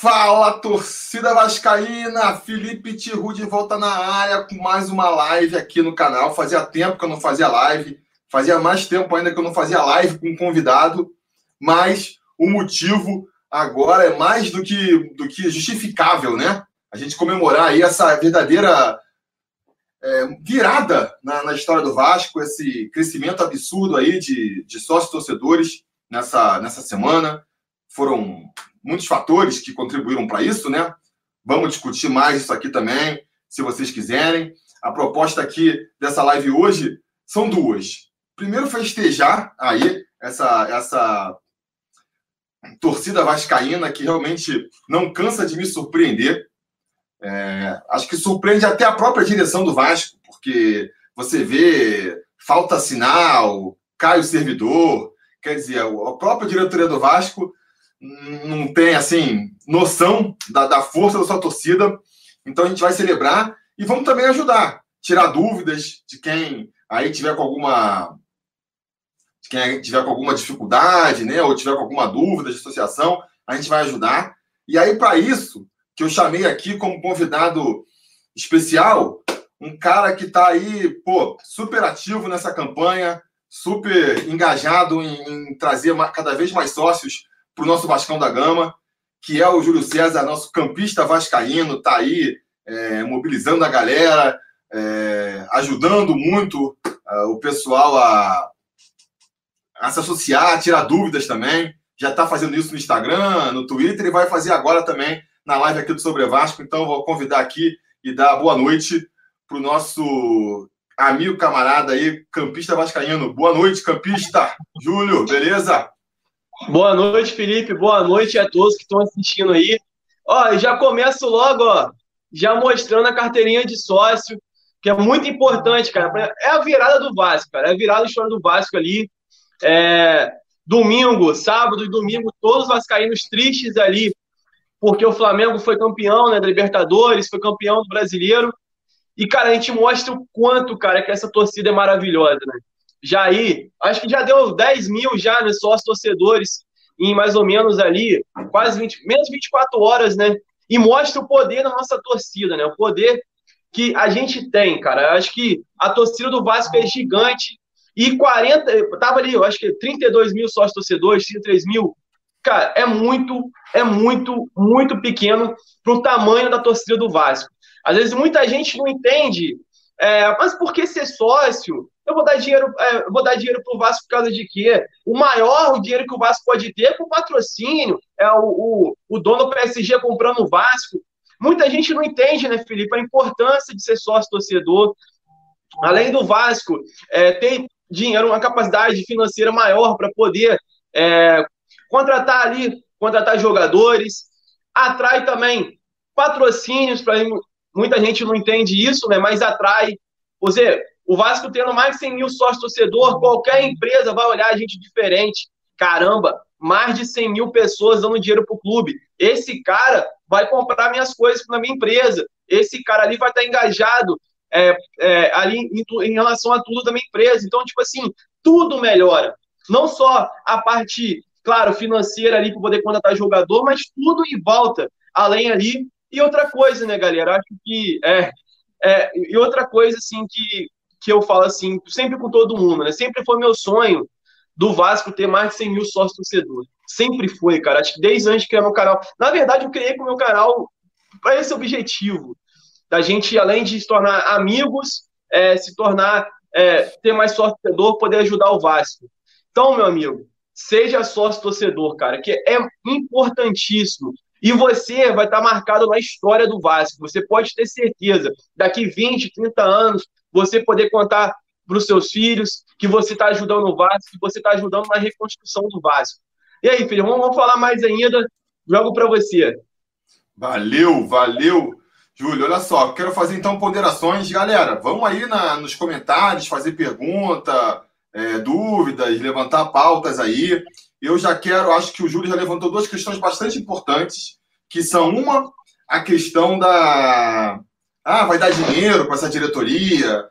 Fala, torcida vascaína! Felipe Tiru de volta na área com mais uma live aqui no canal. Fazia tempo que eu não fazia live, fazia mais tempo ainda que eu não fazia live com um convidado, mas o motivo agora é mais do que, do que justificável, né? A gente comemorar aí essa verdadeira é, virada na, na, história do Vasco, esse crescimento absurdo aí de, de sócios torcedores nessa, nessa semana. Foram muitos fatores que contribuíram para isso, né? Vamos discutir mais isso aqui também, se vocês quiserem. A proposta aqui dessa live hoje são duas. Primeiro, festejar aí essa, essa torcida vascaína que realmente não cansa de me surpreender. É, acho que surpreende até a própria direção do Vasco, porque você vê falta sinal, cai o servidor, quer dizer, a própria diretoria do Vasco não tem assim noção da, da força da sua torcida. Então a gente vai celebrar e vamos também ajudar, tirar dúvidas de quem aí tiver com alguma de quem tiver com alguma dificuldade, né, ou tiver com alguma dúvida de associação, a gente vai ajudar. E aí para isso que eu chamei aqui como convidado especial um cara que está aí, pô, super ativo nessa campanha, super engajado em, em trazer cada vez mais sócios para o nosso Vascão da Gama, que é o Júlio César, nosso campista vascaíno, está aí é, mobilizando a galera, é, ajudando muito é, o pessoal a, a se associar, a tirar dúvidas também. Já está fazendo isso no Instagram, no Twitter e vai fazer agora também na live aqui do Sobre Vasco. Então, vou convidar aqui e dar boa noite para o nosso amigo, camarada aí, campista vascaíno. Boa noite, campista. Júlio, beleza? Boa noite, Felipe. Boa noite a todos que estão assistindo aí. Ó, já começo logo, ó, já mostrando a carteirinha de sócio, que é muito importante, cara. É a virada do Vasco, cara. É a virada da história do Vasco ali. É, domingo, sábado e domingo, todos os vascaínos tristes ali, porque o Flamengo foi campeão né, da Libertadores, foi campeão do Brasileiro. E, cara, a gente mostra o quanto, cara, que essa torcida é maravilhosa, né? Jair, acho que já deu 10 mil já, né, sócios torcedores, em mais ou menos ali, quase 20, menos de 24 horas, né? E mostra o poder da nossa torcida, né? O poder que a gente tem, cara. Acho que a torcida do Vasco é gigante. E 40, tava ali, eu acho que 32 mil sócios torcedores, 33 mil. Cara, é muito, é muito, muito pequeno para o tamanho da torcida do Vasco. Às vezes muita gente não entende, é, mas por que ser sócio? Eu vou dar dinheiro, é, vou dar dinheiro pro Vasco por causa de quê? O maior dinheiro que o Vasco pode ter é com patrocínio, é o, o, o dono do PSG comprando o Vasco. Muita gente não entende, né, Felipe, a importância de ser sócio torcedor. Além do Vasco, é, tem dinheiro, uma capacidade financeira maior para poder é, contratar ali, contratar jogadores, atrai também patrocínios para muita gente não entende isso, né? Mas atrai. Você, o Vasco tendo mais de 100 mil sócios torcedor, qualquer empresa vai olhar a gente diferente. Caramba, mais de 100 mil pessoas dando dinheiro para o clube. Esse cara vai comprar minhas coisas na minha empresa. Esse cara ali vai estar engajado é, é, ali em, em, relação a tudo da minha empresa. Então, tipo assim, tudo melhora. Não só a parte, claro, financeira ali para poder contratar jogador, mas tudo em volta. Além ali. E outra coisa, né, galera? Acho que é, é, e outra coisa, assim, que, que eu falo assim, sempre com todo mundo, né? Sempre foi meu sonho do Vasco ter mais de 100 mil sócios torcedores. Sempre foi, cara. Acho que desde antes de criar meu canal. Na verdade, eu criei com o meu canal para esse objetivo. Da gente, além de se tornar amigos, é, se tornar, é, ter mais sócio torcedor, poder ajudar o Vasco. Então, meu amigo, seja sócio torcedor, cara, que é importantíssimo. E você vai estar marcado na história do Vasco. Você pode ter certeza. Daqui 20, 30 anos, você poder contar para os seus filhos que você está ajudando o Vasco, que você está ajudando na reconstrução do Vasco. E aí, filho, vamos, falar mais ainda. Jogo para você. Valeu, valeu, Júlio. Olha só, quero fazer então ponderações. Galera, vamos aí na, nos comentários fazer pergunta, é, dúvidas, levantar pautas aí. Eu já quero, acho que o Júlio já levantou duas questões bastante importantes, que são uma, a questão da ah, vai dar dinheiro para essa diretoria.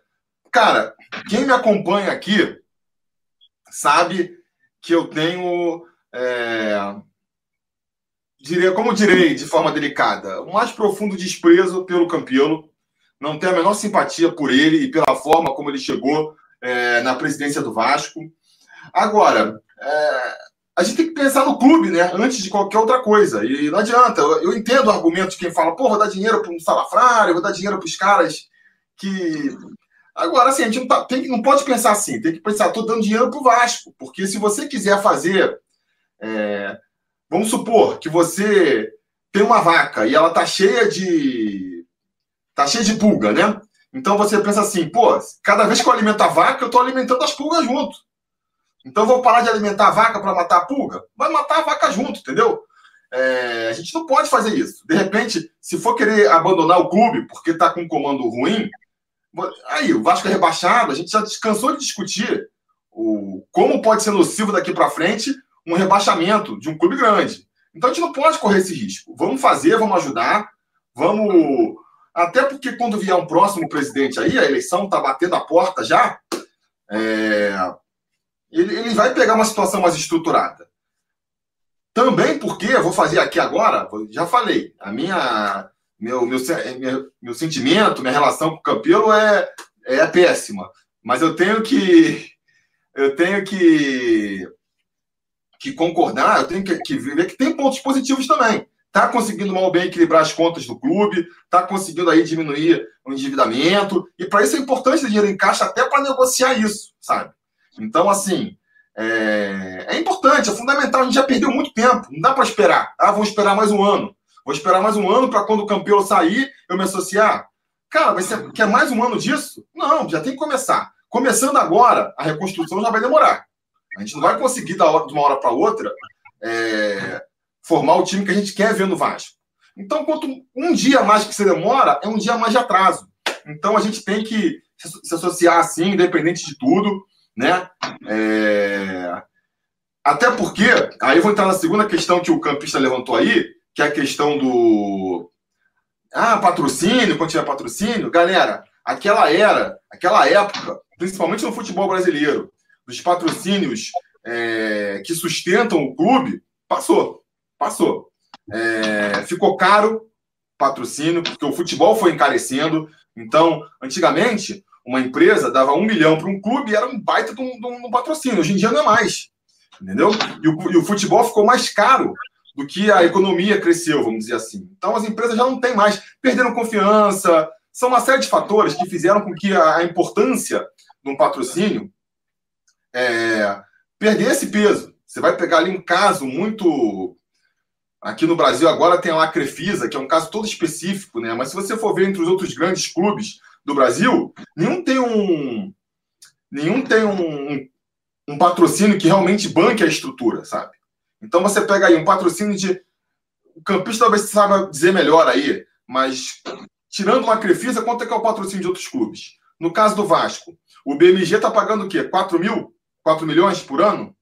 Cara, quem me acompanha aqui sabe que eu tenho é, diria, como direi de forma delicada, o mais profundo desprezo pelo Campelo. Não tenho a menor simpatia por ele e pela forma como ele chegou é, na presidência do Vasco. Agora, é, a gente tem que pensar no clube, né? Antes de qualquer outra coisa. E não adianta. Eu, entendo o argumento de quem fala, pô, vou dar dinheiro para um salafrário, vou dar dinheiro para os caras que. Agora, assim, a gente não, tá, tem, não pode pensar assim, tem que pensar, estou dando dinheiro para o Vasco. Porque se você quiser fazer. É, vamos supor que você tem uma vaca e ela tá cheia de. tá cheia de pulga, né? Então você pensa assim, pô, cada vez que eu alimento a vaca, eu estou alimentando as pulgas junto. Então eu vou parar de alimentar a vaca para matar a pulga? Vai matar a vaca junto, entendeu? É, a gente não pode fazer isso. De repente, se for querer abandonar o clube porque está com um comando ruim, aí o Vasco é rebaixado, a gente já cansou de discutir o, como pode ser nocivo daqui para frente um rebaixamento de um clube grande. Então a gente não pode correr esse risco. Vamos fazer, vamos ajudar, vamos. Até porque quando vier um próximo presidente aí, a eleição está batendo a porta já. É ele, ele vai pegar uma situação mais estruturada. Também porque, eu vou fazer aqui agora, já falei, a minha, meu, meu, meu, meu sentimento, minha relação com o Campelo é, é péssima. Mas eu tenho que. Eu tenho que. que concordar, eu tenho que, que ver que tem pontos positivos também. Está conseguindo mal bem equilibrar as contas do clube, está conseguindo aí diminuir o endividamento, e para isso é importante ter dinheiro em caixa até para negociar isso, sabe? Então, assim, é, é, importante, é fundamental. A gente já perdeu muito tempo. Não dá para esperar. Ah, vou esperar mais um ano. Vou esperar mais um ano para quando o campeão sair, eu me associar. Cara, vai ser, quer mais um ano disso? Não, já tem que começar. Começando agora, a reconstrução já vai demorar. A gente não vai conseguir, de uma hora para outra, é, formar o time que a gente quer ver no Vasco. Então, quanto um dia mais que você demora, é um dia mais de atraso. Então, a gente tem que se associar assim, independente de tudo né? É... Até porque, aí eu vou entrar na segunda questão que o campista levantou aí, que é a questão do ah, patrocínio, quando tiver patrocínio, galera, aquela era, aquela época, principalmente no futebol brasileiro, dos patrocínios é, que sustentam o clube, passou, passou. É, ficou caro patrocínio, porque o futebol foi encarecendo. Então, antigamente, uma empresa dava um milhão para um clube e era um baita de um, de um, patrocínio. Hoje em dia não é mais. Entendeu? E o, e o, futebol ficou mais caro do que a economia cresceu, vamos dizer assim. Então as empresas já não têm mais, perderam confiança. São uma série de fatores que fizeram com que a, a importância de um patrocínio é, perdesse peso. Você vai pegar ali um caso muito. Aqui no Brasil agora tem a Crefisa, que é um caso todo específico, né? Mas se você for ver entre os outros grandes clubes, do Brasil, nenhum tem um. Nenhum tem um, um patrocínio que realmente banque a estrutura, sabe? Então você pega aí um patrocínio de. O campista talvez saiba dizer melhor aí, mas tirando uma Crefisa, quanto é que é o patrocínio de outros clubes? No caso do Vasco, o BMG está pagando o quê? 4 mil? 4 milhões por ano?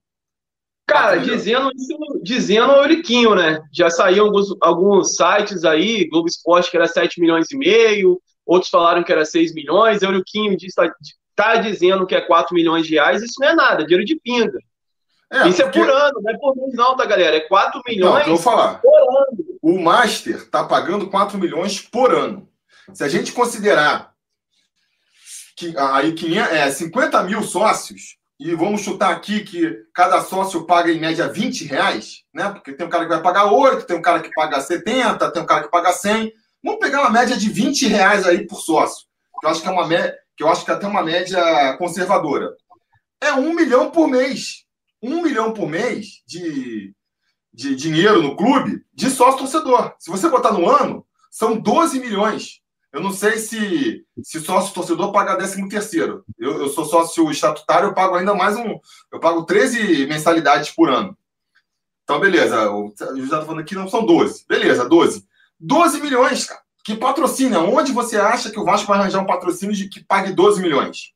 Cara, dizendo isso, dizendo o Euriquinho, né? Já saíram alguns, alguns sites aí, Globo Esporte que era 7 milhões e meio, outros falaram que era 6 milhões, Euriquinho está tá dizendo que é 4 milhões de reais, isso não é nada, é dinheiro de pinga. É, isso porque... é por ano, não é por mês não, tá, galera? É 4 milhões não, vou falar. por ano. O Master está pagando 4 milhões por ano. Se a gente considerar que aí 500, é, 50 mil sócios, e vamos chutar aqui que cada sócio paga em média 20 reais, né? Porque tem um cara que vai pagar 8, tem um cara que paga 70, tem um cara que paga 100. Vamos pegar uma média de 20 reais aí por sócio, que eu acho que é uma média, que eu acho que é até uma média conservadora. É um milhão por mês. Um milhão por mês de, de dinheiro no clube de sócio torcedor. Se você botar no ano, são 12 milhões. Eu não sei se, se sócio torcedor paga 13 terceiro. Eu, eu sou sócio estatutário, eu pago ainda mais um. Eu pago 13 mensalidades por ano. Então, beleza. O José está falando aqui, não são 12. Beleza, 12. 12 milhões, cara. Que patrocínio? Onde você acha que o Vasco vai arranjar um patrocínio de que pague 12 milhões?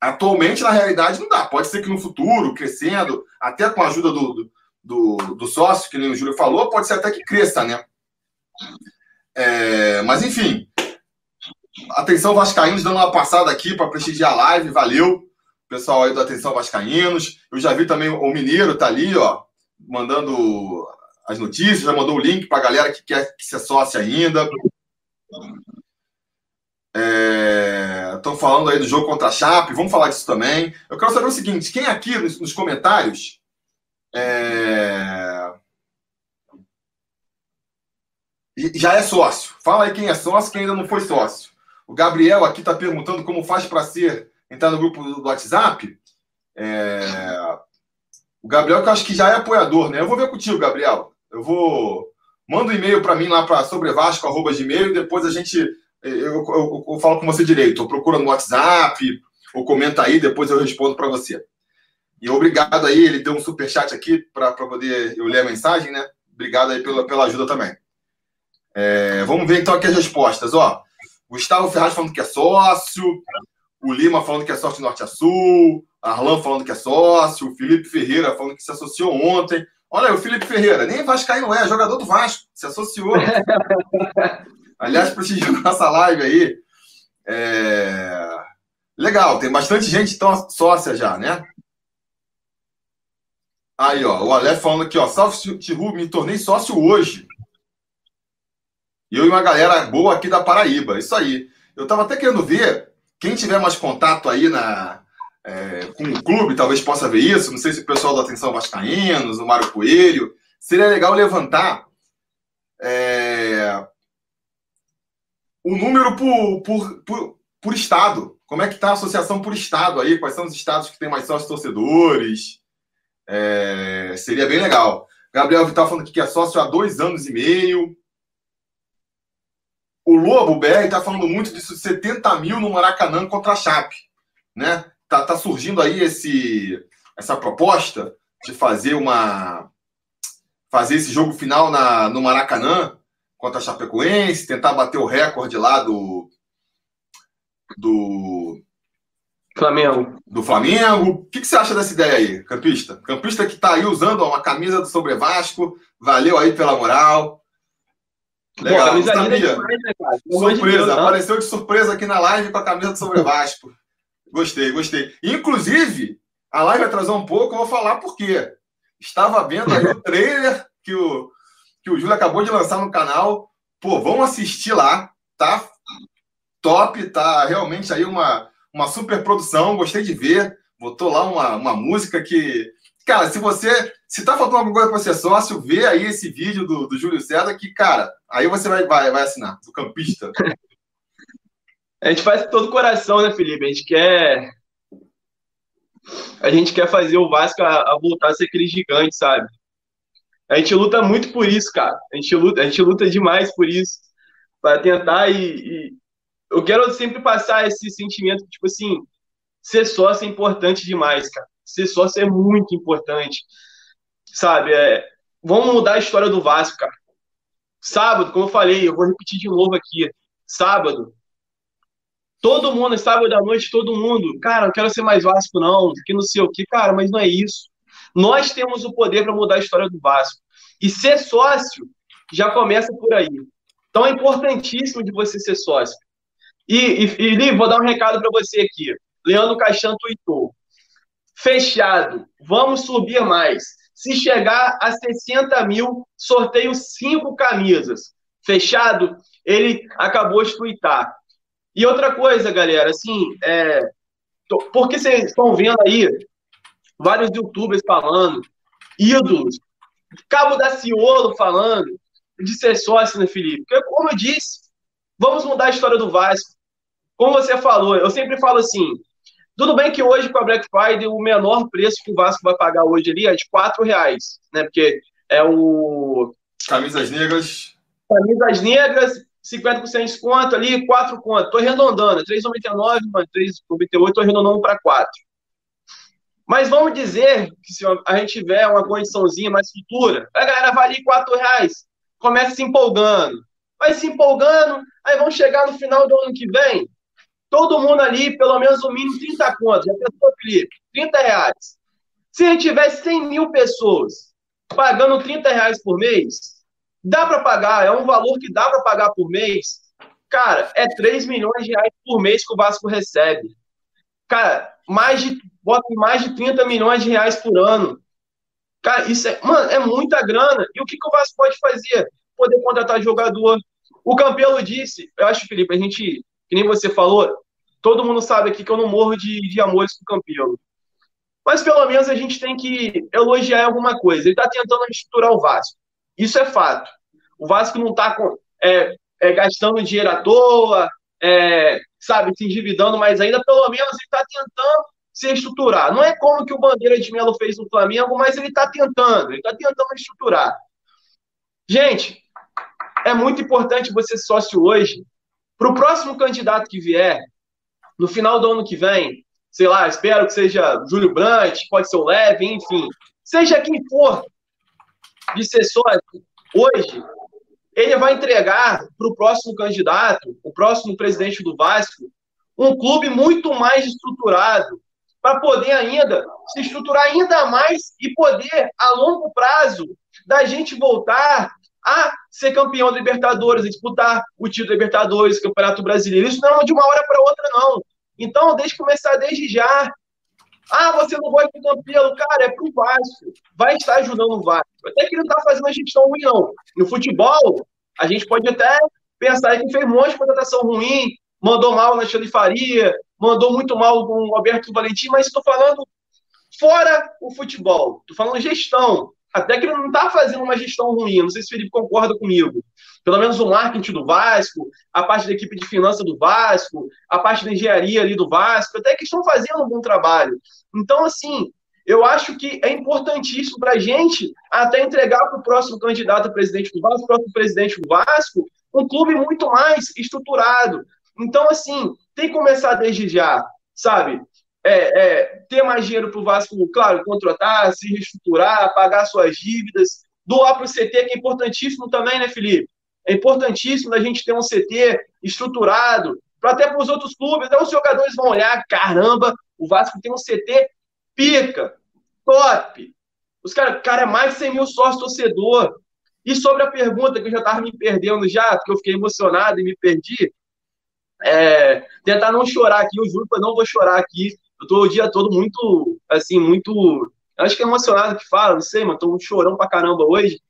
Atualmente, na realidade, não dá. Pode ser que no futuro, crescendo, até com a ajuda do, do, do sócio, que nem o Júlio falou, pode ser até que cresça, né? É, mas, enfim. Atenção, Vascaínos, dando uma passada aqui para prestigiar a live. Valeu, pessoal aí do Atenção Vascaínos. Eu já vi também o Mineiro, tá ali, ó, mandando as notícias, já mandou o link para a galera que quer que ser sócia ainda. Estão é, falando aí do jogo contra a Chape, vamos falar disso também. Eu quero saber o seguinte: quem aqui nos, nos comentários é... já é sócio? Fala aí quem é sócio, quem ainda não foi sócio. O Gabriel aqui está perguntando como faz para ser entrar no grupo do WhatsApp. É... O Gabriel, que eu acho que já é apoiador, né? Eu vou ver contigo, Gabriel. Eu vou. Manda um e-mail para mim lá para sobrevasco.gmail e depois a gente. Eu, eu, eu, eu, falo com você direito. Ou procura no WhatsApp, ou comenta aí, depois eu respondo para você. E obrigado aí, ele deu um super chat aqui para poder eu ler a mensagem, né? Obrigado aí pela, pela ajuda também. É, vamos ver então aqui as respostas. Ó, Gustavo Ferraz falando que é sócio, o Lima falando que é sócio Norte a Sul, Arlan falando que é sócio, o Felipe Ferreira falando que se associou ontem. Olha aí, o Felipe Ferreira, nem Vascaíno é, é jogador do Vasco, se associou. Aliás, prestigiando nossa live aí. É... Legal, tem bastante gente então, sócia já, né? Aí, ó, o Aleph falando aqui, ó, salve Tiru, me tornei sócio hoje. E eu e uma galera boa aqui da Paraíba, isso aí. Eu tava até querendo ver, quem tiver mais contato aí na, é, com o clube, talvez possa ver isso. Não sei se o pessoal da Atenção Vascaínos, o Mário Coelho. Seria legal levantar é, o número por, por, por, por estado. Como é que está a associação por estado aí? Quais são os estados que têm mais sócios torcedores? É, seria bem legal. Gabriel Vital falando que é sócio há dois anos e meio. O Lobo BR está falando muito disso, 70 mil no Maracanã contra a Chape. Né? Tá, tá surgindo aí esse, essa proposta de fazer uma fazer esse jogo final na, no Maracanã contra a Chapecoense, tentar bater o recorde lá do do Flamengo. Do Flamengo. O que, que você acha dessa ideia aí, campista? Campista que está aí usando uma camisa do Sobre Vasco. Valeu aí pela moral. Legal, Pô, camisa linda demais, né, cara? Surpresa, Deus, apareceu de surpresa aqui na live com a camisa do Sobre Vasco. Gostei, gostei. Inclusive, a live atrasou um pouco, eu vou falar por quê. Estava vendo aí o trailer que o, que o Júlio acabou de lançar no canal. Pô, vão assistir lá, tá top, tá realmente aí uma, uma super produção, gostei de ver. Botou lá uma, uma música que. Cara, se você. Se tá faltando alguma coisa para ser sócio, vê aí esse vídeo do, do Júlio César que, cara, aí você vai, vai, vai assinar, do campista. A gente faz todo o coração, né, Felipe? A gente quer. A gente quer fazer o Vasco a, a voltar a ser aquele gigante, sabe? A gente luta muito por isso, cara. A gente luta, a gente luta demais por isso. Para tentar e, e, Eu quero sempre passar esse sentimento, tipo assim, ser sócio é importante demais, cara. Ser sócio é muito importante. Sabe? É... Vamos mudar a história do Vasco, cara. Sábado, como eu falei, eu vou repetir de novo aqui. Sábado, Todo mundo, sábado da noite, todo mundo, cara, não quero ser mais Vasco, não, que não sei o que, cara, mas não é isso. Nós temos o poder para mudar a história do Vasco. E ser sócio já começa por aí. Então é importantíssimo de você ser sócio. E, e, e Li, vou dar um recado para você aqui. Leandro Caixão tweetou. Fechado. Vamos subir mais. Se chegar a 60 mil, sorteio cinco camisas. Fechado? Ele acabou de twittar. E outra coisa, galera, assim, é, porque vocês estão vendo aí vários youtubers falando, ídolos, Cabo da Ciolo falando de ser sócio, né, Felipe? Porque, como eu disse, vamos mudar a história do Vasco. Como você falou, eu sempre falo assim, tudo bem que hoje com a Black Friday o menor preço que o Vasco vai pagar hoje ali é de quatro reais, né? Porque é o camisas negras, camisas negras 50% de desconto ali, 4 conto. Estou arredondando, 3,99, 3,98, estou arredondando para 4. Mas vamos dizer que se a gente tiver uma condiçãozinha mais futura, a galera vai ali 4 reais, começa se empolgando. Vai se empolgando, aí vamos chegar no final do ano que vem, todo mundo ali, pelo menos o mínimo 30 contos. Já pensou, Felipe? 30 reais. Se a gente tiver 100 mil pessoas pagando 30 reais por mês, Dá para pagar, é um valor que dá para pagar por mês. Cara, é 3 milhões de reais por mês que o Vasco recebe. Cara, mais de, bota mais de 30 milhões de reais por ano. Cara, isso é, mano, é muita grana. E o que, que o Vasco pode fazer? Poder contratar jogador. O Campelo disse, eu acho, Felipe, a gente, que nem você falou, todo mundo sabe aqui que eu não morro de, de amores com o Campelo. Mas pelo menos a gente tem que elogiar alguma coisa. Ele está tentando estruturar o Vasco. Isso é fato. O Vasco não está é, é, gastando dinheiro à toa, é, sabe, se endividando, mas ainda pelo menos ele está tentando se estruturar. Não é como que o Bandeira de Melo fez no Flamengo, mas ele está tentando, ele está tentando estruturar. Gente, é muito importante você ser sócio hoje. Para o próximo candidato que vier, no final do ano que vem, sei lá, espero que seja Júlio Brandt, pode ser o Leve, enfim, seja quem for de sócio hoje, ele vai entregar para o próximo candidato, o próximo presidente do Vasco, um clube muito mais estruturado, para poder ainda se estruturar ainda mais e poder, a longo prazo, da gente voltar a ser campeão da Libertadores, a disputar o título da Libertadores, Campeonato Brasileiro. Isso não é de uma hora para outra, não. Então, deixe começar desde já. Ah, você não gosta do Campelo, cara, é pro Vasco. Vai estar ajudando o Vasco. Até que ele não está fazendo a gestão ruim, não. No futebol, a gente pode até pensar que fez um monte de contratação ruim, mandou mal na Xande Faria, mandou muito mal com o Alberto Valentim, mas estou falando fora o futebol. Estou falando gestão. Até que ele não está fazendo uma gestão ruim. Não sei se o Felipe concorda comigo. Pelo menos o marketing do Vasco, a parte da equipe de finanças do Vasco, a parte da engenharia ali do Vasco, até que estão fazendo um bom trabalho. Então, assim, eu acho que é importantíssimo para a gente até entregar para o próximo candidato a presidente do Vasco, o próximo presidente do Vasco, um clube muito mais estruturado. Então, assim, tem que começar desde já, sabe? É, é, ter mais dinheiro para o Vasco, claro, contratar, se reestruturar, pagar suas dívidas, doar para o CT, que é importantíssimo também, né, Felipe? É importantíssimo a gente ter um CT estruturado, para até para os outros clubes, até os jogadores vão olhar, caramba, o Vasco tem um CT pica, top. Os caras, cara, é mais de 100 mil sócios torcedor. E sobre a pergunta, que eu já estava me perdendo já, porque eu fiquei emocionado e me perdi, é, tentar não chorar aqui, eu juro que eu não vou chorar aqui. Eu tô o dia todo muito, assim, muito. Acho que é emocionado que fala, não sei, mano, tô um chorão pra caramba hoje.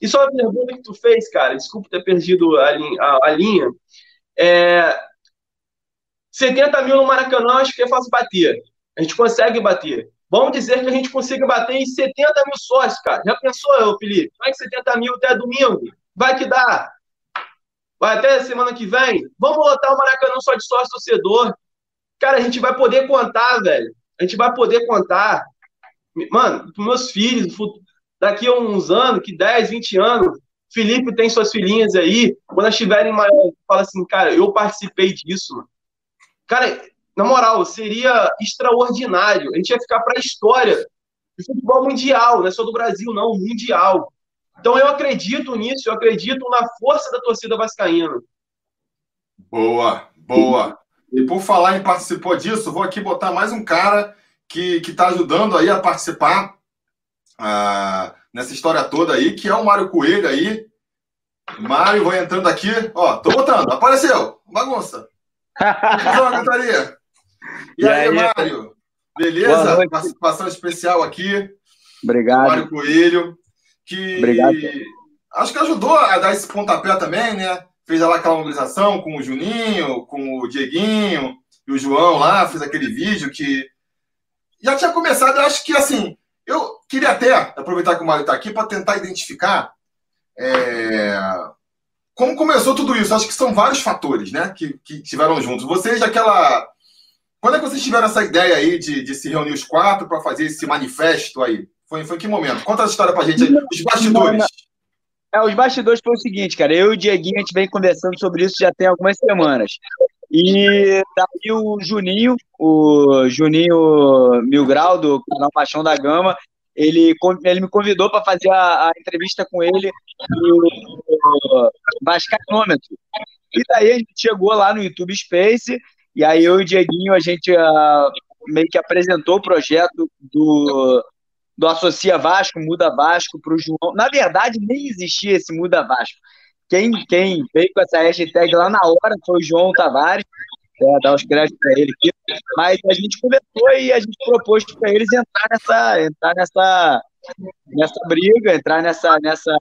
E só a pergunta que tu fez, cara, desculpa ter perdido a, linha. A, a linha é, 70 mil no Maracanã, acho que é fácil bater. A gente consegue bater. Vamos dizer que a gente consiga bater em 70 mil sócios, cara. Já pensou, Felipe? Vai que 70 mil até domingo? Vai que dá. Vai até semana que vem? Vamos lotar o Maracanã só de sócio torcedor. Cara, a gente vai poder contar, velho. A gente vai poder contar. Mano, para meus filhos, daqui a uns anos, que 10, 20 anos, Felipe tem suas filhinhas aí, quando elas estiverem maior, fala assim, cara, eu participei disso, mano. Cara, na moral, seria extraordinário. A gente ia ficar para a história do futebol mundial, não é só do Brasil, não, mundial. Então eu acredito nisso, eu acredito na força da torcida vascaína. Boa, boa. E por falar em participou disso, vou aqui botar mais um cara que está ajudando aí a participar uh, nessa história toda aí, que é o Mário Coelho aí. Mário, vou entrando aqui. Ó, tô botando. Apareceu. Bagunça. Cantaria. E, e aí, aí, Mário? Beleza? Participação especial aqui. Obrigado. Mário Coelho, que Obrigado. acho que ajudou a dar esse pontapé também, né? Fez lá aquela mobilização com o Juninho, com o Dieguinho e o João lá, fez aquele vídeo que já tinha começado, acho que assim, eu queria até aproveitar que o Mário está aqui para tentar identificar é, como começou tudo isso. Acho que são vários fatores, né, que, que tiveram juntos. Vocês, aquela quando é que vocês tiveram essa ideia aí de, de se reunir os quatro para fazer esse manifesto aí? Foi, foi em que momento? Conta essa história pra gente aí, os bastidores. É, os bastidores foi o seguinte, cara. Eu e o Dieguinho, a gente vem conversando sobre isso já tem algumas semanas. E daí o Juninho, o Juninho Mil Grau, do canal Paixão da Gama, ele, ele me convidou para fazer a, a, entrevista com ele no Vascainômetro. E daí a gente chegou lá no YouTube Space e aí eu e o Dieguinho, a gente uh, meio que apresentou o projeto do, do Associa Vasco, Muda Vasco para o João. Na verdade, nem existia esse Muda Vasco. Quem, quem veio com essa hashtag lá na hora foi o João Tavares. É, dar os créditos para ele aqui. Mas a gente conversou e a gente propôs para eles entrar nessa, entrar nessa, nessa briga, entrar nessa, nessa,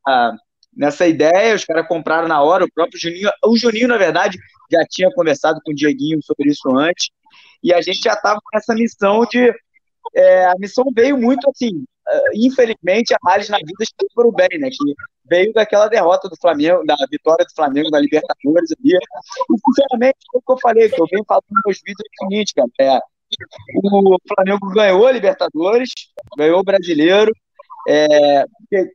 nessa ideia. Os caras compraram na hora, o próprio Juninho. O Juninho, na verdade, já tinha conversado com o Dieguinho sobre isso antes. E a gente já estava com essa missão de. É, a missão veio muito assim. Uh, infelizmente, a Males na vida para o bem, né? Que veio daquela derrota do Flamengo, da vitória do Flamengo na Libertadores ali. E, sinceramente, o que eu falei, que eu venho falando nos meus vídeos é o seguinte, cara. É, o Flamengo ganhou a Libertadores, ganhou o Brasileiro. É,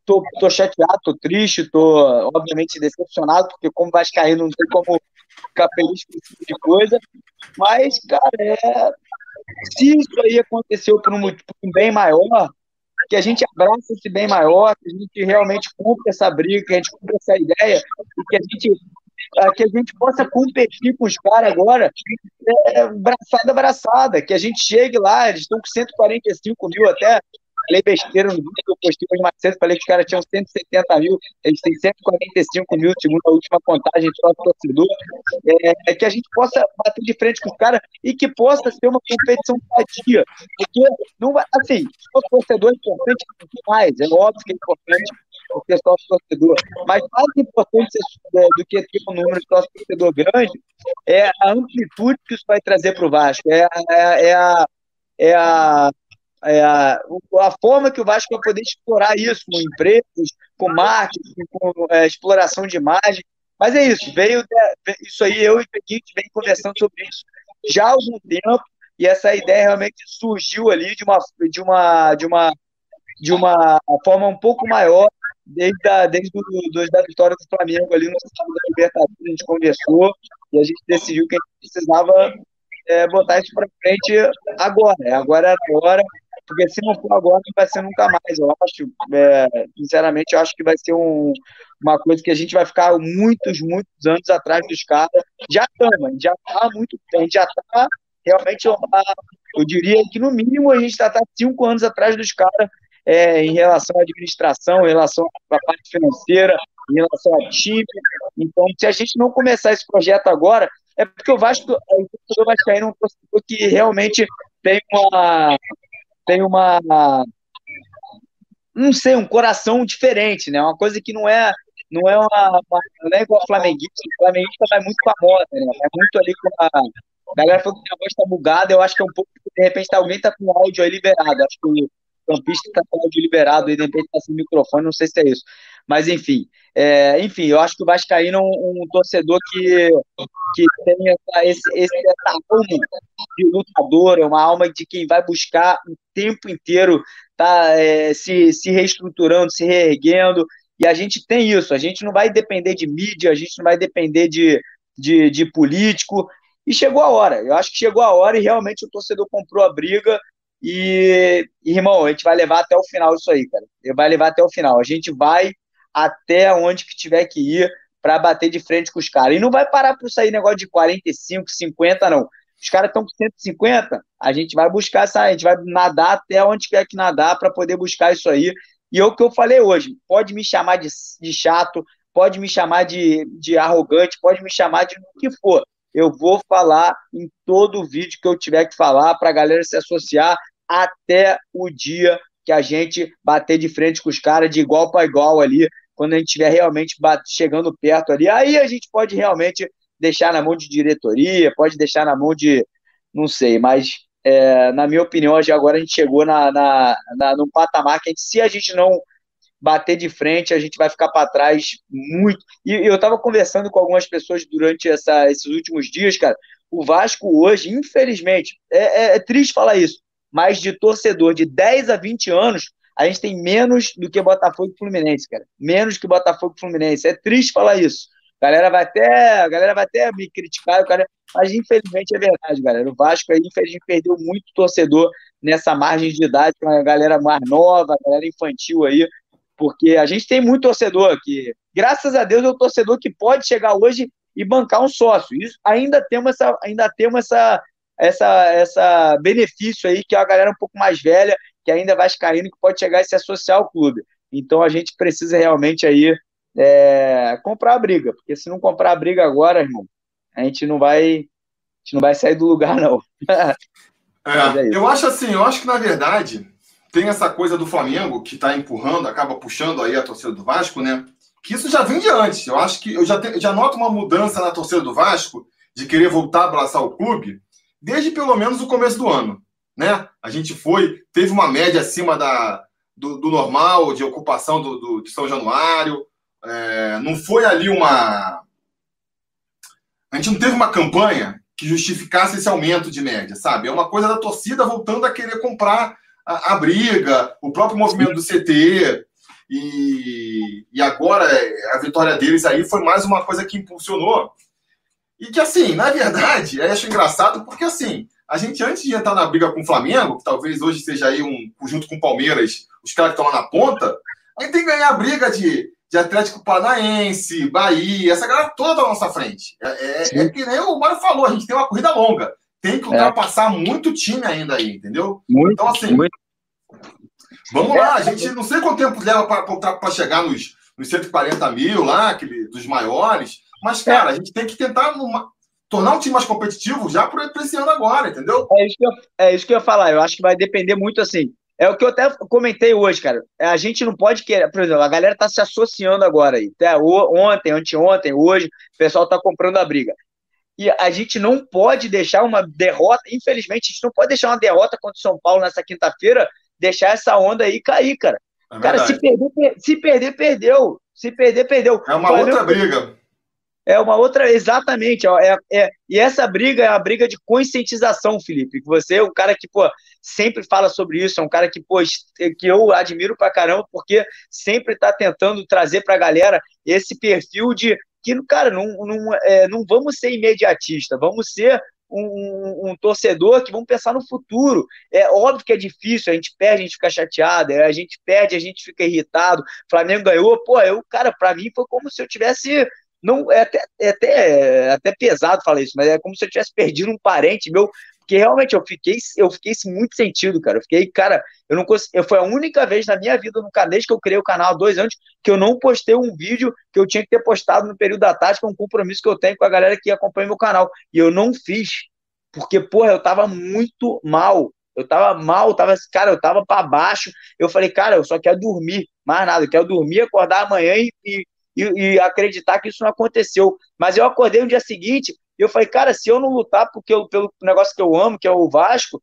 tô, tô chateado, tô triste, tô obviamente decepcionado, porque como Vascaíno não tem como ficar feliz com esse tipo de coisa. Mas, cara, é, se isso aí aconteceu por um, por um bem maior, que a gente abraça esse bem maior, que a gente realmente cumpra essa briga, que a gente cumpra essa ideia, e que a gente, que a gente possa competir com os caras agora, é, braçada braçada, que a gente chegue lá, eles estão com 145 mil até, falei besteira no vídeo que eu postei hoje mais cedo, falei que os caras tinham 170 mil, eles têm 145 mil, segundo a última contagem do nosso torcedor, é, é, que a gente possa bater de frente com os caras e que possa ser uma competição sadia, porque não assim, o torcedor é importante demais, é óbvio que é importante o pessoal torcedor, mas mais importante é, do que ter um número de torcedor grande é a amplitude que isso vai trazer para o Vasco, é, é, é a é a é, a, a forma que o Vasco vai poder explorar isso com empresas, com marketing, com é, exploração de imagem. Mas é isso, veio isso aí, eu e o Pequite vem conversando sobre isso já há algum tempo, e essa ideia realmente surgiu ali de uma, de uma, de uma, de uma forma um pouco maior, desde a, desde do, do, da vitória do Flamengo ali no sábado da Libertadores, a gente conversou e a gente decidiu que a gente precisava é, botar isso para frente agora. É agora é agora, porque se não for agora, não vai ser nunca mais. Eu acho, é, sinceramente, eu acho que vai ser um, uma coisa que a gente vai ficar muitos, muitos anos atrás dos caras. Já estamos, já está muito, já está realmente, eu, eu, diria que no mínimo a gente está tá cinco anos atrás dos caras é, em relação à administração, em relação à parte financeira, em relação a time. Então, se a gente não começar esse projeto agora, é porque o Vasco, o torcedor Vascaíno é um torcedor que realmente tem uma, tem uma não sei, um coração diferente, né? Uma coisa que não é não é uma, uma não é igual flamenguista, o flamenguista vai muito com a moda, né? É muito ali com a a galera falou que a voz tá bugada, eu acho que é um pouco, de repente alguém tá com o áudio aí liberado, acho que campista tá com áudio liberado, e de repente tá sem microfone, não sei se é isso. Mas enfim, é, enfim, eu acho que o Vascaíno é um, um torcedor que, que tem essa, esse, esse, essa alma de lutador, é uma alma de quem vai buscar o tempo inteiro tá, é, se, se reestruturando, se reerguendo, e a gente tem isso, a gente não vai depender de mídia, a gente não vai depender de, de, de político, e chegou a hora, eu acho que chegou a hora e realmente o torcedor comprou a briga, e, irmão, a gente vai levar até o final isso aí, cara. Vai levar até o final. A gente vai até onde que tiver que ir para bater de frente com os caras. E não vai parar por sair negócio de 45, 50, não. Os caras estão com 150, a gente vai buscar essa, a gente vai nadar até onde quer que nadar para poder buscar isso aí. E é o que eu falei hoje, pode me chamar de, de chato, pode me chamar de, de arrogante, pode me chamar de o que for. Eu vou falar em todo o vídeo que eu tiver que falar para a galera se associar até o dia que a gente bater de frente com os caras de igual para igual ali, quando a gente estiver realmente chegando perto ali, aí a gente pode realmente deixar na mão de diretoria, pode deixar na mão de, não sei, mas é, na minha opinião, agora a gente chegou na, na, na, num patamar que a gente, se a gente não bater de frente, a gente vai ficar para trás muito. E eu estava conversando com algumas pessoas durante essa, esses últimos dias, cara. O Vasco hoje, infelizmente, é, é, é triste falar isso, mas de torcedor de 10 a 20 anos, a gente tem menos do que Botafogo e Fluminense, cara. Menos que Botafogo e Fluminense. É triste falar isso. A galera vai até, a galera vai até me criticar, cara, mas infelizmente é verdade, galera. O Vasco aí, infelizmente, perdeu muito torcedor nessa margem de idade, com a galera mais nova, a galera infantil aí, porque a gente tem muito torcedor aqui. Graças a Deus é o torcedor que pode chegar hoje e bancar um sócio. Isso ainda temos essa, ainda temos essa, essa, essa benefício aí, que é a galera um pouco mais velha, que ainda vai caindo, que pode chegar e se associar ao clube. Então a gente precisa realmente aí é, comprar a briga, porque se não comprar a briga agora, irmão, a gente não vai gente não vai sair do lugar, não. é, é eu acho assim, eu acho que na verdade tem essa coisa do Flamengo que está empurrando, acaba puxando aí a torcida do Vasco, né? Que isso já vem de antes. Eu acho que eu já, te, já noto uma mudança na torcida do Vasco de querer voltar a abraçar o clube desde pelo menos o começo do ano, né? A gente foi, teve uma média acima da, do, do normal de ocupação do, do, de São Januário. É, não foi ali uma. A gente não teve uma campanha que justificasse esse aumento de média, sabe? É uma coisa da torcida voltando a querer comprar a, a briga, o próprio movimento do CT. E, e agora a vitória deles aí foi mais uma coisa que impulsionou. E que, assim, na verdade, eu acho engraçado porque, assim, a gente, antes de entrar na briga com o Flamengo, que talvez hoje seja aí um, junto com o Palmeiras, os caras que estão lá na ponta, a gente tem que ganhar a briga de, de Atlético Paranaense, Bahia, essa galera toda na nossa frente. É, é, é que nem o Mário falou, a gente tem uma corrida longa. Tem que é. ultrapassar é. muito time ainda aí, entendeu? Muito, então, assim, muito. vamos lá, a gente não sei quanto tempo leva para chegar nos, nos 140 mil lá, aquele, dos maiores, mas, cara, a gente tem que tentar numa, tornar o time mais competitivo já para esse ano agora, entendeu? É isso, que eu, é isso que eu ia falar. Eu acho que vai depender muito assim. É o que eu até comentei hoje, cara. A gente não pode querer. Por exemplo, a galera tá se associando agora aí. Até ontem, anteontem, hoje, o pessoal tá comprando a briga. E a gente não pode deixar uma derrota. Infelizmente, a gente não pode deixar uma derrota contra o São Paulo nessa quinta-feira, deixar essa onda aí cair, cara. É cara, se perder, se perder, perdeu. Se perder, perdeu. É uma outra briga é uma outra, exatamente, é, é, e essa briga é a briga de conscientização, Felipe, você é um cara que, pô, sempre fala sobre isso, é um cara que, pô, que eu admiro pra caramba, porque sempre tá tentando trazer pra galera esse perfil de que, cara, não, não, é, não vamos ser imediatista, vamos ser um, um, um, torcedor que vamos pensar no futuro. É óbvio que é difícil, a gente perde, a gente fica chateado, a gente perde, a gente fica irritado. Flamengo ganhou, pô, eu, cara, para mim foi como se eu tivesse não é até, é até, é até pesado falar isso, mas é como se eu tivesse perdido um parente meu, porque realmente eu fiquei, eu fiquei muito sentido, cara. Eu fiquei, cara, eu não consegui, foi a única vez na minha vida, no desde que eu criei o canal dois anos, que eu não postei um vídeo que eu tinha que ter postado no período da tarde, é um compromisso que eu tenho com a galera que acompanha meu canal. E eu não fiz, porque, porra, eu tava muito mal. Eu tava mal, tava, cara, eu tava para baixo. Eu falei, cara, eu só quero dormir, mais nada, eu quero dormir, acordar amanhã e e, e, acreditar que isso não aconteceu. Mas eu acordei no dia seguinte e eu falei, cara, se eu não lutar porque eu, pelo negócio que eu amo, que é o Vasco,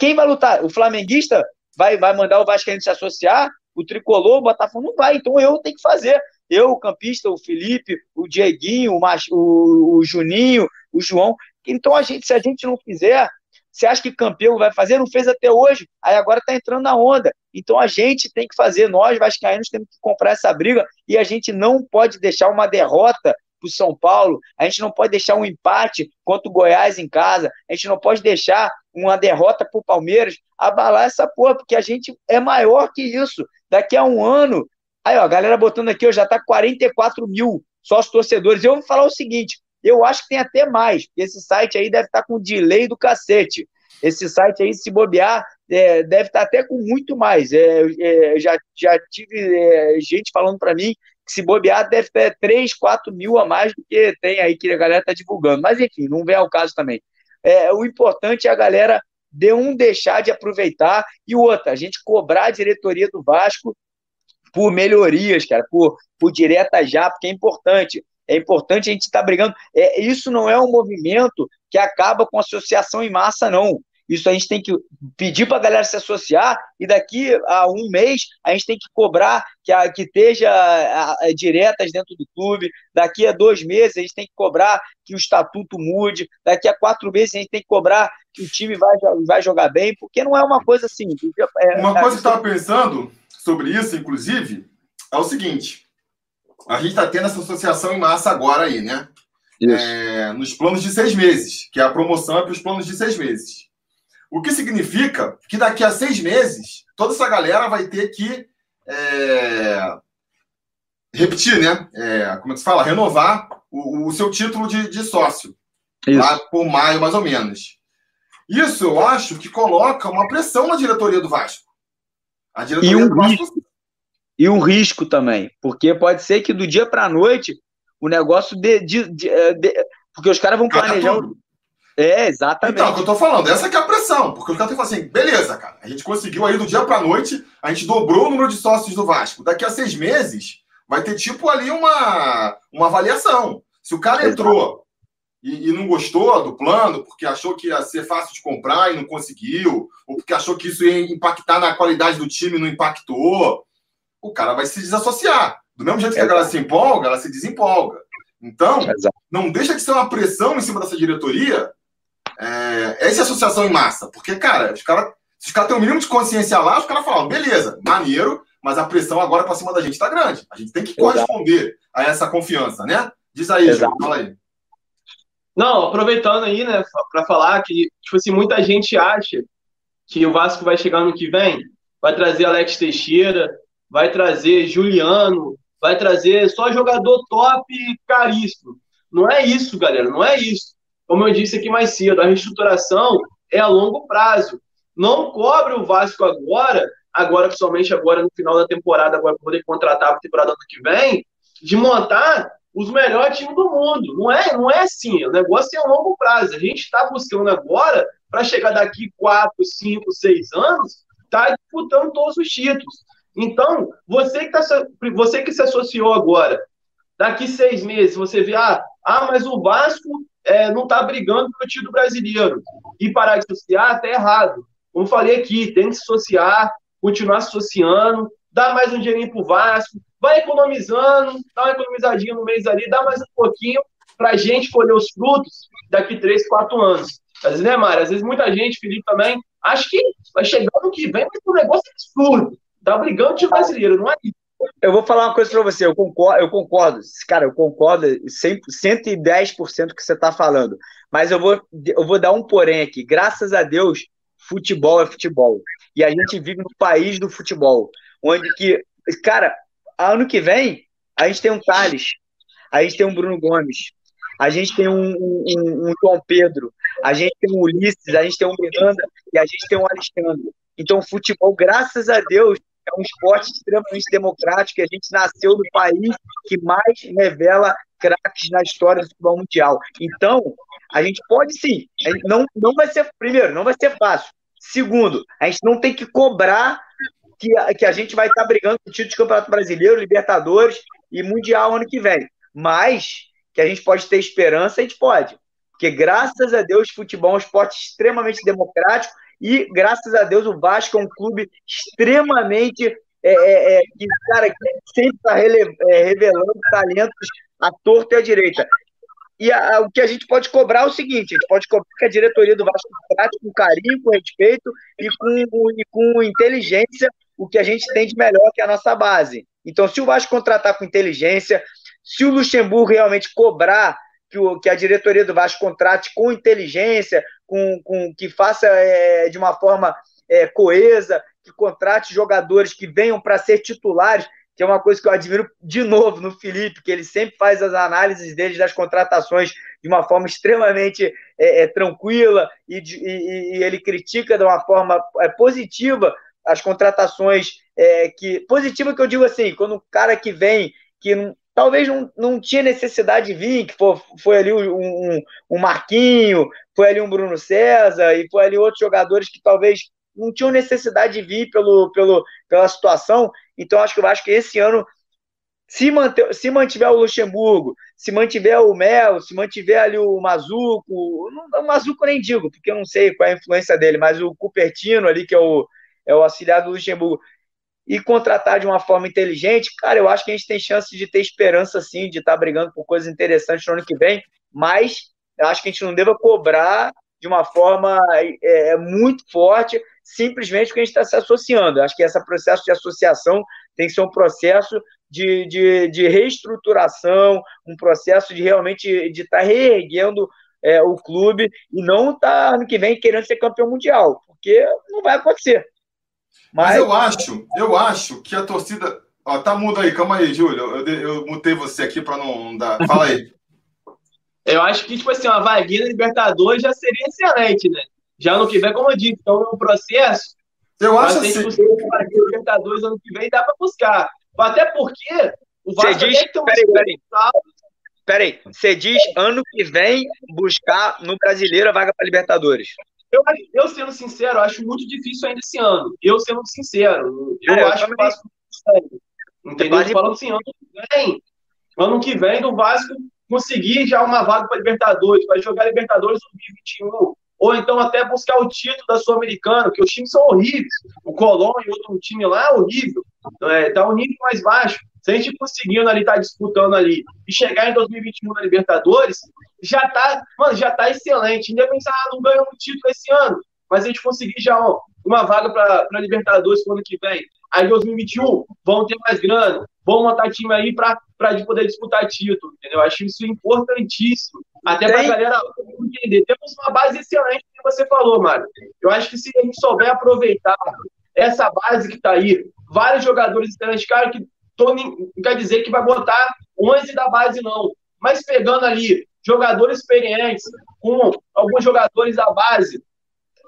quem vai lutar? O flamenguista vai, vai mandar o Vasco se associar? O tricolor, o Botafogo não vai, então eu tenho que fazer. Eu, o campista, o Felipe, o Dieguinho, o, Mach, o, o Juninho, o João. Então, a gente, se a gente não fizer, você acha que campeão vai fazer? Não fez até hoje. Aí agora está entrando na onda. Então a gente tem que fazer, nós vascaínos temos que comprar essa briga e a gente não pode deixar uma derrota para o São Paulo, a gente não pode deixar um empate contra o Goiás em casa, a gente não pode deixar uma derrota para o Palmeiras abalar essa porra, porque a gente é maior que isso. Daqui a um ano, aí ó, a galera botando aqui, ó, já está 44 mil sócios torcedores. Eu vou falar o seguinte: eu acho que tem até mais. Esse site aí deve estar com delay do cacete. Esse site aí, se bobear, é, deve estar até com muito mais. É, é, já, já tive é, gente falando para mim se bobear deve ter 3, 4 mil a mais do que tem aí que a galera está divulgando. Mas enfim, não vem ao caso também. É, o importante é a galera de um deixar de aproveitar e o outro, a gente cobrar a diretoria do Vasco por melhorias, cara, por, por direta já, porque é importante. É importante a gente estar tá brigando. É, isso não é um movimento que acaba com associação em massa, não. Isso a gente tem que pedir para a galera se associar e daqui a um mês a gente tem que cobrar que, a, que esteja a, a, diretas dentro do clube. Daqui a dois meses a gente tem que cobrar que o estatuto mude. Daqui a quatro meses a gente tem que cobrar que o time vai, vai jogar bem, porque não é uma coisa assim. É, uma coisa que eu estava pensando sobre isso, inclusive, é o seguinte: a gente está tendo essa associação em massa agora aí, né? É, nos planos de seis meses, que é a promoção é para os planos de seis meses. O que significa que daqui a seis meses, toda essa galera vai ter que é, repetir, né? É, como é que se fala? Renovar o, o seu título de, de sócio. Isso. Lá por maio, mais ou menos. Isso eu acho que coloca uma pressão na diretoria do Vasco. A diretoria e um do Vasco risco e um risco também, porque pode ser que do dia para a noite o negócio de, de, de, de, porque os caras vão planejar. É, exatamente. Então, o que eu tô falando, essa que é a pressão. Porque o cara tem que falar assim, beleza, cara, a gente conseguiu aí do dia pra noite, a gente dobrou o número de sócios do Vasco. Daqui a seis meses, vai ter tipo ali uma, uma avaliação. Se o cara entrou e, e, não gostou do plano, porque achou que ia ser fácil de comprar e não conseguiu, ou porque achou que isso ia impactar na qualidade do time e não impactou, o cara vai se desassociar. Do mesmo jeito que a galera se empolga, ela se desempolga. Então, não deixa de ser uma pressão em cima dessa diretoria é, essa associação em massa. Porque, cara, os caras, se os caras têm o um mínimo de consciência lá, os caras falam, beleza, maneiro, mas a pressão agora para cima da gente está grande. A gente tem que corresponder Exato. a essa confiança, né? Diz aí, Ju, fala aí. Não, aproveitando aí, né, para falar que, tipo assim, muita gente acha que o Vasco vai chegar no que vem, vai trazer Alex Teixeira, vai trazer Juliano, vai trazer só jogador top caríssimo. Não é isso, galera, não é isso. Como eu disse aqui mais cedo, a reestruturação é a longo prazo. Não cobre o Vasco agora, agora somente agora no final da temporada, agora poder contratar para a temporada ano que vem, de montar os melhores times do mundo. Não é, não é assim. O negócio é a longo prazo. A gente está buscando agora para chegar daqui quatro, cinco, seis anos, tá disputando todos os títulos. Então, você que, tá, você que se associou agora, daqui seis meses, você vê, ah, ah mas o Vasco é, não está brigando pelo título brasileiro. E parar de associar até errado. Como falei aqui, tem que se associar, continuar associando, dar mais um dinheirinho pro Vasco, vai economizando, dá uma economizadinha no mês ali, dá mais um pouquinho para a gente colher os frutos daqui três, quatro anos. Às vezes, né, Mário? Às vezes muita gente, Felipe também, acha que vai chegar no que vem, mas o negócio é absurdo. Tá brigando de brasileiro, não é isso. Eu vou falar uma coisa para você, eu concordo, eu concordo, cara, eu concordo 100, 110% que você está falando, mas eu vou, eu vou dar um porém aqui. Graças a Deus, futebol é futebol. E a gente vive no país do futebol, onde que, cara, ano que vem, a gente tem um Thales, a gente tem um Bruno Gomes, a gente tem um, um, um João Pedro, a gente tem um Ulisses, a gente tem um Miranda e a gente tem um Alexandre. Então, futebol, graças a Deus, é um esporte extremamente democrático a gente nasceu no país que mais revela craques na história do futebol mundial. Então, a gente pode sim. Não, não vai ser, primeiro, não vai ser fácil. Segundo, a gente não tem que cobrar que a, que a gente vai estar brigando com o título de Campeonato Brasileiro, Libertadores e Mundial ano que vem. Mas que a gente pode ter esperança, a gente pode. Porque, graças a Deus, futebol é um esporte extremamente democrático e, graças a Deus, o Vasco é um clube extremamente. É, é, é que, cara, que sempre está é, revelando talentos à torta e à direita. E a, a, o que a gente pode cobrar é o seguinte: a gente pode cobrar que a diretoria do Vasco trate com carinho, com respeito e com, e com inteligência o que a gente tem de melhor que a nossa base. Então, se o Vasco contratar com inteligência, se o Luxemburgo realmente cobrar que, o, que a diretoria do Vasco contrate com inteligência, com, com que faça é, de uma forma é, coesa, que contrate jogadores que venham para ser titulares, que é uma coisa que eu admiro de novo no Felipe, que ele sempre faz as análises dele das contratações de uma forma extremamente é, é, tranquila e, e, e, ele critica de uma forma é, positiva as contratações é, que positiva que eu digo assim, quando um cara que vem que talvez não, não tinha necessidade de vir, que foi, foi ali um, um, um Marquinho, foi ali um Bruno César, e foi ali outros jogadores que talvez não tinham necessidade de vir pelo, pelo, pela situação. Então, acho que eu acho que esse ano, se, manter, se mantiver o Luxemburgo, se mantiver o Mel, se mantiver ali o Mazuco, não, o Mazuco nem digo, porque eu não sei qual é a influência dele, mas o Cupertino ali, que é o, é o auxiliar do Luxemburgo, e contratar de uma forma inteligente, cara, eu acho que a gente tem chance de ter esperança, sim, de estar tá brigando por coisas interessantes no ano que vem, mas eu acho que a gente não deva cobrar de uma forma é, é muito forte, simplesmente porque a gente está se associando. Eu acho que esse processo de associação tem que ser um processo de, de, de reestruturação, um processo de realmente de estar tá reerguendo é, o clube e não estar tá, ano que vem querendo ser campeão mundial, porque não vai acontecer. Mas, Mas eu acho, eu acho que a torcida. Ó, tá mudo aí, calma aí, Júlio. Eu, eu mutei você aqui para não dar. Fala aí. eu acho que, tipo assim, uma vaguinha da Libertadores já seria excelente, né? Já no que vem, como eu disse, então é um processo. Eu acho assim. Se Libertadores ano que vem, dá para buscar. Até porque o Vasco Você diz, tem que ter um peraí, peraí. Peraí, você diz ano que vem buscar no brasileiro a vaga para Libertadores. Eu, eu, sendo sincero, acho muito difícil ainda esse ano. Eu sendo sincero, eu, é, eu acho que o Vasco Entendeu? Quase... Falando assim, ano que vem, ano que vem do Vasco conseguir já uma vaga para Libertadores, vai jogar Libertadores 2021 ou então até buscar o título da Sul-Americana, que os times são horríveis. O Colón e outro time lá é horrível. É, tá um nível mais baixo. Se a gente conseguindo ali, tá disputando ali, e chegar em 2021 na Libertadores, já tá, mano, já tá excelente. Ainda pensar, ah, não ganhamos um título esse ano, mas a gente conseguir já ó, uma vaga para Libertadores pro ano que vem. Aí em 2021 vão ter mais grana, vão montar time aí para poder disputar título, entendeu? Acho isso importantíssimo. Até para a galera entender. Temos uma base excelente que você falou, Mário. Eu acho que se a gente souber aproveitar essa base que está aí, vários jogadores excelentes, cara, que tô, não quer dizer que vai botar 11 da base, não. Mas pegando ali jogadores experientes, com alguns jogadores da base,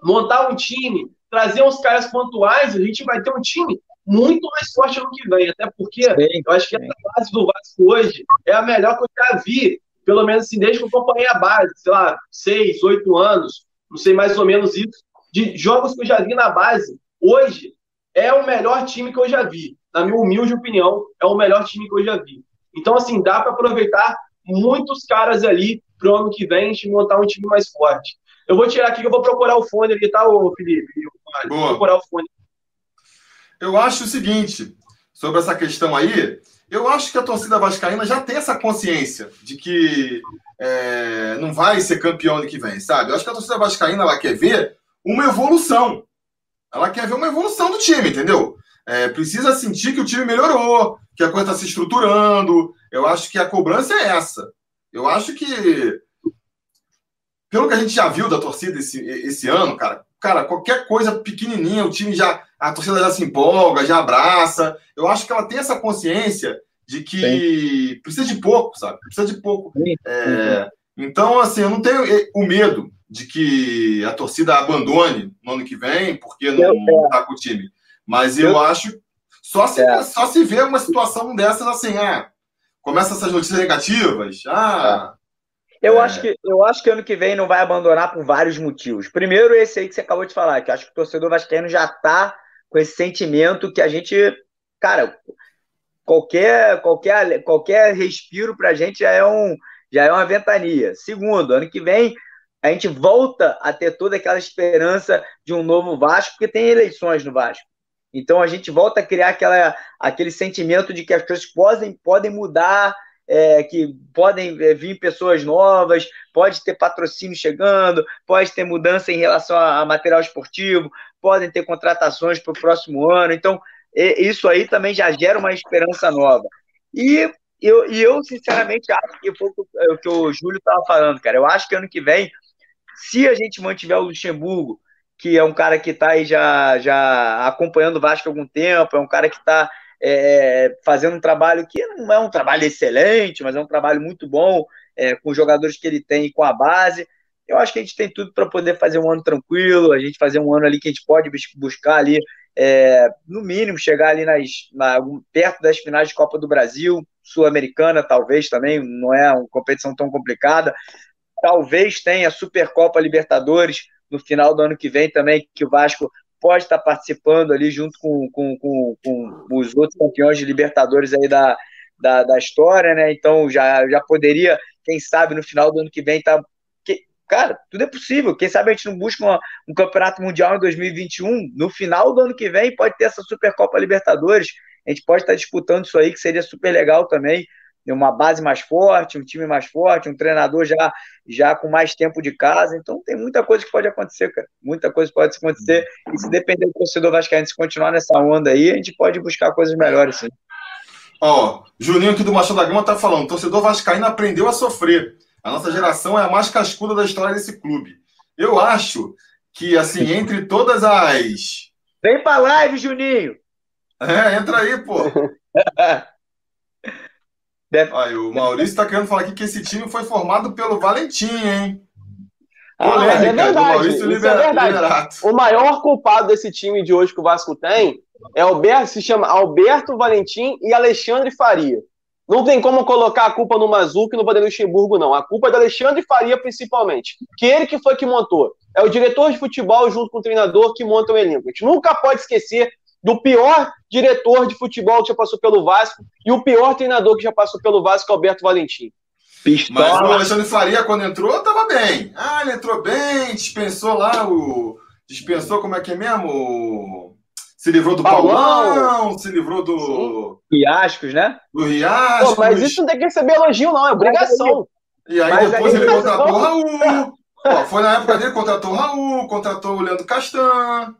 montar um time, trazer uns caras pontuais, a gente vai ter um time muito mais forte ano que vem. Até porque sim, eu acho que sim. a base do Vasco hoje é a melhor que eu já vi pelo menos assim, desde que eu acompanhei a base, sei lá, seis, oito anos, não sei mais ou menos isso, de jogos que eu já vi na base, hoje é o melhor time que eu já vi. Na minha humilde opinião, é o melhor time que eu já vi. Então, assim, dá para aproveitar muitos caras ali pro ano que vem a gente montar um time mais forte. Eu vou tirar aqui que eu vou procurar o fone ali, tá, ô Felipe? Eu vou procurar o fone. Eu acho o seguinte, sobre essa questão aí, eu acho que a torcida vascaína já tem essa consciência de que é, não vai ser campeão ano que vem, sabe? Eu acho que a torcida vascaína ela quer ver uma evolução. Ela quer ver uma evolução do time, entendeu? É, precisa sentir que o time melhorou, que a coisa está se estruturando. Eu acho que a cobrança é essa. Eu acho que, pelo que a gente já viu da torcida esse, esse ano, cara, cara, qualquer coisa pequenininha, o time já a torcida já se empolga, já abraça. Eu acho que ela tem essa consciência de que Sim. precisa de pouco, sabe? Precisa de pouco. É, então, assim, eu não tenho o medo de que a torcida abandone no ano que vem, porque não está com o time. Mas eu, eu acho só se, é. só se vê uma situação dessas assim, ah, começa essas notícias negativas, ah. É. Eu, é. acho que, eu acho que ano que vem não vai abandonar por vários motivos. Primeiro, esse aí que você acabou de falar, que acho que o torcedor vascaíno já está com esse sentimento que a gente, cara, qualquer qualquer qualquer respiro para a gente já é um já é uma ventania. Segundo, ano que vem a gente volta a ter toda aquela esperança de um novo Vasco, porque tem eleições no Vasco. Então a gente volta a criar aquela, aquele sentimento de que as coisas podem, podem mudar, é, que podem é, vir pessoas novas, pode ter patrocínio chegando, pode ter mudança em relação a, a material esportivo, podem ter contratações para o próximo ano. Então, isso aí também já gera uma esperança nova. E eu, e eu sinceramente, acho que foi o que o Júlio estava falando, cara. Eu acho que ano que vem, se a gente mantiver o Luxemburgo, que é um cara que está aí já, já acompanhando o Vasco há algum tempo, é um cara que está é, fazendo um trabalho que não é um trabalho excelente, mas é um trabalho muito bom, é, com os jogadores que ele tem e com a base. Eu acho que a gente tem tudo para poder fazer um ano tranquilo, a gente fazer um ano ali que a gente pode buscar ali, é, no mínimo, chegar ali nas, na, perto das finais de Copa do Brasil, Sul-Americana, talvez também, não é uma competição tão complicada. Talvez tenha Supercopa Libertadores no final do ano que vem também, que o Vasco pode estar participando ali junto com, com, com, com os outros campeões de Libertadores aí da, da, da, história, né? Então já, já poderia, quem sabe, no final do ano que vem, tá. Que, cara, tudo é possível. Quem sabe a gente não busca uma, um campeonato mundial em 2021. No final do ano que vem pode ter essa Supercopa Libertadores. A gente pode estar disputando isso aí, que seria super legal também uma base mais forte, um time mais forte, um treinador já, já com mais tempo de casa. Então tem muita coisa que pode acontecer, cara. Muita coisa pode acontecer. E se depender do torcedor vascaíno se continuar nessa onda aí, a gente pode buscar coisas melhores, sim. Ó, Juninho aqui do Machado da Gama tá falando, torcedor vascaíno aprendeu a sofrer. A nossa geração é a mais cascuda da história desse clube. Eu acho que, assim, entre todas as... Vem pra live, Juninho! É, entra aí, pô. Deve... Aí, o Maurício está querendo falar aqui que esse time foi formado pelo Valentim, hein? Ah, é verdade, isso é verdade. O maior culpado desse time de hoje que o Vasco tem é Alberto, se chama Alberto Valentim e Alexandre Faria. Não tem como colocar a culpa no Mazuco e no Vanderlei Luxemburgo, não. A culpa é do Alexandre Faria, principalmente. Que ele que foi que montou. É o diretor de futebol junto com o treinador que monta o elenco. A gente nunca pode esquecer do pior diretor de futebol que já passou pelo Vasco e o pior treinador que já passou pelo Vasco, Alberto Valentim. Pistola. Mas o Alexandre Faria, quando entrou, estava bem. Ah, ele entrou bem, dispensou lá o. Dispensou, como é que é mesmo? Se livrou do Paulão, Paulão se livrou do. Riascos, né? Do Riascos. Pô, mas isso não tem que receber elogio, não, é obrigação. E aí mas depois aí, ele contratou o Raul. Pô, foi na época dele, contratou o Raul, contratou o Leandro Castan.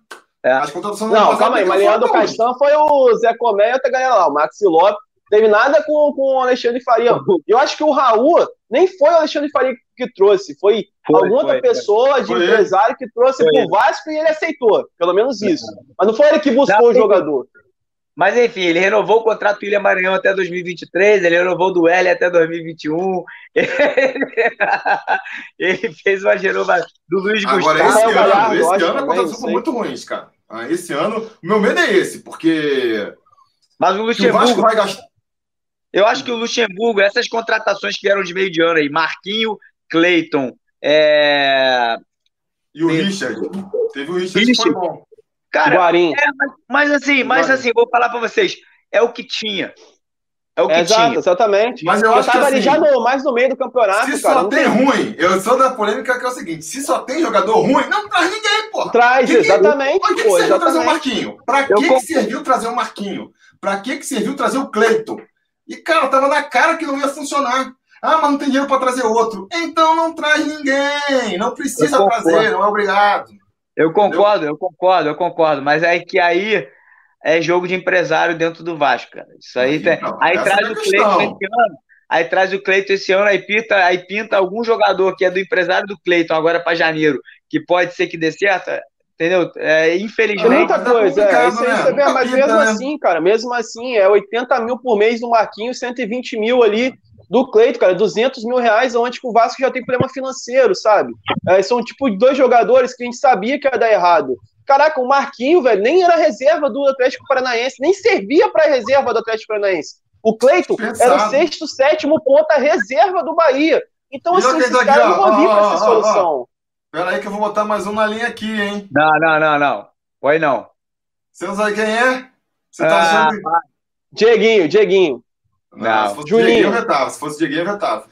É. As contratações não, calma aí, mas Leandro Castan foi o Zé Comé e outra galera lá, o Maxi Lopes. Teve nada com, com o Alexandre Faria. Eu acho que o Raul nem foi o Alexandre Faria que trouxe, foi, foi alguma outra pessoa de foi empresário ele. que trouxe foi pro Vasco e ele aceitou. Pelo menos isso. Mas não foi ele que buscou não, o jogador. Mas enfim, ele renovou o contrato do William Maranhão até 2023, ele renovou do L até 2021. ele fez uma genova do Luiz Agora, Gustavo. Esse ano, esse ano a contratação foi muito ruim, cara. Ah, esse ano, o meu medo é esse, porque. Mas o Luxemburgo. O Vasco vai gastar. Eu acho que o Luxemburgo, essas contratações que vieram de meio de ano aí, Marquinho, Cleiton, é... E o Richard. Teve o Richard, Richard. que foi bom. Cara, é, mas, mas, assim, mas assim, vou falar para vocês, é o que tinha. É o que Exato, tinha. Exatamente. Mas eu, eu acho que ali assim, já no, mais no meio do campeonato. Se cara, só tem, tem ruim, eu sou da polêmica que é o seguinte: se só tem jogador ruim, não traz ninguém, pô. Traz, exatamente. Pra que, pô, que serviu trazer o Marquinho? Pra que, que serviu trazer o Marquinho? Pra que, que serviu trazer o Cleiton? E, cara, tava na cara que não ia funcionar. Ah, mas não tem dinheiro para trazer outro. Então não traz ninguém. Não precisa trazer, não é obrigado. Eu concordo, eu concordo, eu concordo. Mas é que aí é jogo de empresário dentro do Vasco, cara. Isso aí, tem... Então, aí traz é o Cleiton esse ano, aí traz o Cleiton esse ano, aí pinta, aí pinta algum jogador que é do empresário do Cleiton agora para janeiro, que pode ser que dê certo. Entendeu? É, infelizmente. É muita coisa, é, isso, isso é, mas mesmo né? assim, cara, mesmo assim, é 80 mil por mês do Marquinhos, 120 mil ali do Cleito, cara, 200 mil reais, onde o Vasco já tem problema financeiro, sabe? É, são tipo dois jogadores que a gente sabia que ia dar errado. Caraca, o Marquinho, velho, nem era reserva do Atlético Paranaense, nem servia para reserva do Atlético Paranaense. O Cleito era o sexto, sétimo ponta reserva do Bahia. Então, e assim, esses caras não vão vir com essa solução. Pera aí que eu vou botar mais um na linha aqui, hein? Não, não, não, não. Oi, não. Você não sabe quem é? Você tá ah, achando... Dieguinho, Dieguinho. Não, se fosse Juninho. Dieguinho, eu vetava. Se fosse Dieguinho, eu vetava.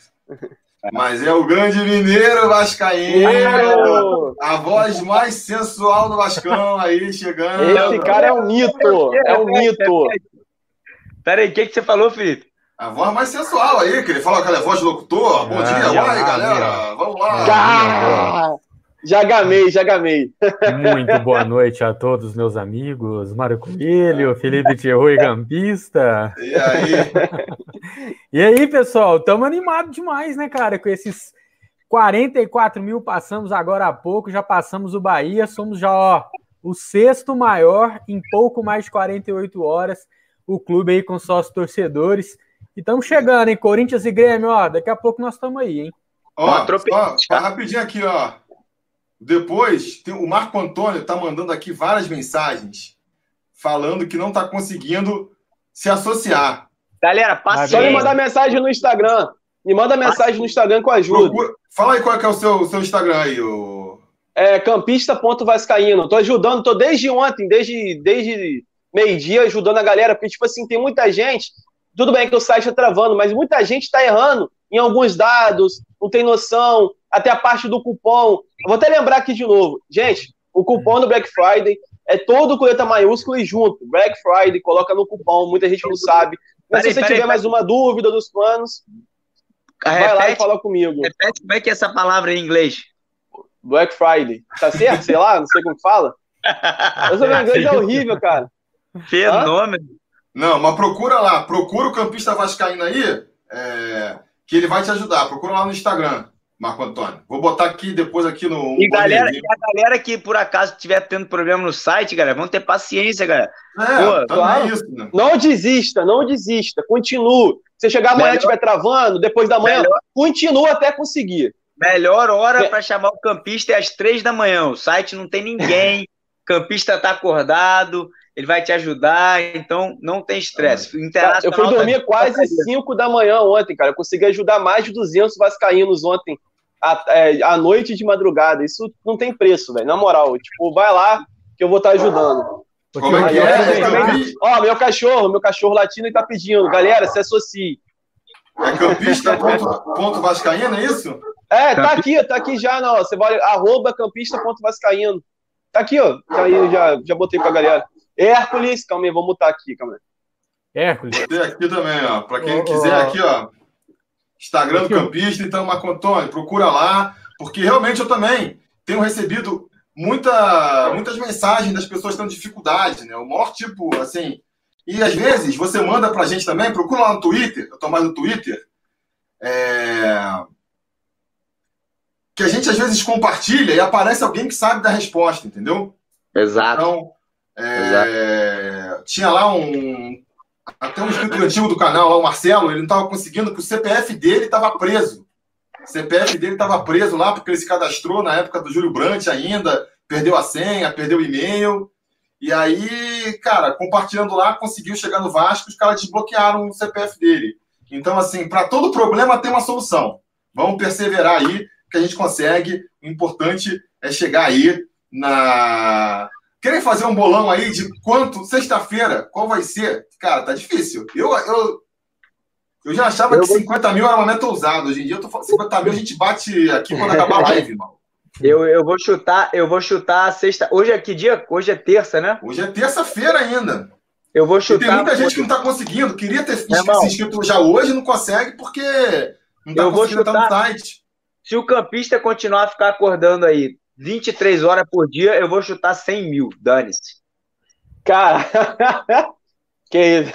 Mas é o grande mineiro Vascaíno, a voz mais sensual do Vascão aí chegando. Esse cara é um mito, é um mito. Peraí, o que, que você falou, Felipe? A voz mais sensual aí, que ele fala aquela voz de locutor. Bom ah, dia, vai, galera. Vamos lá. Ah, já gamei, já gamei. Muito boa noite a todos meus amigos, Mário Coelho, Felipe Thierry Gampista. E aí? e aí, pessoal, estamos animados demais, né, cara, com esses 44 mil passamos agora há pouco, já passamos o Bahia, somos já, ó, o sexto maior em pouco mais de 48 horas, o clube aí com sócios torcedores. E estamos chegando, hein, Corinthians e Grêmio, ó, daqui a pouco nós estamos aí, hein. Ó, ó, ó, rapidinho aqui, ó. Depois, tem, o Marco Antônio está mandando aqui várias mensagens falando que não está conseguindo se associar. Galera, passa Só me mandar mensagem no Instagram. Me manda mensagem no Instagram com ajuda. Procura... Fala aí qual é, é o seu, seu Instagram aí, o... É campista.vascaíno. Tô ajudando, tô desde ontem, desde, desde meio-dia, ajudando a galera, porque, tipo assim, tem muita gente. Tudo bem que o site está travando, mas muita gente está errando em alguns dados, não tem noção, até a parte do cupom. Eu vou até lembrar aqui de novo. Gente, o cupom do Black Friday é todo com letra maiúscula e junto. Black Friday, coloca no cupom, muita gente não sabe. Mas peraí, se você tiver mais uma dúvida dos planos, repete, vai lá e fala comigo. Repete como é que é essa palavra em inglês. Black Friday. Tá certo? Sei lá, não sei como fala. Eu sou meu inglês é horrível, cara. Fenômeno. Não, mas procura lá, procura o campista vascaíno aí, é, que ele vai te ajudar. Procura lá no Instagram. Marco Antônio. Vou botar aqui depois aqui no. E, galera, e a galera que por acaso estiver tendo problema no site, galera, vamos ter paciência, galera. É, Pô, claro. isso, né? Não desista, não desista. Continue. Se chegar amanhã e estiver travando, depois da manhã, Melhor... continua até conseguir. Melhor hora é. para chamar o campista é às três da manhã. O site não tem ninguém, campista tá acordado. Ele vai te ajudar, então não tem estresse. Eu fui dormir tá quase 5 da manhã ontem, cara. Eu consegui ajudar mais de 200 vascaínos ontem, à, é, à noite de madrugada. Isso não tem preço, velho, na moral. Tipo, vai lá que eu vou estar tá ajudando. Como é que é? Ó, meu cachorro, meu cachorro latino tá pedindo. Galera, se associe. É campista ponto, ponto vascaíno, é isso? É, tá aqui, tá aqui já, não. Você vai, arroba campista ponto vascaíno. Tá aqui, ó. Tá aí, já, já botei pra galera. Hércules, calma aí, vou mutar aqui, calma aí. Hércules. Botei aqui também, ó. Pra quem oh, quiser aqui, ó. Instagram do Campista, então, Marco Antônio, procura lá, porque realmente eu também tenho recebido muita, muitas mensagens das pessoas tendo dificuldade, né? O maior tipo, assim. E às vezes você manda pra gente também, procura lá no Twitter, eu tô mais no Twitter. É... Que a gente às vezes compartilha e aparece alguém que sabe da resposta, entendeu? Exato. Então, é... Tinha lá um. Até um inscrito antigo do canal, lá, o Marcelo, ele não estava conseguindo, porque o CPF dele estava preso. O CPF dele estava preso lá porque ele se cadastrou na época do Júlio Brandt ainda, perdeu a senha, perdeu o e-mail. E aí, cara, compartilhando lá, conseguiu chegar no Vasco, os caras desbloquearam o CPF dele. Então, assim, para todo problema tem uma solução. Vamos perseverar aí, que a gente consegue. O importante é chegar aí na. Querem fazer um bolão aí de quanto, sexta-feira, qual vai ser? Cara, tá difícil. Eu, eu, eu já achava eu que vou... 50 mil era uma meta ousada. Hoje em dia eu tô falando 50 mil, a gente bate aqui quando acabar a live, irmão. Eu, eu vou chutar, eu vou chutar sexta. Hoje é que dia? Hoje é terça, né? Hoje é terça-feira ainda. Eu vou chutar. E tem muita gente que não tá conseguindo. Queria ter se inscrito já hoje, não consegue, porque não tá eu conseguindo estar no site. Se o campista continuar a ficar acordando aí 23 horas por dia, eu vou chutar 100 mil. Dane-se. Cara, que isso?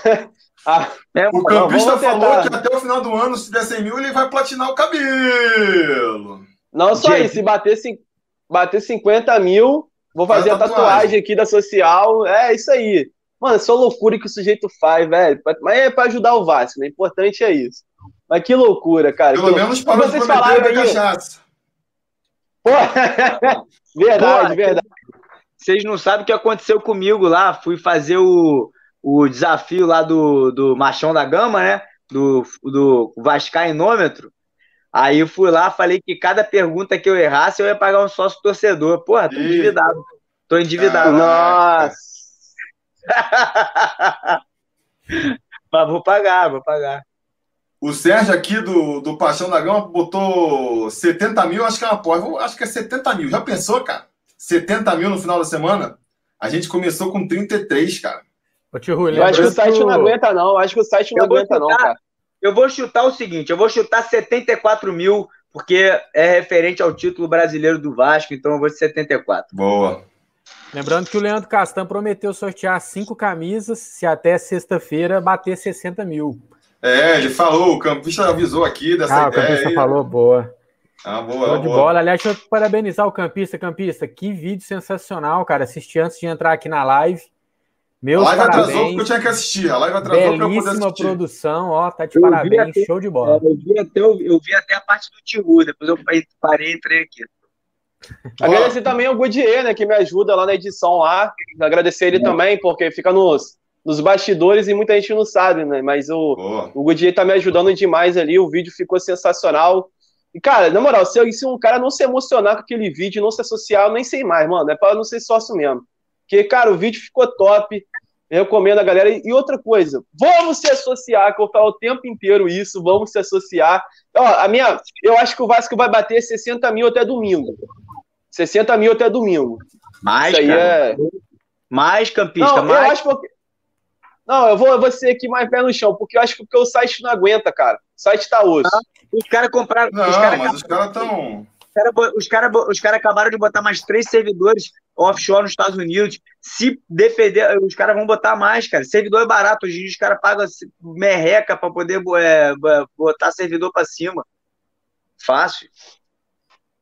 Ah, é, o campista falou que até o final do ano, se der 100 mil, ele vai platinar o cabelo. Não só Gente. isso, se bater, bater 50 mil, vou fazer a tatuagem. tatuagem aqui da social. É isso aí. Mano, é só loucura que o sujeito faz, velho. Mas é pra ajudar o Vasco, né? O importante é isso. Mas que loucura, cara. Pelo que... menos para vocês aí... cachaça. Pô, verdade, Pô, verdade. Vocês não sabem o que aconteceu comigo lá. Fui fazer o, o desafio lá do, do Machão da Gama, né? Do, do Vascainômetro. Aí eu fui lá, falei que cada pergunta que eu errasse, eu ia pagar um sócio torcedor. Porra, tô endividado. Tô endividado. Nossa! Mas vou pagar, vou pagar. O Sérgio aqui do, do Paixão da Gama botou 70 mil, acho que é uma porra. Acho que é 70 mil. Já pensou, cara? 70 mil no final da semana? A gente começou com 33, cara. Ô, tio eu acho que o site não aguenta, não. Eu acho que o site não aguenta, não, cara. Eu vou chutar o seguinte: eu vou chutar 74 mil, porque é referente ao título brasileiro do Vasco, então eu vou de 74. Boa. Lembrando que o Leandro Castan prometeu sortear cinco camisas se até sexta-feira bater 60 mil. É, ele falou, o campista avisou aqui dessa ah, ideia. O campista aí. falou, boa. Ah, boa, Show de boa. bola. Aliás, deixa eu parabenizar o campista. Campista, que vídeo sensacional, cara. Assisti antes de entrar aqui na live. Meus a live parabéns. atrasou porque eu tinha que assistir. A live atrasou para eu poder assistir. produção, ó, tá de eu parabéns, até, show de bola. Eu, vi até, eu vi até a parte do Tiru, depois eu parei e entrei aqui. Agradecer também ao Goodyear, né, que me ajuda lá na edição lá. Agradecer ele é. também, porque fica nos, nos bastidores e muita gente não sabe, né? Mas o, o Goodyear tá me ajudando demais ali, o vídeo ficou sensacional. E, cara, na moral, se, se um cara não se emocionar com aquele vídeo, não se associar, eu nem sei mais, mano. É pra não ser sócio mesmo. Porque, cara, o vídeo ficou top. Eu recomendo a galera. E outra coisa, vamos se associar, que eu falo o tempo inteiro isso, vamos se associar. Ó, a minha, eu acho que o Vasco vai bater 60 mil até domingo. 60 mil até domingo. Mais, isso aí cara. é. Mais campista, não, mais. Eu acho que... Não, eu vou, eu vou ser aqui mais pé no chão, porque eu acho que o site não aguenta, cara. O site tá osso. Ah, os caras compraram. Não, os cara mas os caras estão. Os caras os cara acabaram de botar mais três servidores offshore nos Estados Unidos. Se defender, os caras vão botar mais, cara. Servidor é barato. Hoje em dia os caras pagam merreca para poder é, botar servidor para cima. Fácil.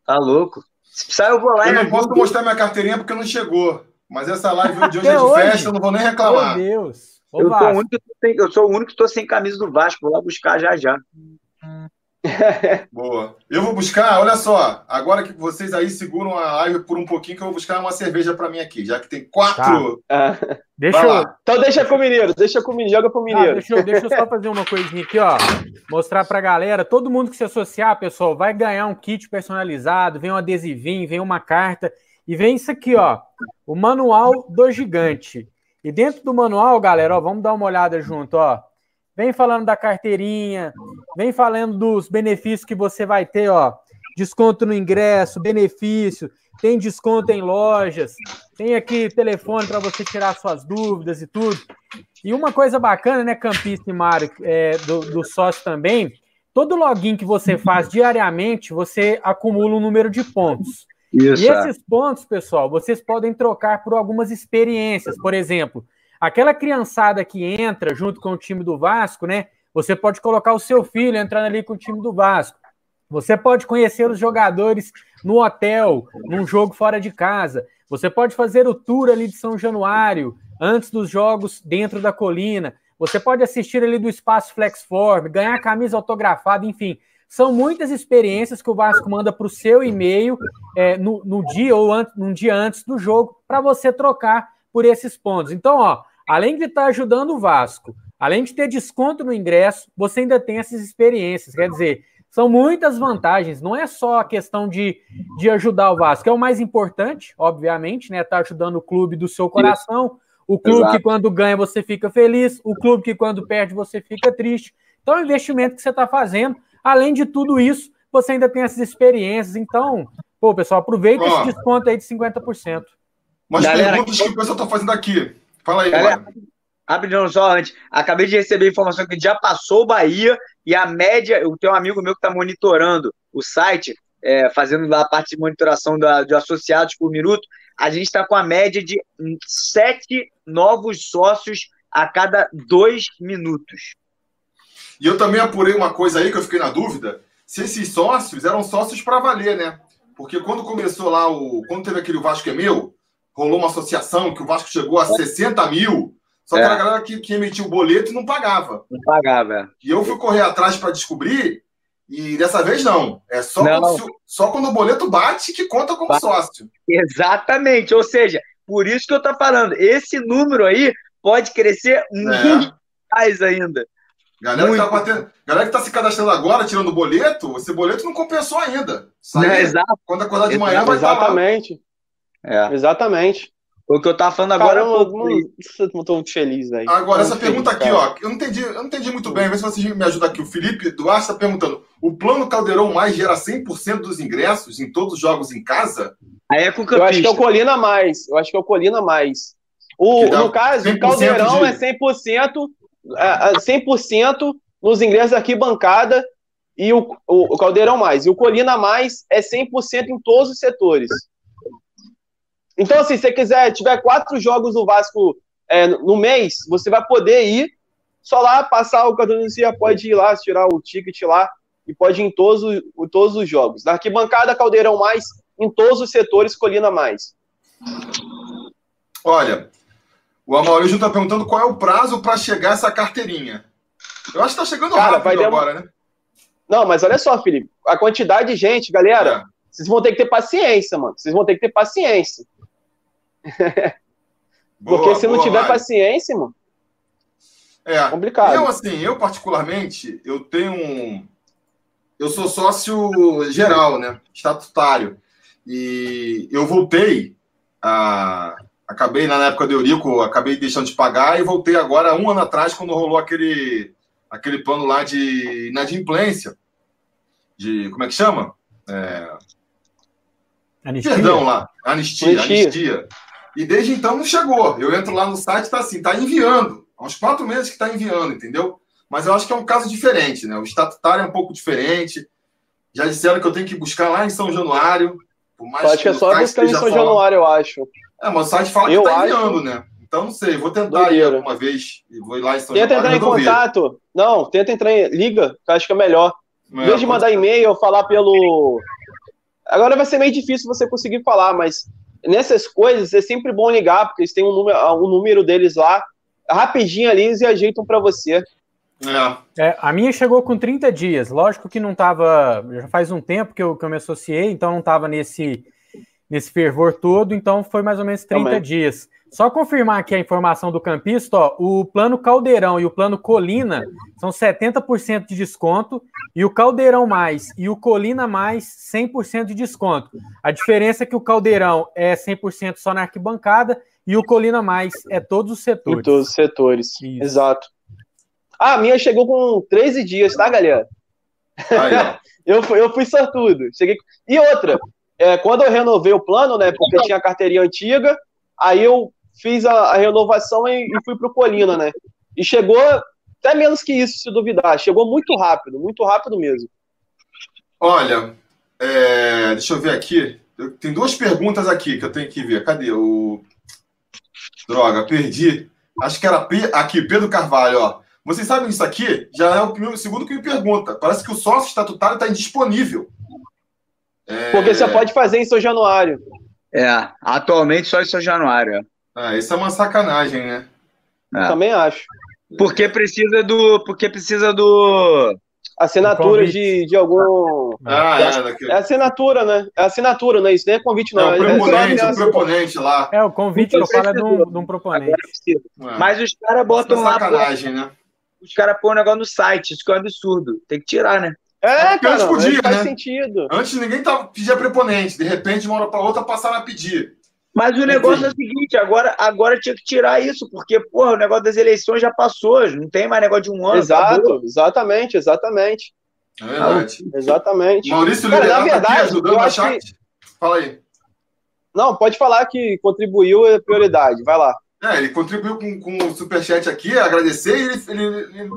Tá louco. Se precisar, eu vou lá. Eu não posso mostrar minha carteirinha porque não chegou. Mas essa live de hoje é de hoje? festa, eu não vou nem reclamar. Meu Deus. Eu, sou o único que eu sou o único que estou sem camisa do Vasco. Vou lá buscar já já. Boa. Eu vou buscar, olha só, agora que vocês aí seguram a live por um pouquinho, que eu vou buscar uma cerveja para mim aqui, já que tem quatro. Tá. Ah. Deixa eu... Então deixa com o Mineiro, deixa com o Mineiro, joga pro Mineiro. deixa, eu, deixa eu só fazer uma coisinha aqui, ó. Mostrar pra galera, todo mundo que se associar, pessoal, vai ganhar um kit personalizado, vem um adesivinho, vem uma carta e vem isso aqui, ó. O manual do gigante. E dentro do manual, galera, ó, vamos dar uma olhada junto, ó vem falando da carteirinha, vem falando dos benefícios que você vai ter, ó. Desconto no ingresso, benefício, tem desconto em lojas, tem aqui telefone para você tirar suas dúvidas e tudo. E uma coisa bacana, né, Campista e Mário, é, do, do sócio também, todo login que você faz diariamente, você acumula um número de pontos. Isso, e esses pontos, pessoal, vocês podem trocar por algumas experiências. Por exemplo, Aquela criançada que entra junto com o time do Vasco, né? Você pode colocar o seu filho entrando ali com o time do Vasco. Você pode conhecer os jogadores no hotel, num jogo fora de casa. Você pode fazer o tour ali de São Januário, antes dos jogos dentro da colina. Você pode assistir ali do espaço Flexform, ganhar camisa autografada, enfim. São muitas experiências que o Vasco manda para o seu e-mail é, no, no, dia ou an num dia antes do jogo para você trocar por esses pontos. Então, ó, além de estar ajudando o Vasco, além de ter desconto no ingresso, você ainda tem essas experiências. Quer dizer, são muitas vantagens. Não é só a questão de, de ajudar o Vasco, é o mais importante, obviamente, né? Estar tá ajudando o clube do seu coração. O clube Exato. que quando ganha você fica feliz, o clube que quando perde você fica triste. Então é um investimento que você está fazendo. Além de tudo isso, você ainda tem essas experiências. Então, pô, pessoal, aproveita esse desconto aí de 50%. Mas Galera, perguntas que o pessoal está fazendo aqui. Fala aí, Galera. Rapidinho, só antes. Acabei de receber informação que já passou o Bahia e a média. Eu tenho um amigo meu que está monitorando o site, é, fazendo lá a parte de monitoração da, de associados por minuto. A gente está com a média de sete novos sócios a cada dois minutos. E eu também apurei uma coisa aí que eu fiquei na dúvida: se esses sócios eram sócios para valer, né? Porque quando começou lá o. Quando teve aquele Vasco é meu, rolou uma associação que o Vasco chegou a 60 mil. Só que é. a galera que, que emitiu o boleto e não pagava. Não pagava. É. E eu fui correr atrás para descobrir, e dessa vez não. É só, não. Quando, só quando o boleto bate que conta como bate. sócio. Exatamente. Ou seja, por isso que eu tô falando, esse número aí pode crescer é. muito mais ainda. Galera que, tá batendo, galera que tá se cadastrando agora, tirando o boleto, esse boleto não compensou ainda. Sai, é, exato. Quando acordar de manhã, vai estar Exatamente. É. Exatamente. O que eu tava falando agora. Caramba, eu não tô muito feliz aí. Agora, essa pergunta aqui, ó. Eu não entendi, eu não entendi muito bem. Vê se vocês me ajudam aqui. O Felipe Duarte está perguntando: o plano Caldeirão Mais gera 100% dos ingressos em todos os jogos em casa? Aí é com o Eu acho que é o Colina Mais. Eu acho que é o Colina Mais. O, no caso, o Caldeirão de... é 100%, é, 100% é nos ingressos aqui bancada e o, o, o Caldeirão Mais. E o Colina Mais é 100% em todos os setores. Então, assim, se você quiser, tiver quatro jogos do Vasco é, no mês, você vai poder ir só lá, passar o cartão de CIA, pode ir lá, tirar o ticket lá e pode ir em todos, em todos os jogos. Na arquibancada, Caldeirão mais, em todos os setores, Colina mais. Olha, o Amaurício está perguntando qual é o prazo para chegar essa carteirinha. Eu acho que está chegando Cara, rápido agora, né? Não, mas olha só, Felipe, a quantidade de gente, galera, é. vocês vão ter que ter paciência, mano. Vocês vão ter que ter paciência. Boa, Porque se boa, não tiver paciência, mano. É complicado. Eu, assim, eu particularmente, eu tenho um. Eu sou sócio geral, né? Estatutário. E eu voltei a. Acabei na época do Eurico, acabei deixando de pagar e voltei agora um ano atrás, quando rolou aquele, aquele plano lá de inadimplência. De. Como é que chama? É... Anistia? Perdão lá. Anistia, anistia. anistia. E desde então não chegou. Eu entro lá no site, está assim, está enviando. Há uns quatro meses que está enviando, entendeu? Mas eu acho que é um caso diferente, né? O estatutário é um pouco diferente. Já disseram que eu tenho que buscar lá em São Januário. Por mais eu acho que é só buscar em São Januário, eu acho. É, mas o site fala eu que está enviando, né? Então não sei, vou tentar Doideira. ir alguma vez e vou ir lá em São tenta entrar em contato. Não, tenta entrar em. Liga, que eu acho que é melhor. É, em vez de mandar e-mail, falar pelo. Agora vai ser meio difícil você conseguir falar, mas nessas coisas é sempre bom ligar, porque eles têm um número, um número deles lá, rapidinho ali eles ajeitam para você. É. É, a minha chegou com 30 dias. Lógico que não estava. Já faz um tempo que eu, que eu me associei, então não estava nesse, nesse fervor todo, então foi mais ou menos 30 Também. dias. Só confirmar aqui a informação do campista, ó, o plano Caldeirão e o plano Colina são 70% de desconto e o Caldeirão mais e o Colina mais 100% de desconto. A diferença é que o Caldeirão é 100% só na arquibancada e o Colina mais é todos os setores. Em todos os setores, Isso. exato. Ah, a minha chegou com 13 dias, tá, galera? Aí, eu, fui, eu fui sortudo. Cheguei... E outra, é, quando eu renovei o plano, né, porque tinha a carteirinha antiga, aí eu fiz a, a renovação e, e fui pro Colina, né? E chegou até menos que isso, se duvidar. Chegou muito rápido, muito rápido mesmo. Olha, é, deixa eu ver aqui. Tem duas perguntas aqui que eu tenho que ver. Cadê o. Droga, perdi. Acho que era aqui, Pedro Carvalho, ó. Vocês sabem isso aqui? Já é o segundo que me pergunta. Parece que o sócio estatutário está indisponível. É... Porque você pode fazer em São Januário. É, atualmente só em São Januário. Ah, isso é uma sacanagem, né? É. Também acho. Porque precisa do. Porque precisa do. Assinatura de, de algum. Ah, é, é assinatura, né? É assinatura, não é isso? Nem é convite, não. É o proponente, é o proponente lá. É, o convite que fala de um, de um proponente. É. Mas os caras botam lá. Sacanagem, né? Os caras põem o negócio no site, isso que é um absurdo. Tem que tirar, né? É, cara, podia, faz né? sentido. Antes ninguém tava, pedia preponente, de repente, de uma hora para outra, passaram a pedir. Mas o negócio é o seguinte, agora, agora tinha que tirar isso, porque, porra, o negócio das eleições já passou, não tem mais negócio de um ano. Exato, acabou. exatamente, exatamente. É verdade. Exatamente. Maurício Cara, na verdade, aqui ajudando a chat. Que... Fala aí. Não, pode falar que contribuiu é prioridade, vai lá. É, ele contribuiu com, com o superchat aqui, agradecer, e ele, ele, ele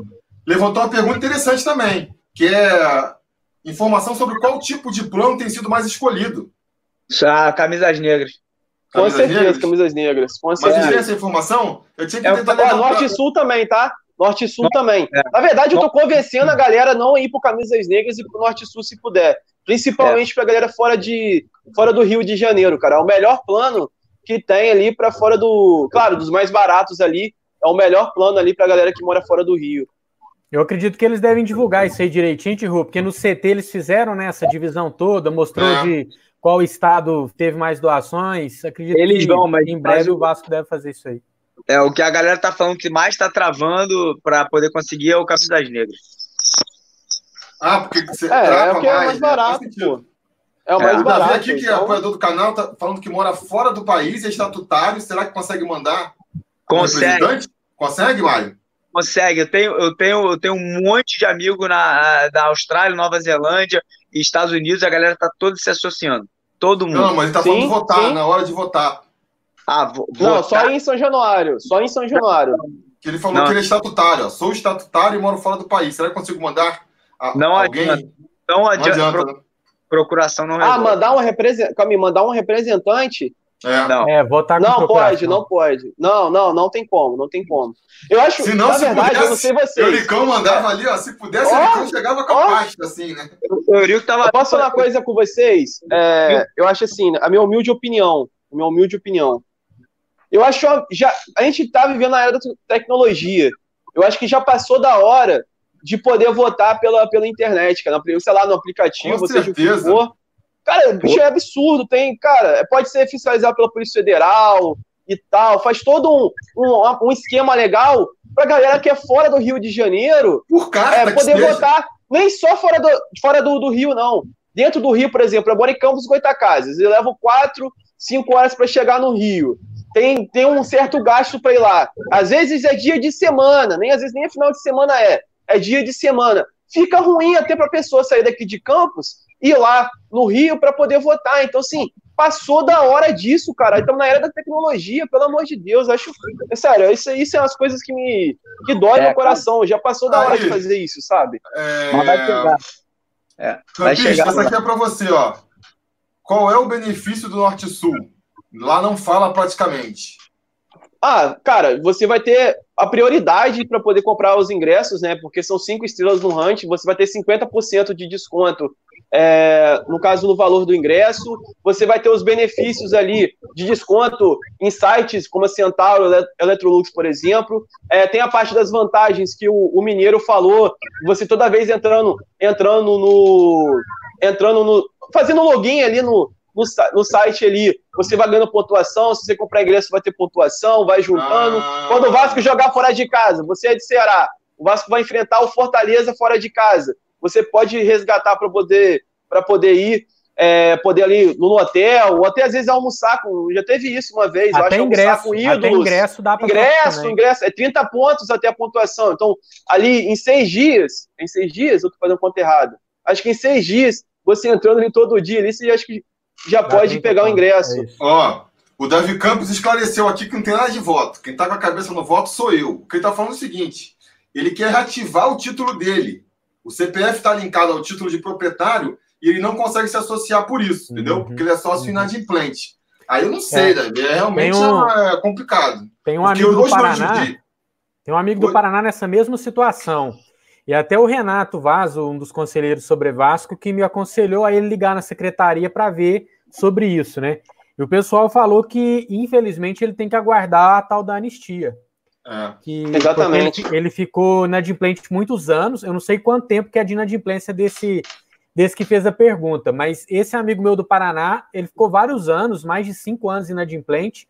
levantou uma pergunta interessante também, que é informação sobre qual tipo de plano tem sido mais escolhido. Ah, camisas negras. Com certeza, negras? camisas negras. Com certeza. Mas tem essa informação? Eu tinha que é, tentar é, Norte e Sul também, tá? Norte e Sul também. É. Na verdade, eu tô convencendo a galera a não ir pro Camisas Negras e pro Norte e Sul se puder. Principalmente é. pra galera fora, de, fora do Rio de Janeiro, cara. É o melhor plano que tem ali para fora do. Claro, dos mais baratos ali. É o melhor plano ali pra galera que mora fora do Rio. Eu acredito que eles devem divulgar isso aí direitinho, Tiru, porque no CT eles fizeram né, essa divisão toda, mostrou é. de qual estado teve mais doações. Acredito Eles vão, mas em breve o Vasco deve fazer isso aí. É, o que a galera tá falando que mais tá travando para poder conseguir é o Camisa das Negras. Ah, porque você é, é o que é mais, né? barato, pô. É o mais é. barato. Davi aqui, que é então... apoiador do canal, tá falando que mora fora do país, é estatutário. Será que consegue mandar? Consegue. Consegue, Mário? Consegue. Eu tenho, eu tenho, eu tenho um monte de amigo na, da Austrália, Nova Zelândia e Estados Unidos. A galera tá toda se associando. Todo mundo. Não, mas ele tá falando sim, de votar, sim. na hora de votar. Ah, vo não, votar. só em São Januário. Só em São Januário. Que ele falou não. que ele é estatutário. Ó. Sou estatutário e moro fora do país. Será que consigo mandar a, não alguém? Adianta. Não adianta. Não adianta né? Procuração não Ah, mandar um representante. mandar um representante é, não. é votar com Não pode, não pode. Não, não, não tem como, não tem como. Eu acho, se não, na se verdade, pudesse, eu não sei vocês. O Euricão mandava ali, ó, se pudesse, o Euricão chegava com a pasta, assim, né? O Eurico tava... Eu posso falar uma coisa com vocês? É, eu acho assim, a minha humilde opinião, a minha humilde opinião, eu acho, já, a gente tá vivendo na era da tecnologia, eu acho que já passou da hora de poder votar pela, pela internet, cara, sei lá, no aplicativo, com seja certeza. o que for, Cara, bicho é absurdo. Tem, cara, pode ser fiscalizado pela Polícia Federal e tal. Faz todo um, um, um esquema legal pra galera que é fora do Rio de Janeiro Por carta, é, poder votar. Nem só fora, do, fora do, do Rio, não. Dentro do Rio, por exemplo, eu moro em Campos Goitacazes. Eu levo quatro, cinco horas para chegar no Rio. Tem, tem um certo gasto para ir lá. Às vezes é dia de semana, nem às vezes nem é final de semana é. É dia de semana. Fica ruim até para a pessoa sair daqui de Campos ir lá no Rio para poder votar. Então, assim, passou da hora disso, cara. Estamos na era da tecnologia, pelo amor de Deus. Acho. É sério, isso, isso é as coisas que me. que dói é, no coração. Já passou da hora de fazer isso, sabe? É... Mas vai chegar. É, vai chegar. Essa aqui é para você, ó. Qual é o benefício do Norte Sul? Lá não fala praticamente. Ah, cara, você vai ter a prioridade para poder comprar os ingressos, né? Porque são cinco estrelas no Hunt, você vai ter 50% de desconto é, no caso no valor do ingresso, você vai ter os benefícios ali de desconto em sites como a Centauro, Electrolux, por exemplo. É, tem a parte das vantagens que o, o, Mineiro falou, você toda vez entrando, entrando no. entrando no. fazendo login ali no, no, no, site ali, você vai ganhando pontuação, se você comprar ingresso vai ter pontuação, vai juntando. Ah. Quando o Vasco jogar fora de casa, você é de Ceará, o Vasco vai enfrentar o Fortaleza fora de casa você pode resgatar para poder, poder ir, é, poder ali no hotel, ou até às vezes almoçar com. Já teve isso uma vez, até eu acho ingresso, com ídolos. Até ingresso dá para Ingresso, ingresso, é 30 pontos até a pontuação. Então, ali em seis dias, em seis dias, eu tô fazendo conta errada. Acho que em seis dias, você entrando ali todo dia, ali, você acho que já dá pode pegar o ingresso. É Ó, o Davi Campos esclareceu aqui que não tem nada de voto. Quem tá com a cabeça no voto sou eu. Quem tá falando é o seguinte: ele quer reativar o título dele. O CPF está linkado ao título de proprietário e ele não consegue se associar por isso, entendeu? Uhum. Porque ele é sócio uhum. inadimplente. Aí eu não sei, é, Davi, é realmente um, é complicado. Tem um amigo do Paraná. Tem um amigo do Paraná nessa mesma situação. E até o Renato Vaso, um dos conselheiros sobre Vasco, que me aconselhou a ele ligar na secretaria para ver sobre isso, né? E o pessoal falou que, infelizmente, ele tem que aguardar a tal da anistia. É. Que, Exatamente. Ele, ele, ficou inadimplente muitos anos. Eu não sei quanto tempo que é de inadimplência desse, desse que fez a pergunta, mas esse amigo meu do Paraná, ele ficou vários anos, mais de cinco anos inadimplente.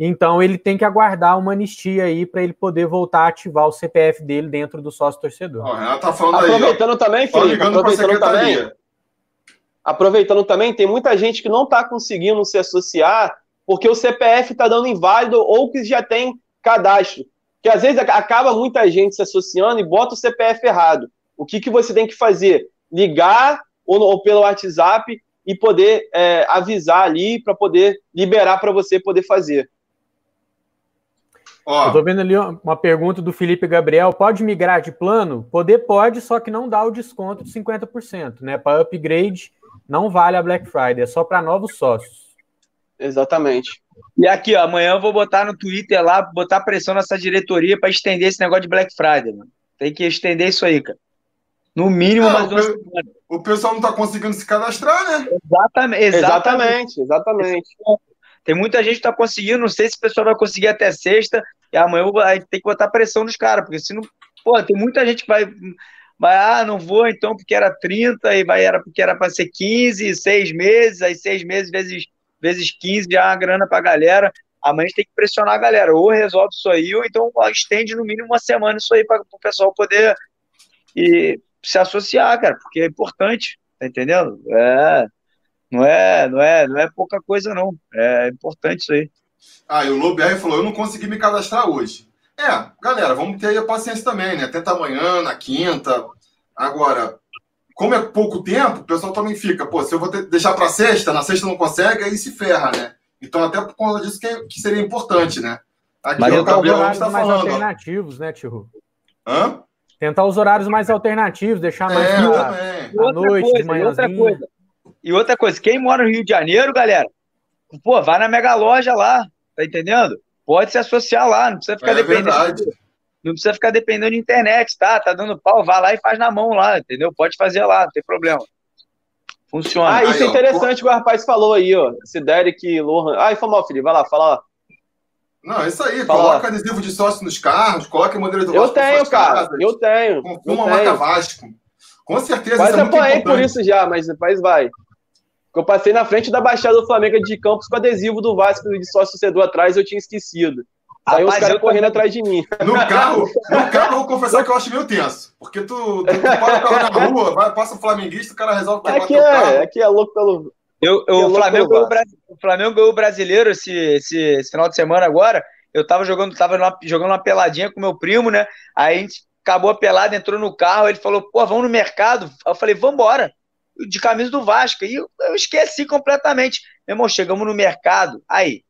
Então ele tem que aguardar uma anistia aí para ele poder voltar a ativar o CPF dele dentro do sócio torcedor. Ó, tá falando aproveitando aí, também, Felipe, aproveitando também, aproveitando também, tem muita gente que não está conseguindo se associar porque o CPF está dando inválido ou que já tem cadastro. Que às vezes acaba muita gente se associando e bota o CPF errado. O que, que você tem que fazer? Ligar ou, ou pelo WhatsApp e poder é, avisar ali para poder liberar para você poder fazer. Ó. Eu tô vendo ali uma pergunta do Felipe Gabriel. Pode migrar de plano? Poder pode, só que não dá o desconto de 50%, né? Para upgrade não vale a Black Friday, é só para novos sócios. Exatamente. E aqui, ó, amanhã eu vou botar no Twitter lá, botar pressão nessa diretoria para estender esse negócio de Black Friday, mano. Tem que estender isso aí, cara. No mínimo, não, mais uma semana. O pessoal não tá conseguindo se cadastrar, né? Exatamente, exatamente. exatamente. Tem muita gente que tá conseguindo, não sei se o pessoal vai conseguir até sexta, e amanhã eu vou ter que botar pressão nos caras, porque se não. Pô, tem muita gente que vai. Vai, ah, não vou então porque era 30, e vai, era porque era para ser 15, seis meses, aí seis meses vezes vezes 15 já é uma grana para a galera. Amanhã a gente tem que pressionar a galera, ou resolve isso aí, ou então estende no mínimo uma semana isso aí para o pessoal poder e, se associar, cara, porque é importante, tá entendendo? É, não é, não é, não é pouca coisa não, é importante isso aí. Ah, e o Lobier falou, eu não consegui me cadastrar hoje. É, galera, vamos ter a paciência também, né? Tenta amanhã, na quinta. Agora, como é pouco tempo, o pessoal também fica, pô, se eu vou ter, deixar para sexta, na sexta não consegue, aí se ferra, né? Então, até por conta disso que, que seria importante, né? Aqui Mas é o Gabriel está falando. mais alternativos, né, Tio? Hã? Tentar os horários mais alternativos, deixar mais é, à noite, coisa, de outra coisa. E outra coisa, quem mora no Rio de Janeiro, galera, pô, vai na mega loja lá, tá entendendo? Pode se associar lá, não precisa ficar é dependendo. Verdade. Não precisa ficar dependendo de internet, tá? Tá dando pau, vai lá e faz na mão lá, entendeu? Pode fazer lá, não tem problema. Funciona. Ah, isso é interessante que o rapaz falou aí, ó. Esse Derek Lohan. Ah, foi mal, Felipe. Vai lá, fala lá. Não, é isso aí. Fala coloca lá. adesivo de sócio nos carros, coloca modelo do Vasco. Eu tenho, cara. Casas, eu tenho. Com uma marca Vasco. Com certeza. Quase isso é apanhei por isso já, mas depois vai. Eu passei na frente da Baixada do Flamengo de Campos com adesivo do Vasco de sócio torcedor atrás eu tinha esquecido. Aí os caras correndo também... atrás de mim. No carro, no carro, eu vou confessar que eu acho meio tenso. Porque tu, tu, tu para o carro na rua, vai, passa o flamenguista, o cara resolve pegar aqui teu é, carro. Aqui é louco pelo. Eu, eu, é o, Flamengo ganhou, o Flamengo ganhou o brasileiro esse, esse, esse, final de semana agora. Eu tava jogando, tava numa, jogando uma peladinha com meu primo, né? Aí a gente acabou a pelada, entrou no carro, ele falou, pô, vamos no mercado. Eu falei, vambora. De camisa do Vasco. E eu, eu esqueci completamente. Meu irmão, chegamos no mercado. Aí,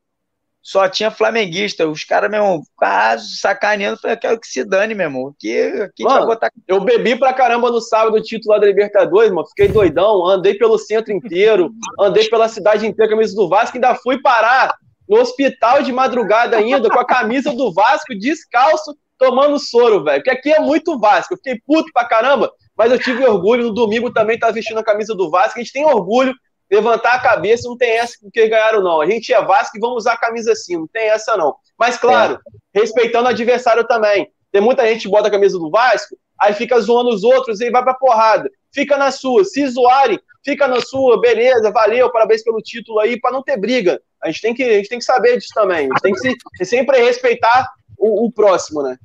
só tinha flamenguista. Os caras, meu irmão, quase sacaneando. Falei, eu quero que se dane, meu irmão. Que, que mano, botar... Eu bebi pra caramba no sábado o título lá da Libertadores, mano. Fiquei doidão. Andei pelo centro inteiro, andei pela cidade inteira, camisa do Vasco, ainda fui parar no hospital de madrugada ainda, com a camisa do Vasco, descalço, tomando soro, velho. Porque aqui é muito Vasco. Eu fiquei puto pra caramba. mas eu tive orgulho. No domingo também estava vestindo a camisa do Vasco. A gente tem orgulho, levantar a cabeça, não tem essa porque ganharam, não. A gente é Vasco e vamos usar a camisa assim, não tem essa, não. Mas, claro, é. respeitando o adversário também. Tem muita gente que bota a camisa do Vasco, aí fica zoando os outros e vai pra porrada. Fica na sua. Se zoarem, fica na sua, beleza, valeu, parabéns pelo título aí, para não ter briga. A gente tem que, a gente tem que saber disso também. A gente tem que se, sempre respeitar o, o próximo, né?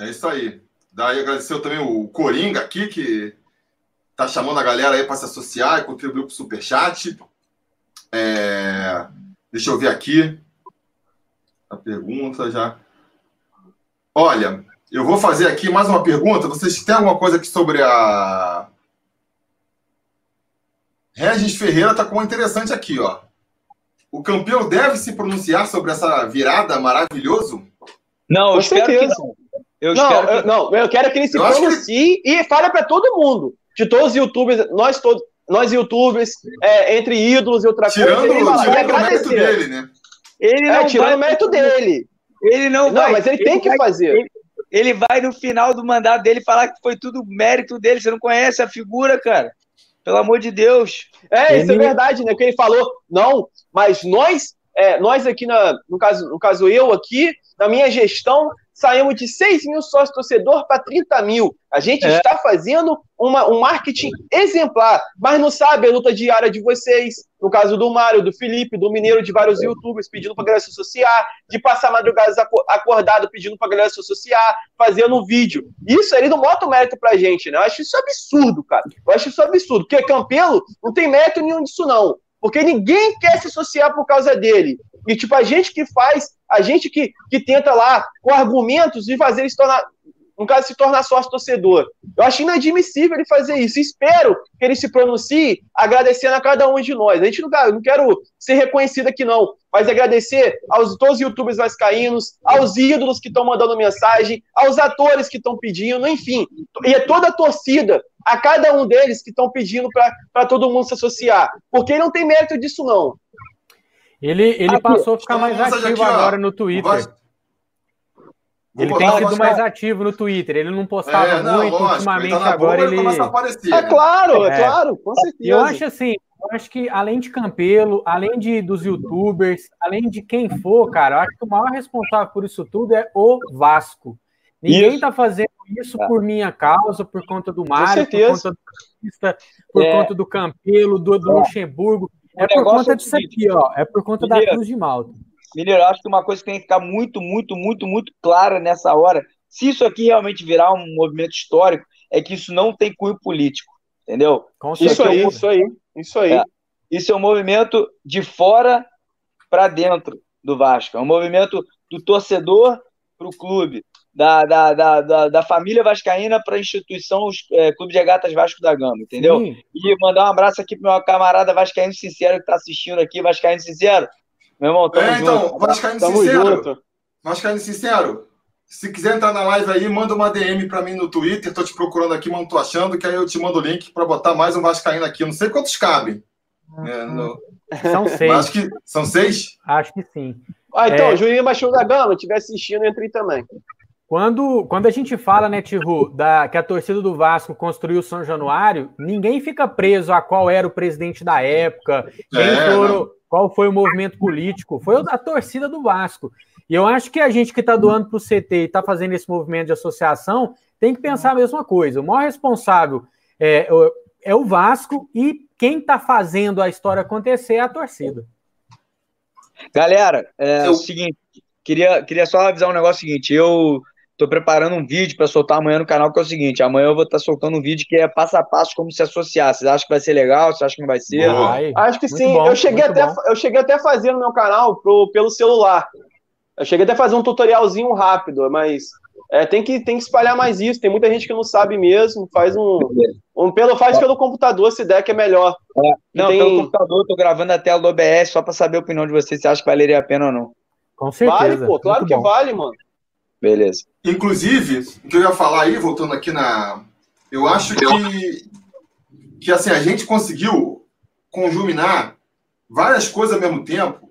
É isso aí. Daí agradeceu também o Coringa aqui, que tá chamando a galera aí para se associar e contribuir com o Superchat. É... Deixa eu ver aqui a pergunta já. Olha, eu vou fazer aqui mais uma pergunta. Vocês têm alguma coisa aqui sobre a. Regis Ferreira está com uma interessante aqui, ó. O campeão deve se pronunciar sobre essa virada maravilhoso? Não, eu espero que não. Eu não, espero que... Eu, não, eu quero que ele se eu pronuncie que... e fale para todo mundo. De todos os youtubers, nós todos, nós youtubers, é, entre ídolos e outra tirando, coisa. Ele tirando o mérito dele, né? Ele é, tirando o mérito dele. Ele não, não vai. mas ele, ele tem que vai, fazer. Ele, ele, vai no final do mandato dele falar que foi tudo mérito dele. Você não conhece a figura, cara? Pelo amor de Deus. É, ele... isso é verdade, né? Que ele falou, não, mas nós, é, nós aqui, na, no, caso, no caso eu aqui, na minha gestão, saímos de 6 mil sócios torcedor para 30 mil. A gente é. está fazendo uma, um marketing exemplar, mas não sabe a luta diária de vocês. No caso do Mário, do Felipe, do Mineiro, de vários youtubers pedindo para galera se associar, de passar madrugadas acordado pedindo para galera se associar, fazendo um vídeo. Isso ele não bota o mérito para a gente, né? Eu acho isso absurdo, cara. Eu acho isso absurdo, porque Campelo não tem mérito nenhum disso, não. Porque ninguém quer se associar por causa dele. E, tipo, a gente que faz, a gente que, que tenta lá, com argumentos, de fazer ele se tornar, no caso, se tornar sócio torcedor. Eu acho inadmissível ele fazer isso. Espero que ele se pronuncie agradecendo a cada um de nós. A gente não, não quero ser reconhecido aqui, não, mas agradecer aos todos os youtubers vascaínos, aos ídolos que estão mandando mensagem, aos atores que estão pedindo, enfim, e a toda a torcida, a cada um deles que estão pedindo para todo mundo se associar. Porque não tem mérito disso, não. Ele, ele aqui, passou a ficar mais ativo aqui, agora no Twitter. Ele tem sido mais ativo no Twitter. Ele não postava é, não, muito lógico, ultimamente, ele tá agora ele. ele... Aparecer, é né? claro, é, é, claro, com certeza. Eu acho assim, eu acho que além de Campelo, além de dos youtubers, além de quem for, cara, eu acho que o maior responsável por isso tudo é o Vasco. Ninguém está fazendo isso por minha causa, por conta do Mário, por conta do por é. conta do Campelo, do, do é. Luxemburgo. É por conta é disso aqui, ó. É por conta Mineiro, da Cruz de Malta. Mineiro, eu acho que uma coisa que tem que ficar muito, muito, muito, muito clara nessa hora, se isso aqui realmente virar um movimento histórico, é que isso não tem cunho político, entendeu? isso aí, é um... isso aí, isso aí. É, isso é um movimento de fora para dentro do Vasco. É um movimento do torcedor para o clube da, da, da, da, da família vascaína para a instituição os, é, Clube de Regatas Vasco da Gama, entendeu? Sim. E mandar um abraço aqui para meu camarada Vascaíno Sincero que está assistindo aqui, Vascaíno Sincero. Meu irmão, tamo é, então, junto. Vascaíno tamo Sincero. Junto. Vascaíno Sincero, se quiser entrar na live aí, manda uma DM para mim no Twitter, tô te procurando aqui, mano, tô achando, que aí eu te mando o link para botar mais um Vascaíno aqui. Eu não sei quantos cabem. É, no... São seis. Acho que são seis? Acho que sim. Ah, então, é... Juninho Baixão da Gama, estiver assistindo, entre também. Quando, quando a gente fala, né, Tiru, da, que a torcida do Vasco construiu o São Januário, ninguém fica preso a qual era o presidente da época, é, foram, qual foi o movimento político, foi a torcida do Vasco. E eu acho que a gente que está doando para o CT e está fazendo esse movimento de associação tem que pensar a mesma coisa. O maior responsável é, é o Vasco e quem está fazendo a história acontecer é a torcida. Galera, é eu... o seguinte, queria, queria só avisar um negócio seguinte, eu Estou preparando um vídeo para soltar amanhã no canal, que é o seguinte: amanhã eu vou estar tá soltando um vídeo que é passo a passo como se associar. Vocês acham que vai ser legal? Vocês acham que não vai ser? Vai. Acho que muito sim. Bom, eu, cheguei até, eu cheguei até a fazer no meu canal pro, pelo celular. Eu cheguei até a fazer um tutorialzinho rápido, mas é, tem, que, tem que espalhar mais isso. Tem muita gente que não sabe mesmo. Faz um. um pelo, faz pelo computador, se der, que é melhor. É. Não, tem... pelo computador, estou gravando a tela do OBS só para saber a opinião de vocês, se acha que valeria a pena ou não. Com certeza. Vale, pô, claro muito que bom. vale, mano. Beleza. Inclusive, o que eu ia falar aí, voltando aqui na. Eu acho que, que assim, a gente conseguiu conjuminar várias coisas ao mesmo tempo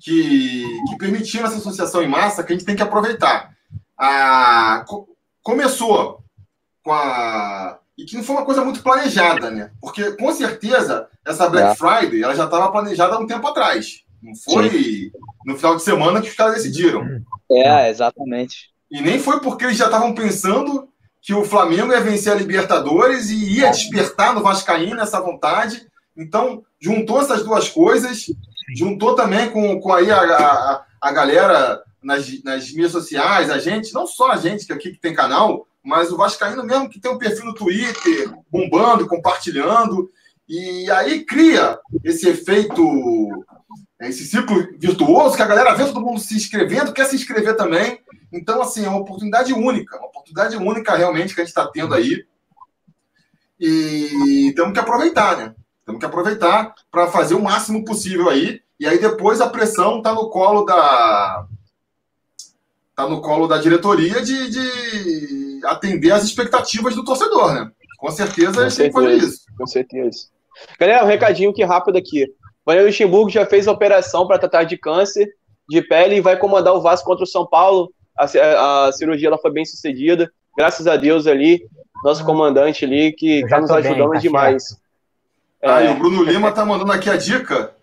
que, que permitiram essa associação em massa que a gente tem que aproveitar. A, começou com a. E que não foi uma coisa muito planejada, né? Porque com certeza essa Black é. Friday ela já estava planejada há um tempo atrás. Não foi Sim. no final de semana que os caras decidiram. É, exatamente. E nem foi porque eles já estavam pensando que o Flamengo ia vencer a Libertadores e ia despertar no Vascaíno essa vontade. Então, juntou essas duas coisas, juntou também com, com aí a, a, a galera nas, nas mídias sociais, a gente, não só a gente que aqui que tem canal, mas o Vascaíno mesmo que tem um perfil no Twitter, bombando, compartilhando, e aí cria esse efeito, esse ciclo virtuoso que a galera vê todo mundo se inscrevendo, quer se inscrever também. Então, assim, é uma oportunidade única, uma oportunidade única realmente que a gente está tendo aí. E temos que aproveitar, né? Temos que aproveitar para fazer o máximo possível aí. E aí depois a pressão está no colo da, tá no colo da diretoria de, de atender as expectativas do torcedor, né? Com certeza com a gente tem que fazer isso. Com certeza. Galera, um recadinho que rápido aqui. Vanderlei Luxemburgo já fez a operação para tratar de câncer de pele e vai comandar o Vasco contra o São Paulo. A, a, a cirurgia ela foi bem sucedida. Graças a Deus ali, nosso comandante ali, que está nos ajudando bem, tá demais. É, ah, e o Bruno Lima tá mandando aqui a dica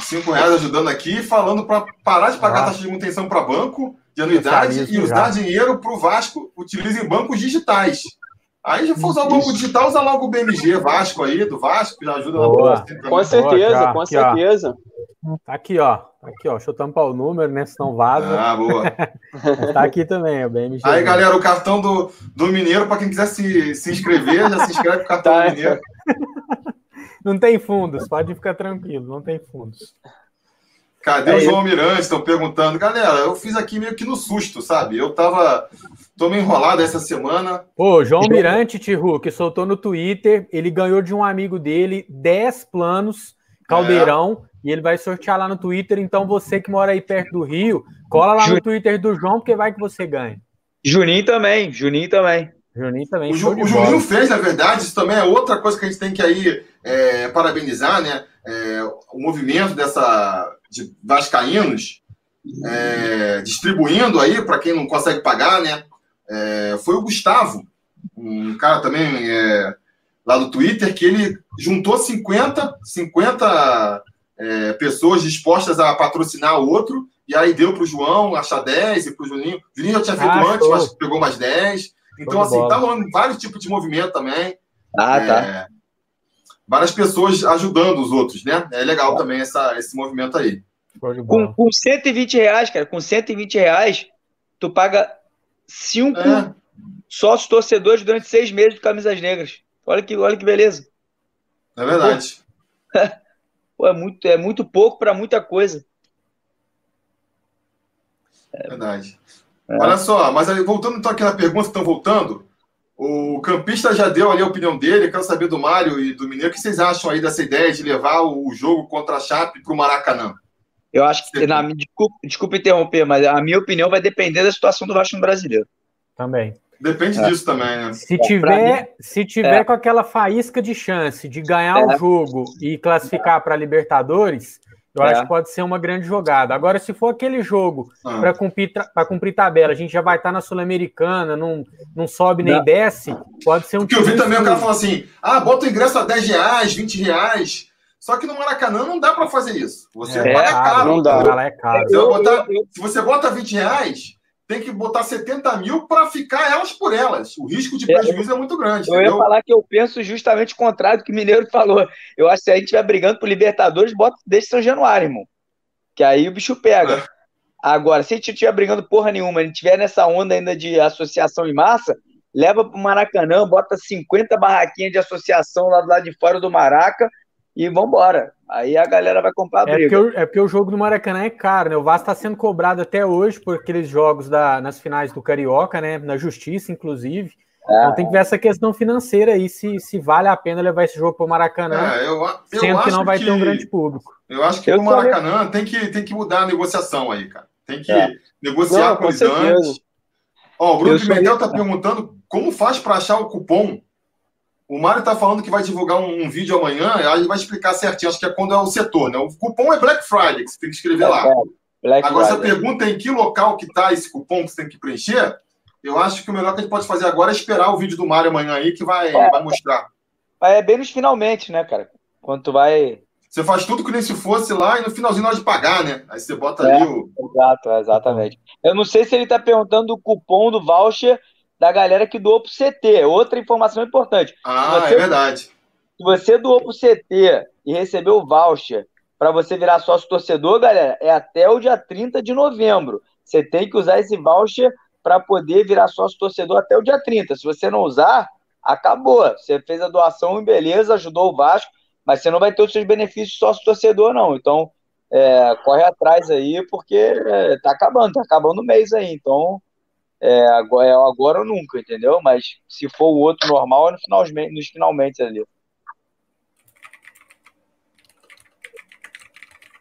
cinco reais ajudando aqui, falando para parar de pagar ah. taxa de manutenção para banco de anuidade e usar já. dinheiro para o Vasco, utilizem bancos digitais. Aí já for usar o banco digital, usa logo o BMG Vasco aí, do Vasco, que já ajuda Boa. na Com certeza, Boa, com aqui, certeza. Ó. Tá aqui, ó. Tá aqui, ó. Deixa eu tampar o número, né? Senão vaza. Ah, boa. tá aqui também, o BMG. Aí, galera, o cartão do, do Mineiro, para quem quiser se, se inscrever, já se inscreve com o cartão tá. do Mineiro. Não tem fundos, pode ficar tranquilo, não tem fundos. Cadê é o João Mirante? Estão perguntando. Galera, eu fiz aqui meio que no susto, sabe? Eu tava. Tô meio enrolado essa semana. Pô, João Mirante, Tihu, que soltou no Twitter, ele ganhou de um amigo dele 10 planos caldeirão é. e ele vai sortear lá no Twitter. Então você que mora aí perto do Rio, cola lá no Twitter do João, porque vai que você ganha. Juninho também, Juninho também. Juninho também. O, Ju, o Juninho fez, na verdade, isso também é outra coisa que a gente tem que aí é, parabenizar, né? É, o movimento dessa de vascaínos é, distribuindo aí para quem não consegue pagar, né? É, foi o Gustavo, um cara também é, lá no Twitter que ele juntou 50, 50 é, pessoas dispostas a patrocinar o outro e aí deu para o João achar 10 e para o Juninho. O Juninho já tinha feito ah, antes, mas pegou mais 10. Então, assim, tá rolando vários tipos de movimento também. Ah, tá. É. Várias pessoas ajudando os outros, né? É legal também essa, esse movimento aí. Com, com 120 reais, cara, com 120 reais, tu paga cinco é. sócios torcedores durante seis meses de camisas negras. Olha que, olha que beleza. É verdade. Pô, é, muito, é muito pouco para muita coisa. É verdade. É. Olha só, mas aí, voltando então aqui na pergunta, estão voltando. O campista já deu ali a opinião dele. Quero saber do Mário e do Mineiro. O que vocês acham aí dessa ideia de levar o jogo contra a Chape para o Maracanã? Eu acho que, na, desculpa, desculpa interromper, mas a minha opinião vai depender da situação do Vasco no brasileiro. Também. Depende é. disso também, né? Se tiver, se tiver é. com aquela faísca de chance de ganhar é. o jogo e classificar para Libertadores, eu é. acho que pode ser uma grande jogada. Agora, se for aquele jogo ah. para cumprir, cumprir tabela, a gente já vai estar tá na Sul-Americana, não, não sobe nem não. desce, pode ser um. Porque eu vi também o cara falando assim: ah, bota o ingresso a 10 reais, 20 reais. Só que no Maracanã não dá para fazer isso. Você é, paga caro. Não dá. Ela é caro. Você botar, se você bota 20 reais, tem que botar 70 mil para ficar elas por elas. O risco de prejuízo é, é muito grande. Eu entendeu? ia falar que eu penso justamente o contrário do que o Mineiro falou. Eu acho que se a gente estiver brigando por Libertadores, bota desde São Januário, irmão. Que aí o bicho pega. É. Agora, se a gente estiver brigando porra nenhuma, a gente estiver nessa onda ainda de associação em massa, leva para o Maracanã, bota 50 barraquinhas de associação lá do lado de fora do Maraca e vambora. Aí a galera vai comprar a briga. É porque, o, é porque o jogo do Maracanã é caro, né? O Vasco está sendo cobrado até hoje por aqueles jogos da, nas finais do Carioca, né? Na justiça, inclusive. É. Então tem que ver essa questão financeira aí, se, se vale a pena levar esse jogo para o Maracanã, é, eu, eu sendo que não vai que, ter um grande público. Eu acho que o Maracanã tem que, tem que mudar a negociação aí, cara. Tem que é. negociar não, com eles antes. Ó, o Bruno Pimentel está perguntando como faz para achar o cupom o Mário está falando que vai divulgar um, um, vídeo amanhã, aí ele vai explicar certinho, acho que é quando é o setor, né? O cupom é Black Friday, que você tem que escrever lá. Black Agora, Friday. pergunta em que local que está esse cupom que você tem que preencher, Eu acho que o melhor que a gente pode fazer agora é esperar o vídeo do Mário amanhã aí, que vai, é. vai mostrar. É bem nos finalmente, né, cara? Quando tu vai. Você faz tudo que nem se fosse lá e no finalzinho na hora de pagar, né? Aí você bota é, ali o. Exato, exatamente. Eu não sei se ele tá perguntando o cupom do voucher da galera que doou pro CT. Outra informação importante. Ah, você, é verdade. Se você doou pro CT e recebeu o voucher para você virar sócio torcedor, galera, é até o dia 30 de novembro. Você tem que usar esse voucher para poder virar sócio torcedor até o dia 30. Se você não usar, acabou. Você fez a doação e beleza, ajudou o Vasco, mas você não vai ter os seus benefícios sócio torcedor, não. Então, é, corre atrás aí, porque é, tá acabando, tá acabando o mês aí. Então, é, agora, é agora ou nunca, entendeu? Mas se for o outro normal, é no final, nos finalmente ali.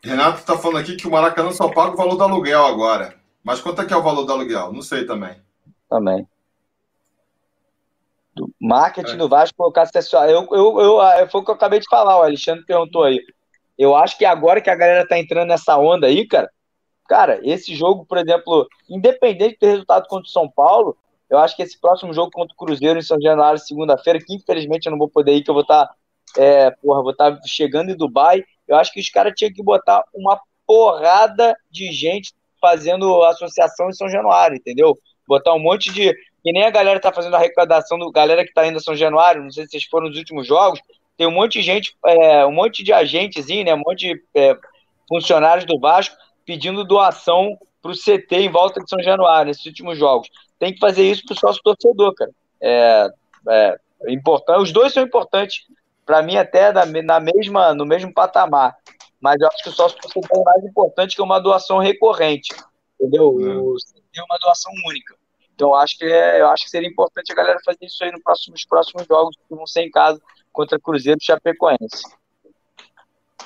Renato tá falando aqui que o Maracanã só paga o valor do aluguel agora. Mas quanto é que é o valor do aluguel? Não sei também. Também. Do marketing é. do Vasco colocar acessório. Eu, eu, eu, eu, foi o que eu acabei de falar, o Alexandre perguntou aí. Eu acho que agora que a galera tá entrando nessa onda aí, cara, cara, esse jogo, por exemplo, independente do resultado contra o São Paulo, eu acho que esse próximo jogo contra o Cruzeiro em São Januário, segunda-feira, que infelizmente eu não vou poder ir, que eu vou estar, tá, é, porra, vou estar tá chegando em Dubai, eu acho que os caras tinham que botar uma porrada de gente fazendo associação em São Januário, entendeu? Botar um monte de. Que nem a galera tá fazendo a arrecadação do galera que tá indo a São Januário, não sei se vocês foram nos últimos jogos, tem um monte de gente, é, um monte de agentezinho, né? Um monte de é, funcionários do Vasco pedindo doação para o CT em volta de São Januário, nesses últimos jogos. Tem que fazer isso para o sócio torcedor, cara. É, é, importante. Os dois são importantes, para mim, até na, na, mesma, no mesmo patamar mas eu acho que o sócio torcedor é mais importante que uma doação recorrente, entendeu? É uma doação única. Então eu acho que é, eu acho que seria importante a galera fazer isso aí no próximo, nos próximos jogos que vão ser em casa contra Cruzeiro e Chapecoense.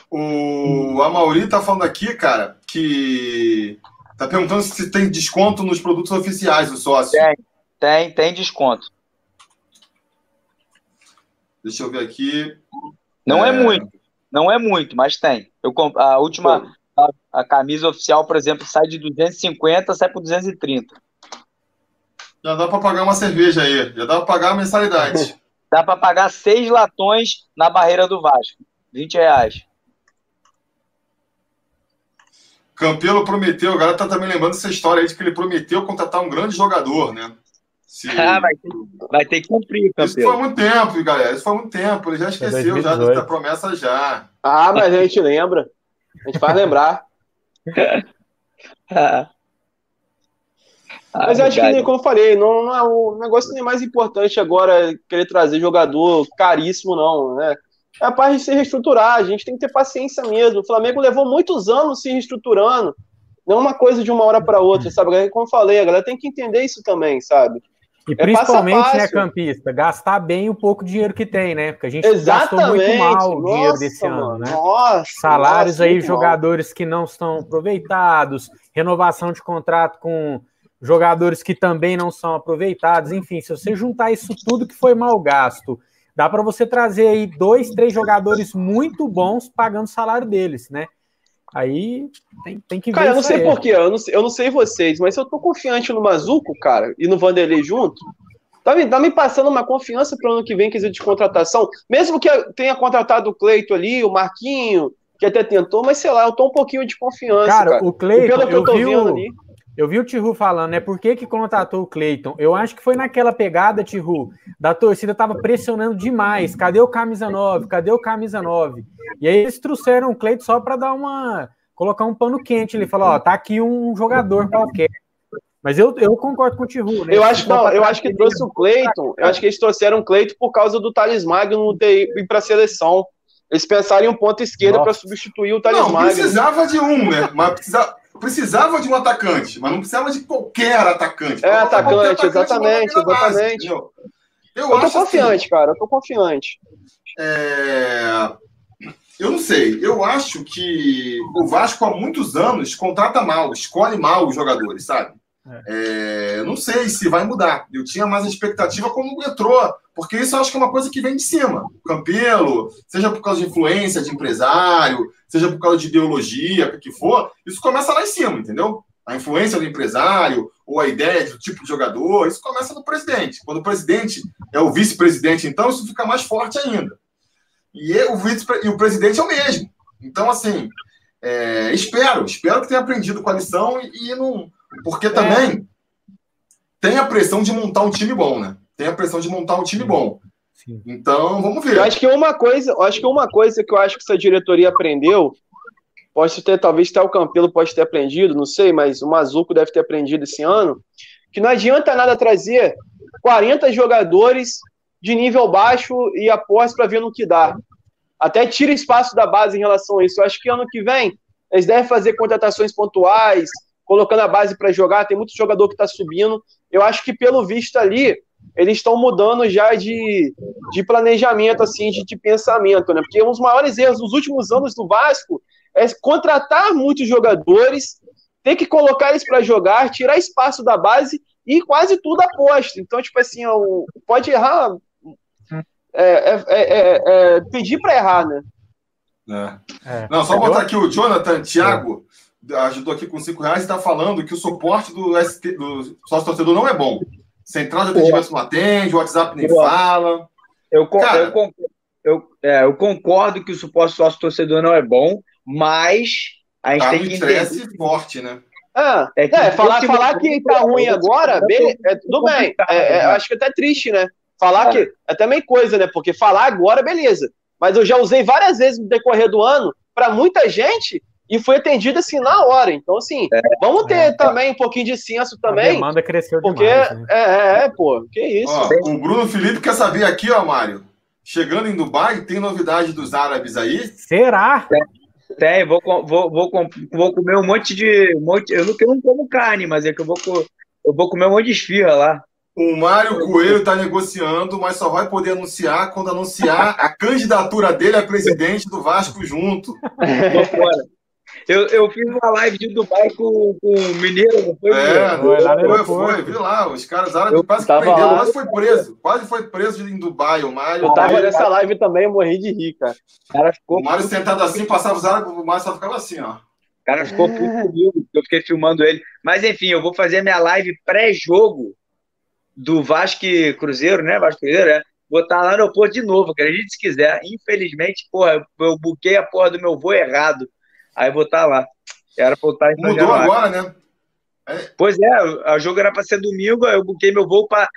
O Amauri tá falando aqui, cara, que tá perguntando se tem desconto nos produtos oficiais do sócio. Tem, tem, tem desconto. Deixa eu ver aqui. Não é, é muito, não é muito, mas tem. Eu, a última, a, a, camisa oficial, por exemplo, sai de 250, sai por 230. Já dá para pagar uma cerveja aí, já dá para pagar a mensalidade. dá para pagar seis latões na barreira do Vasco, 20 reais. Campelo prometeu, o galera tá também lembrando essa história aí de que ele prometeu contratar um grande jogador, né? Se... Ah, vai, ter, vai ter que cumprir, Campelo. Isso foi há muito tempo, galera. Isso foi há muito tempo. Ele já esqueceu já dessa promessa já. Ah, mas a gente lembra. A gente faz lembrar. ah. Mas eu acho que, como eu falei, não, não é o negócio nem mais importante agora querer trazer jogador caríssimo, não, né? É a parte de se reestruturar, a gente tem que ter paciência mesmo. O Flamengo levou muitos anos se reestruturando, não uma coisa de uma hora para outra, sabe? Como eu falei, a galera tem que entender isso também, sabe? E é principalmente, né, campista, gastar bem o pouco dinheiro que tem, né? Porque a gente Exatamente. gastou muito mal o nossa, dinheiro desse mano. ano, né? Nossa, Salários nossa, aí, jogadores mal. que não estão aproveitados, renovação de contrato com jogadores que também não são aproveitados, enfim, se você juntar isso tudo que foi mal gasto, dá para você trazer aí dois, três jogadores muito bons pagando o salário deles, né? Aí tem, tem que ver. Cara, eu não sei porquê, eu não, eu não sei vocês, mas eu tô confiante no Mazuco, cara, e no Vanderlei junto. Tá me, tá me passando uma confiança para o ano que vem, quesito de contratação. Mesmo que tenha contratado o Cleito ali, o Marquinho, que até tentou, mas sei lá, eu tô um pouquinho de confiança. Cara, cara. o Cleito, pelo que eu, vi vendo o... ali. Eu vi o Tihu falando, né? Por que, que contratou o Cleiton? Eu acho que foi naquela pegada, Tihu, da torcida tava pressionando demais. Cadê o camisa 9? Cadê o camisa 9? E aí eles trouxeram o Cleiton só para dar uma. colocar um pano quente. Ele falou: ó, tá aqui um jogador qualquer. Mas eu, eu concordo com o Tihu, né? Eu acho, não, eu acho que trouxe o Cleiton. Eu acho que eles trouxeram o Cleiton por causa do Thales Magno ter ir para a seleção. Eles pensaram em um ponto esquerdo para substituir o Thales Magno. Não, precisava de um, né? Mas precisava precisava de um atacante, mas não precisava de qualquer atacante. É, atacante, atacante, exatamente, exatamente. eu, eu tô assim, confiante, assim, cara, eu tô confiante. É... Eu não sei, eu acho que o Vasco há muitos anos contrata mal, escolhe mal os jogadores, sabe? É. É, não sei se vai mudar. Eu tinha mais expectativa quando entrou, porque isso eu acho que é uma coisa que vem de cima. Campelo, seja por causa de influência de empresário, seja por causa de ideologia, o que for, isso começa lá em cima, entendeu? A influência do empresário, ou a ideia do tipo de jogador, isso começa no presidente. Quando o presidente é o vice-presidente, então, isso fica mais forte ainda. E o, vice e o presidente é o mesmo. Então, assim, é, espero, espero que tenha aprendido com a lição e, e não. Porque também é. tem a pressão de montar um time bom, né? Tem a pressão de montar um time bom. Sim. Então, vamos ver. Eu acho que uma coisa, eu acho que uma coisa que eu acho que essa diretoria aprendeu, pode ter, talvez até o Campelo pode ter aprendido, não sei, mas o Mazuco deve ter aprendido esse ano, que não adianta nada trazer 40 jogadores de nível baixo e após para ver no que dá até tira espaço da base em relação a isso. Eu acho que ano que vem eles devem fazer contratações pontuais, colocando a base para jogar. Tem muito jogador que está subindo. Eu acho que, pelo visto ali, eles estão mudando já de, de planejamento, assim, de, de pensamento, né? Porque um dos maiores erros dos últimos anos do Vasco é contratar muitos jogadores, ter que colocar eles para jogar, tirar espaço da base e quase tudo aposta. Então, tipo assim, pode errar é, é, é, é, pedir para errar, né? Não, só botar aqui o Jonathan Thiago ajudou aqui com 5 reais e está falando que o suporte do, ST, do sócio torcedor não é bom. Central de atendimento não atende, o WhatsApp nem fala. Eu, Cara, eu, concordo, eu, é, eu concordo que o suporte sócio torcedor não é bom, mas a gente tá tem que entender. forte, né? Ah, é, é falar, falar que tá ruim agora, bem, é, tudo bem. É, é, acho que até triste, né? Falar é. que é também coisa, né? Porque falar agora, beleza. Mas eu já usei várias vezes no decorrer do ano para muita gente e foi atendido assim na hora. Então, assim, é, vamos ter é, também um pouquinho de senso também. A demanda cresceu porque, demais. Né? É, é, é, pô, que isso. Ó, o Bruno Felipe quer saber aqui, ó, Mário. Chegando em Dubai, tem novidade dos árabes aí? Será? Tem, vou, vou, vou, vou comer um monte de. Um monte, eu, não, eu não como carne, mas é que eu vou, eu vou comer um monte de esfirra lá. O Mário Coelho está negociando, mas só vai poder anunciar quando anunciar a candidatura dele a presidente do Vasco junto. Eu, eu fiz uma live de Dubai com, com o Mineiro, não foi? É, foi, foi, foi, vi lá, os caras árabes quase que prenderam, quase foi preso, quase foi preso em Dubai, o Mário. Eu tava nessa live também, eu morri de rir, cara. cara ficou... O Mário sentado assim, passava os árabes, o Mário só ficava assim, ó. O cara ficou puto comigo, eu fiquei filmando ele. Mas enfim, eu vou fazer minha live pré-jogo do Vasco Cruzeiro, né? Vasco Cruzeiro, é. Vou estar lá no aeroporto de novo, acredite se quiser. Infelizmente, porra, eu buquei a porra do meu voo errado. Aí vou estar lá. Era pra eu estar em Mudou Januário. agora, né? É. Pois é, a jogo era para ser domingo, eu buquei meu voo para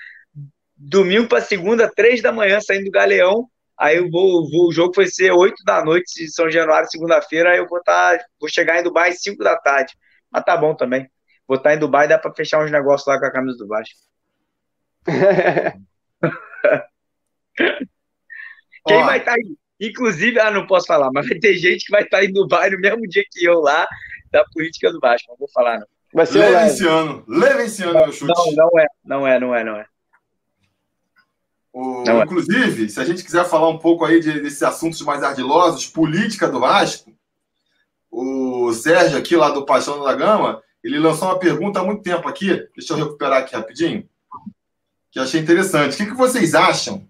domingo para segunda, três da manhã, saindo do Galeão. Aí o, voo, o jogo foi ser oito da noite de São Januário, segunda-feira. Aí eu vou estar, vou chegar em Dubai às cinco da tarde. Mas tá bom também. Vou estar em Dubai, dá para fechar uns negócios lá com a camisa do Vasco. Quem Ó. vai estar tá aí? Inclusive, ah, não posso falar, mas vai ter gente que vai estar tá em Dubai no mesmo dia que eu lá, da política do Vasco. Não vou falar, não. Vai ser Levenciano. Levenciano, meu chute. Não, não é, não é, não é, não é. O, não é. inclusive, é. se a gente quiser falar um pouco aí de, desses assuntos mais ardilosos, política do Vasco, o Sérgio aqui lá do Paixão da Gama, ele lançou uma pergunta há muito tempo aqui. Deixa eu recuperar aqui rapidinho que achei interessante. O que, que vocês acham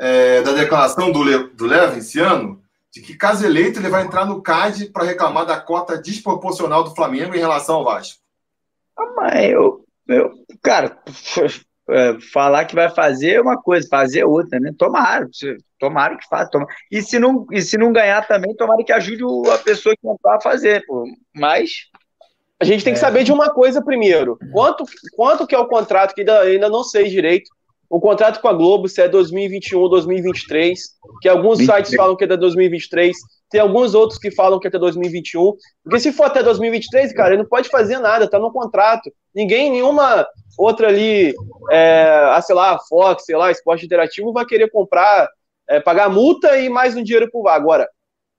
é, da declaração do, Le, do Leva esse ano, de que, caso eleito, ele vai entrar no CAD para reclamar da cota desproporcional do Flamengo em relação ao Vasco? Ah, mas eu, eu cara, é, falar que vai fazer é uma coisa, fazer outra, né? Tomara, tomara que faça. Tomara. E, se não, e se não ganhar também, tomara que ajude a pessoa que não a fazer. Pô. Mas a gente tem que é. saber de uma coisa primeiro. Quanto, quanto que é o contrato, que ainda, ainda não sei direito. O contrato com a Globo, se é 2021 ou 2023, que alguns 23. sites falam que é até 2023, tem alguns outros que falam que é até 2021. Porque se for até 2023, cara, ele não pode fazer nada, tá no contrato. Ninguém, nenhuma outra ali, é, a, sei lá, Fox, sei lá, esporte interativo, vai querer comprar, é, pagar multa e mais um dinheiro pro VAR. Agora,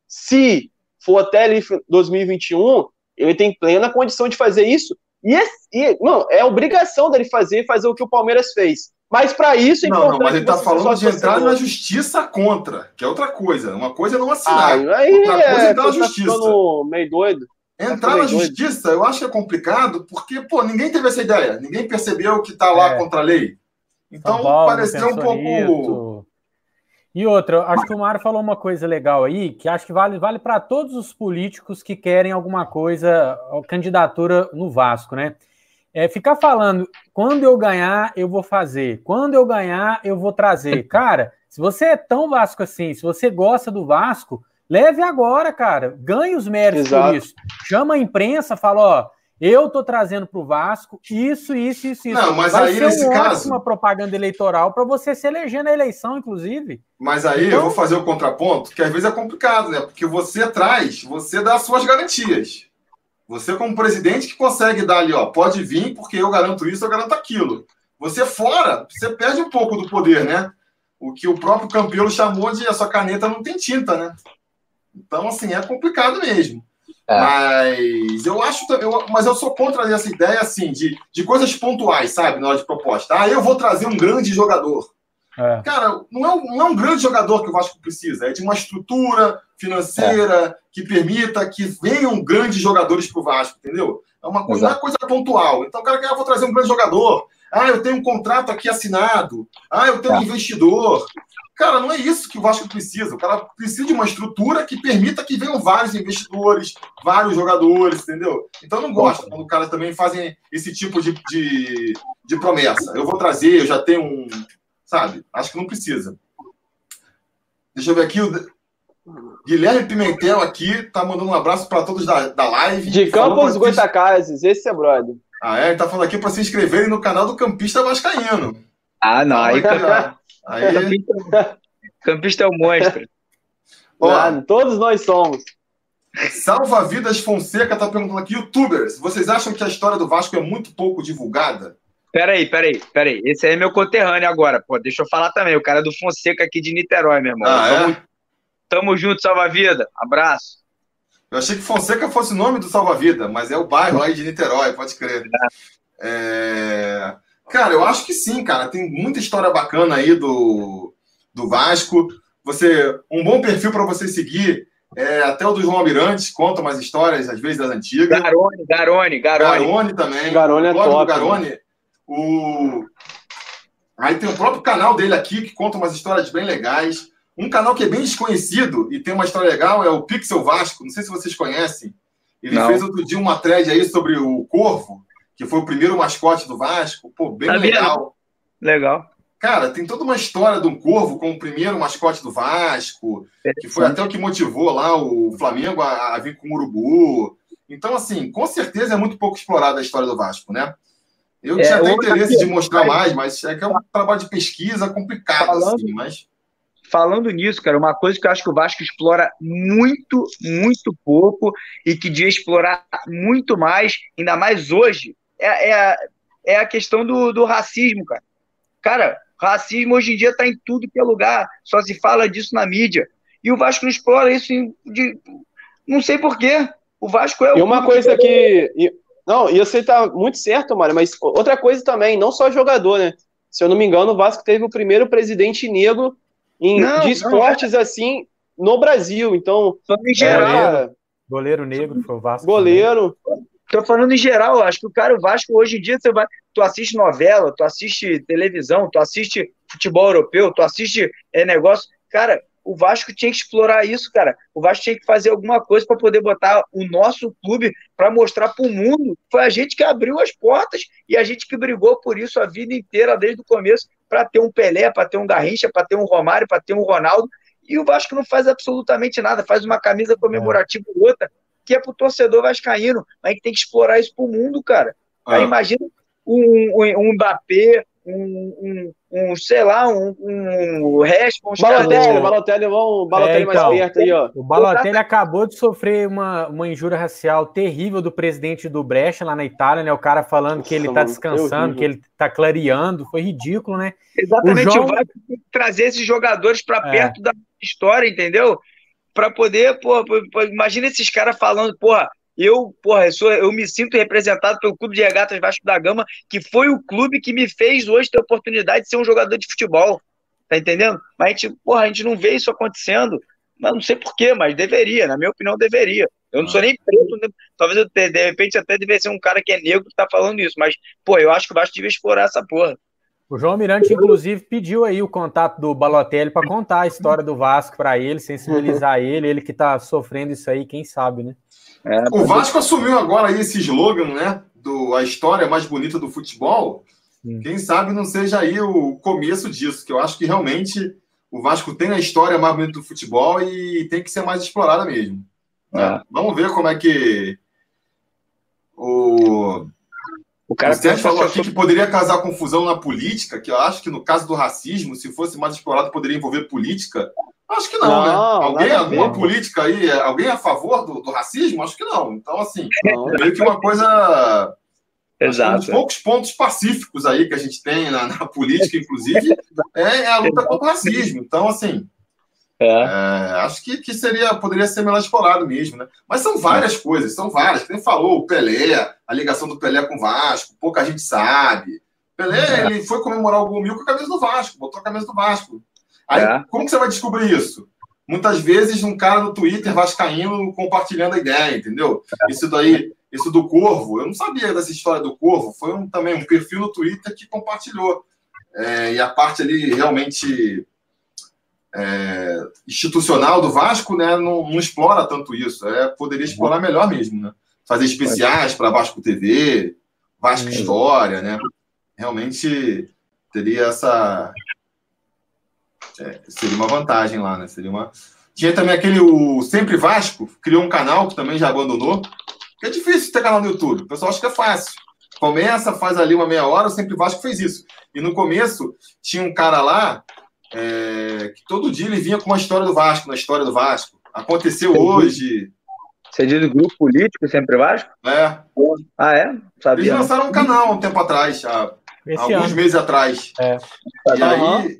se for até ali 2021, ele tem plena condição de fazer isso. E, é, e não, é obrigação dele fazer fazer o que o Palmeiras fez. Mas para isso é não, não, mas ele está falando de entrar na justiça contra, que é outra coisa. Uma coisa é não assinar. Ah, aí outra coisa é, é entrar na tá justiça. meio doido. Entrar tá na justiça, doido. eu acho que é complicado, porque, pô, ninguém teve essa ideia. Ninguém percebeu que está lá é. contra a lei. Então, Paulo, pareceu um pouco. E outra, acho que o Mário falou uma coisa legal aí, que acho que vale, vale para todos os políticos que querem alguma coisa, candidatura no Vasco, né? É, ficar falando, quando eu ganhar, eu vou fazer, quando eu ganhar, eu vou trazer. Cara, se você é tão Vasco assim, se você gosta do Vasco, leve agora, cara. Ganhe os méritos Exato. por isso. Chama a imprensa, fala, ó, eu tô trazendo para o Vasco isso, isso, isso, isso. Não, mas Vai aí nesse um caso. uma propaganda eleitoral para você se eleger na eleição, inclusive. Mas aí então... eu vou fazer o contraponto, que às vezes é complicado, né? Porque você traz, você dá as suas garantias. Você, como presidente, que consegue dar ali, ó, pode vir, porque eu garanto isso, eu garanto aquilo. Você fora, você perde um pouco do poder, né? O que o próprio Campelo chamou de a sua caneta não tem tinta, né? Então, assim, é complicado mesmo. É. Mas eu acho, eu, mas eu sou contra essa ideia assim de, de coisas pontuais, sabe, na hora de proposta. Ah, eu vou trazer um grande jogador. É. Cara, não é, um, não é um grande jogador que o Vasco precisa, é de uma estrutura financeira é. que permita que venham grandes jogadores para o Vasco, entendeu? É uma coisa, não é coisa pontual. Então, o cara quer, ah, vou trazer um grande jogador. Ah, eu tenho um contrato aqui assinado. Ah, eu tenho um é. investidor. Cara, não é isso que o Vasco precisa. O cara precisa de uma estrutura que permita que venham vários investidores, vários jogadores, entendeu? Então eu não gosto quando o cara também fazem esse tipo de, de, de promessa. Eu vou trazer, eu já tenho um. Sabe? Acho que não precisa. Deixa eu ver aqui. O Guilherme Pimentel aqui tá mandando um abraço para todos da, da live. De Campos Goitacazes, esse é brother. Ah, é? Ele tá falando aqui para se inscreverem no canal do Campista Vascaíno. Ah, não. Aí, tá... Aí... Campista é o monstro. Ó, todos nós somos. Salva Vidas Fonseca tá perguntando aqui, youtubers, vocês acham que a história do Vasco é muito pouco divulgada? Peraí, peraí, peraí. Esse aí é meu conterrâneo agora, pô. Deixa eu falar também. O cara é do Fonseca aqui de Niterói, meu irmão. Ah, tamo, é? tamo junto, Salva Vida. Abraço. Eu achei que Fonseca fosse o nome do Salva Vida, mas é o bairro aí de Niterói, pode crer. É... Cara, eu acho que sim, cara. Tem muita história bacana aí do, do Vasco. Você, um bom perfil para você seguir é até o do João Almirante, conta umas histórias, às vezes, das antigas. Garone, Garone, Garone. Garone também. Garone é top. Garone, né? O... Aí tem o próprio canal dele aqui, que conta umas histórias bem legais. Um canal que é bem desconhecido e tem uma história legal é o Pixel Vasco. Não sei se vocês conhecem. Ele Não. fez outro dia uma thread aí sobre o Corvo que foi o primeiro mascote do Vasco. Pô, bem Sabia, legal. Legal. Cara, tem toda uma história de um corvo como o primeiro mascote do Vasco, que foi até o que motivou lá o Flamengo a, a vir com o Urubu. Então, assim, com certeza é muito pouco explorada a história do Vasco, né? Eu é, tinha até interesse de mostrar mais, mas é que é um trabalho de pesquisa complicado, falando, assim, mas... Falando nisso, cara, uma coisa que eu acho que o Vasco explora muito, muito pouco e que devia explorar muito mais, ainda mais hoje, é, é, é a questão do, do racismo, cara. Cara, racismo hoje em dia está em tudo que é lugar, só se fala disso na mídia. E o Vasco não explora isso de. Não sei porquê. O Vasco é o. E uma coisa que. E, não, e você tá muito certo, Mário, mas outra coisa também, não só jogador, né? Se eu não me engano, o Vasco teve o primeiro presidente negro em, não, de esportes não, assim no Brasil. Então, em geral. Goleiro, goleiro negro foi o Vasco. Goleiro. Também. Tô falando em geral, acho que o cara, o Vasco, hoje em dia, você vai. Tu assiste novela, tu assiste televisão, tu assiste futebol europeu, tu assiste é, negócio. Cara, o Vasco tinha que explorar isso, cara. O Vasco tinha que fazer alguma coisa para poder botar o nosso clube para mostrar para o mundo. Foi a gente que abriu as portas e a gente que brigou por isso a vida inteira, desde o começo, para ter um Pelé, para ter um Garrincha, para ter um Romário, para ter um Ronaldo. E o Vasco não faz absolutamente nada, faz uma camisa comemorativa ou outra, que é pro torcedor vascaíno, mas a gente tem que explorar isso pro mundo, cara. Ah. Aí imagina um, um, um Mbappé, um, um, um, sei lá, um, um uns Balotelli, Balotelli, vamos, Balotelli é, então, mais perto aí, ó. O Balotelli acabou de sofrer uma, uma injúria racial terrível do presidente do Brecha lá na Itália, né? O cara falando Nossa, que ele tá descansando, que ele tá clareando, foi ridículo, né? Exatamente, o João... vai trazer esses jogadores para é. perto da história, entendeu? para poder, pô, imagina esses caras falando, porra, eu, porra, eu, sou, eu me sinto representado pelo Clube de Regatas Vasco da Gama, que foi o clube que me fez hoje ter a oportunidade de ser um jogador de futebol. Tá entendendo? Mas a gente, porra, a gente não vê isso acontecendo. Mas não sei porquê, mas deveria, na minha opinião, deveria. Eu não sou nem preto, né? talvez eu, de repente até devesse ser um cara que é negro que tá falando isso, mas, pô, eu acho que o Vasco devia explorar essa porra. O João Mirante, inclusive, pediu aí o contato do Balotelli para contar a história do Vasco para ele, sensibilizar ele, ele que está sofrendo isso aí, quem sabe, né? É, o Vasco assumiu agora aí esse slogan, né? do, a história mais bonita do futebol, Sim. quem sabe não seja aí o começo disso, que eu acho que realmente o Vasco tem a história mais bonita do futebol e tem que ser mais explorada mesmo. É. Vamos ver como é que o o cara o Sérgio falou aqui que poderia causar confusão na política, que eu acho que no caso do racismo, se fosse mais explorado, poderia envolver política. Acho que não, não né? Alguém, alguma política aí, alguém a favor do, do, racismo? Acho que não. Então, assim, não. é meio que uma coisa. Exato. Um dos poucos pontos pacíficos aí que a gente tem na, na política, inclusive, é, é, a luta contra o racismo. Então, assim, é. É, acho que, que seria, poderia ser melhor explorado mesmo, né? Mas são várias é. coisas, são várias. Quem falou, o Pelé, a ligação do Pelé com o Vasco, pouca gente sabe. Pelé, é. ele foi comemorar o gol mil com a camisa do Vasco, botou a camisa do Vasco. Aí, é. como que você vai descobrir isso? Muitas vezes um cara no Twitter vascaíno compartilhando a ideia, entendeu? Isso daí, isso do Corvo, eu não sabia dessa história do Corvo, foi um, também um perfil no Twitter que compartilhou. É, e a parte ali realmente é, institucional do Vasco né, não, não, explora tanto isso. É, poderia explorar melhor mesmo, né? Fazer especiais para Vasco TV, Vasco História, né? Realmente teria essa. É, seria uma vantagem lá, né? Seria uma. Tinha também aquele o Sempre Vasco, criou um canal que também já abandonou. Que é difícil ter canal no YouTube. O pessoal acha que é fácil. Começa, faz ali uma meia hora, o Sempre Vasco fez isso. E no começo tinha um cara lá é, que todo dia ele vinha com uma história do Vasco, na história do Vasco. Aconteceu Você hoje. Você diz do grupo político sempre Vasco? É. Ah, é? Sabia. Eles lançaram um canal um tempo atrás, há alguns ano. meses atrás. É. E aí.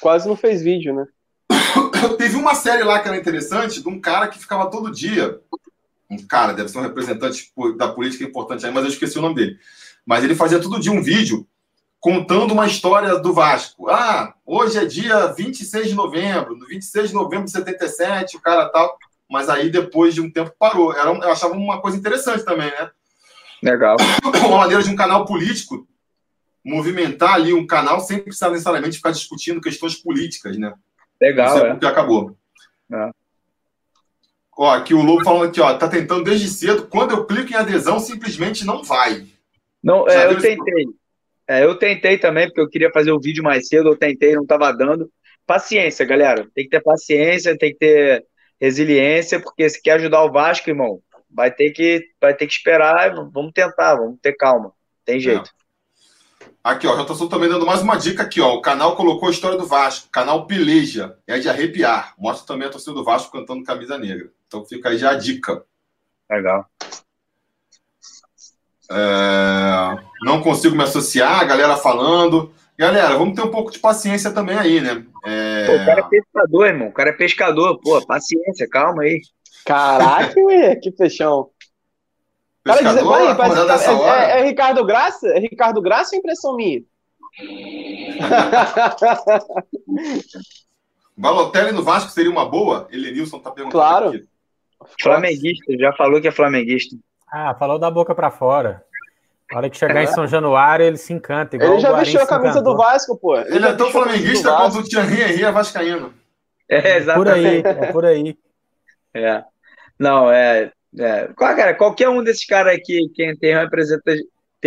Quase não fez vídeo, né? Teve uma série lá que era interessante de um cara que ficava todo dia. Um cara, deve ser um representante da política importante aí, mas eu esqueci o nome dele. Mas ele fazia todo dia um vídeo contando uma história do Vasco. Ah, hoje é dia 26 de novembro, no 26 de novembro de 77, o cara tal. Mas aí depois de um tempo parou. Era, eu achava uma coisa interessante também, né? Legal. Uma maneira de um canal político movimentar ali um canal sem precisar necessariamente ficar discutindo questões políticas, né? Legal, Isso é, é. porque acabou. É. Ó, aqui o Lobo falando aqui, ó, tá tentando desde cedo. Quando eu clico em adesão, simplesmente não vai. Não, é, eu tentei. É, eu tentei também, porque eu queria fazer o vídeo mais cedo, eu tentei, não estava dando. Paciência, galera. Tem que ter paciência, tem que ter resiliência, porque se quer ajudar o Vasco, irmão, vai ter que, vai ter que esperar. Vamos tentar, vamos ter calma. Tem jeito. É. Aqui, ó, já estou também dando mais uma dica aqui, ó. O canal colocou a história do Vasco, canal Peleja, é de arrepiar. Mostra também a torcida do Vasco cantando camisa negra. Então fica aí já a dica. Legal. É, não consigo me associar, a galera falando. Galera, vamos ter um pouco de paciência também aí, né? É... Pô, o cara é pescador, irmão. O cara é pescador. Pô, paciência, calma aí. Caraca, ué, que fechão. Cara, diz, aí, parece, é, é, é, Ricardo Graça? É Ricardo Graça ou impressão minha? Balotelli no Vasco seria uma boa? Elenilson tá perguntando claro. aqui. Flamenguista, já falou que é flamenguista. Ah, falou da boca para fora. Na hora que chegar é. em São Januário, ele se encanta. ele já vestiu a camisa do Vasco, pô. Ele, ele é tão flamenguista quanto o Thierry Henry é vascaíno. É, exatamente. Por aí, é por aí. É. Não, é, é. Cara, qualquer um desses caras aqui, quem tem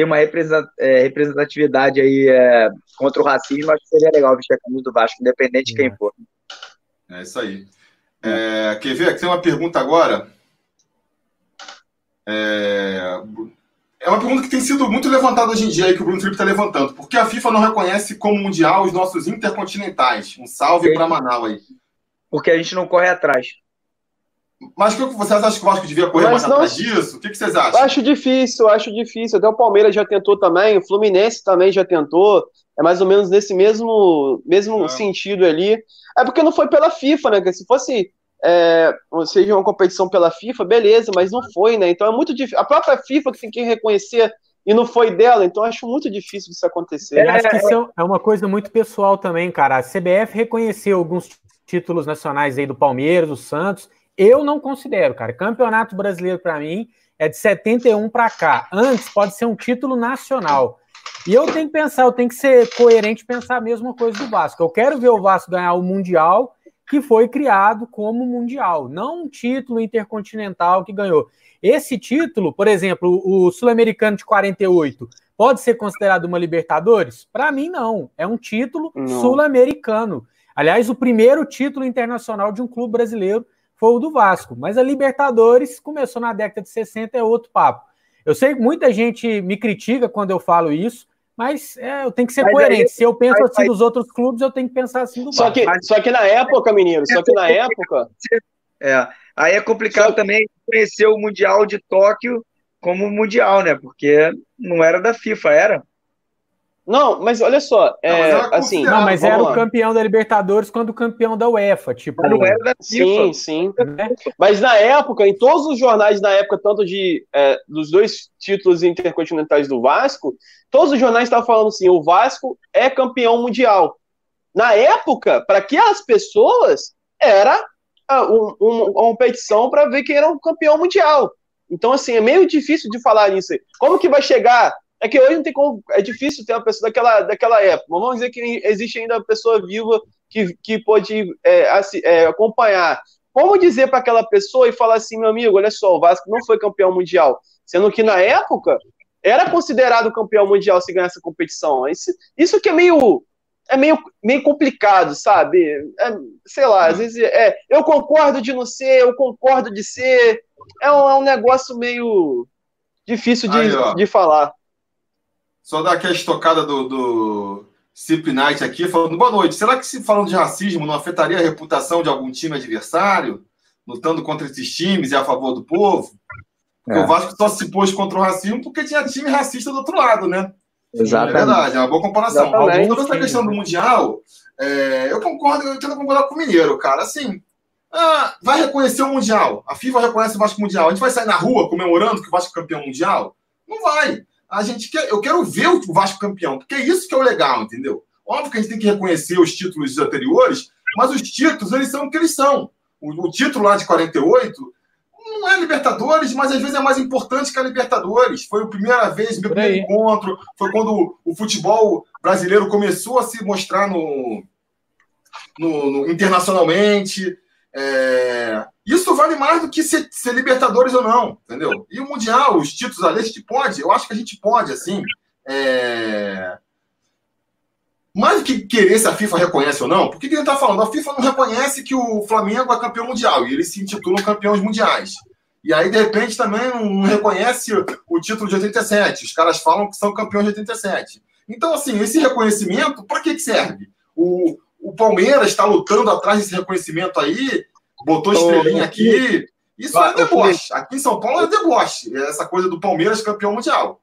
uma, é, representatividade aí é, contra o racismo, acho que seria legal vestir a camisa do Vasco, independente de quem é. for. É isso aí. É, quer ver? Tem uma pergunta agora é... é uma pergunta que tem sido muito levantada hoje em dia e que o Bruno Felipe está levantando. Por que a FIFA não reconhece como mundial os nossos intercontinentais? Um salve para Manaus aí. Porque a gente não corre atrás. Mas o que vocês acham que o Vasco devia correr Mas mais não... atrás disso? O que, vocês acham? Acho difícil, acho difícil. Até o Palmeiras já tentou também, o Fluminense também já tentou. É mais ou menos nesse mesmo, mesmo é. sentido ali. É porque não foi pela FIFA, né? Se fosse é, seja uma competição pela FIFA, beleza, mas não foi, né? Então é muito difícil. A própria FIFA que tem que reconhecer e não foi dela, então acho muito difícil isso acontecer. Eu acho que isso é uma coisa muito pessoal também, cara. A CBF reconheceu alguns títulos nacionais aí do Palmeiras, do Santos. Eu não considero, cara. Campeonato brasileiro para mim é de 71 para cá. Antes pode ser um título nacional. E eu tenho que pensar, eu tenho que ser coerente e pensar a mesma coisa do Vasco. Eu quero ver o Vasco ganhar o Mundial que foi criado como mundial, não um título intercontinental que ganhou. Esse título, por exemplo, o Sul-Americano de 48, pode ser considerado uma Libertadores? Para mim, não. É um título sul-americano. Aliás, o primeiro título internacional de um clube brasileiro foi o do Vasco. Mas a Libertadores começou na década de 60, é outro papo. Eu sei que muita gente me critica quando eu falo isso, mas é, eu tenho que ser mas coerente. Aí, Se eu penso assim dos outros clubes, eu tenho que pensar assim do só Que, só que na época, menino, só que na época. É. Aí é complicado só... também conhecer o Mundial de Tóquio como Mundial, né? Porque não era da FIFA, era? Não, mas olha só, é, não, assim. Não, mas era lá. o campeão da Libertadores quando o campeão da UEFA, tipo. Mas não era da FIFA. Sim, sim. Né? Mas na época, em todos os jornais na época, tanto de é, dos dois títulos intercontinentais do Vasco, todos os jornais estavam falando assim: o Vasco é campeão mundial. Na época, para aquelas pessoas, era ah, um, um, uma competição para ver quem era o campeão mundial. Então, assim, é meio difícil de falar nisso. Como que vai chegar é que hoje não tem como. É difícil ter uma pessoa daquela, daquela época. Mas vamos dizer que existe ainda uma pessoa viva que, que pode é, é, acompanhar. Como dizer para aquela pessoa e falar assim, meu amigo, olha só, o Vasco não foi campeão mundial. Sendo que na época era considerado campeão mundial se ganhar essa competição. Isso, isso que é meio. É meio, meio complicado, sabe? É, sei lá, às vezes é. Eu concordo de não ser, eu concordo de ser. É um, é um negócio meio difícil de, Aí, de falar. Só dar aqui a estocada do, do Cip Knight aqui, falando boa noite. Será que se falando de racismo não afetaria a reputação de algum time adversário, lutando contra esses times e a favor do povo? É. O Vasco só se pôs contra o racismo porque tinha time racista do outro lado, né? Exatamente. É verdade, é uma boa comparação. Exatamente. Toda essa questão do Mundial, é, eu concordo, eu tento concordar com o Mineiro, cara. Assim, ah, vai reconhecer o Mundial. A FIFA reconhece o Vasco Mundial. A gente vai sair na rua comemorando que o Vasco é campeão mundial? Não vai a gente quer, eu quero ver o Vasco campeão, porque é isso que é o legal, entendeu? Óbvio que a gente tem que reconhecer os títulos anteriores, mas os títulos, eles são o que eles são. O, o título lá de 48 não é Libertadores, mas às vezes é mais importante que a Libertadores. Foi a primeira vez, meu primeiro encontro, foi quando o futebol brasileiro começou a se mostrar no, no, no internacionalmente. É... Isso vale mais do que ser, ser, Libertadores ou não, entendeu? E o Mundial, os títulos ali, a gente pode, eu acho que a gente pode, assim. É... Mais do que querer se a FIFA reconhece ou não, por que, que ele está falando? A FIFA não reconhece que o Flamengo é campeão mundial e eles se intitulam campeões mundiais. E aí, de repente, também não reconhece o título de 87. Os caras falam que são campeões de 87. Então, assim, esse reconhecimento, para que, que serve? O, o Palmeiras está lutando atrás desse reconhecimento aí, botou estrelinha aqui. Isso é deboche. Aqui em São Paulo é deboche. É essa coisa do Palmeiras campeão mundial.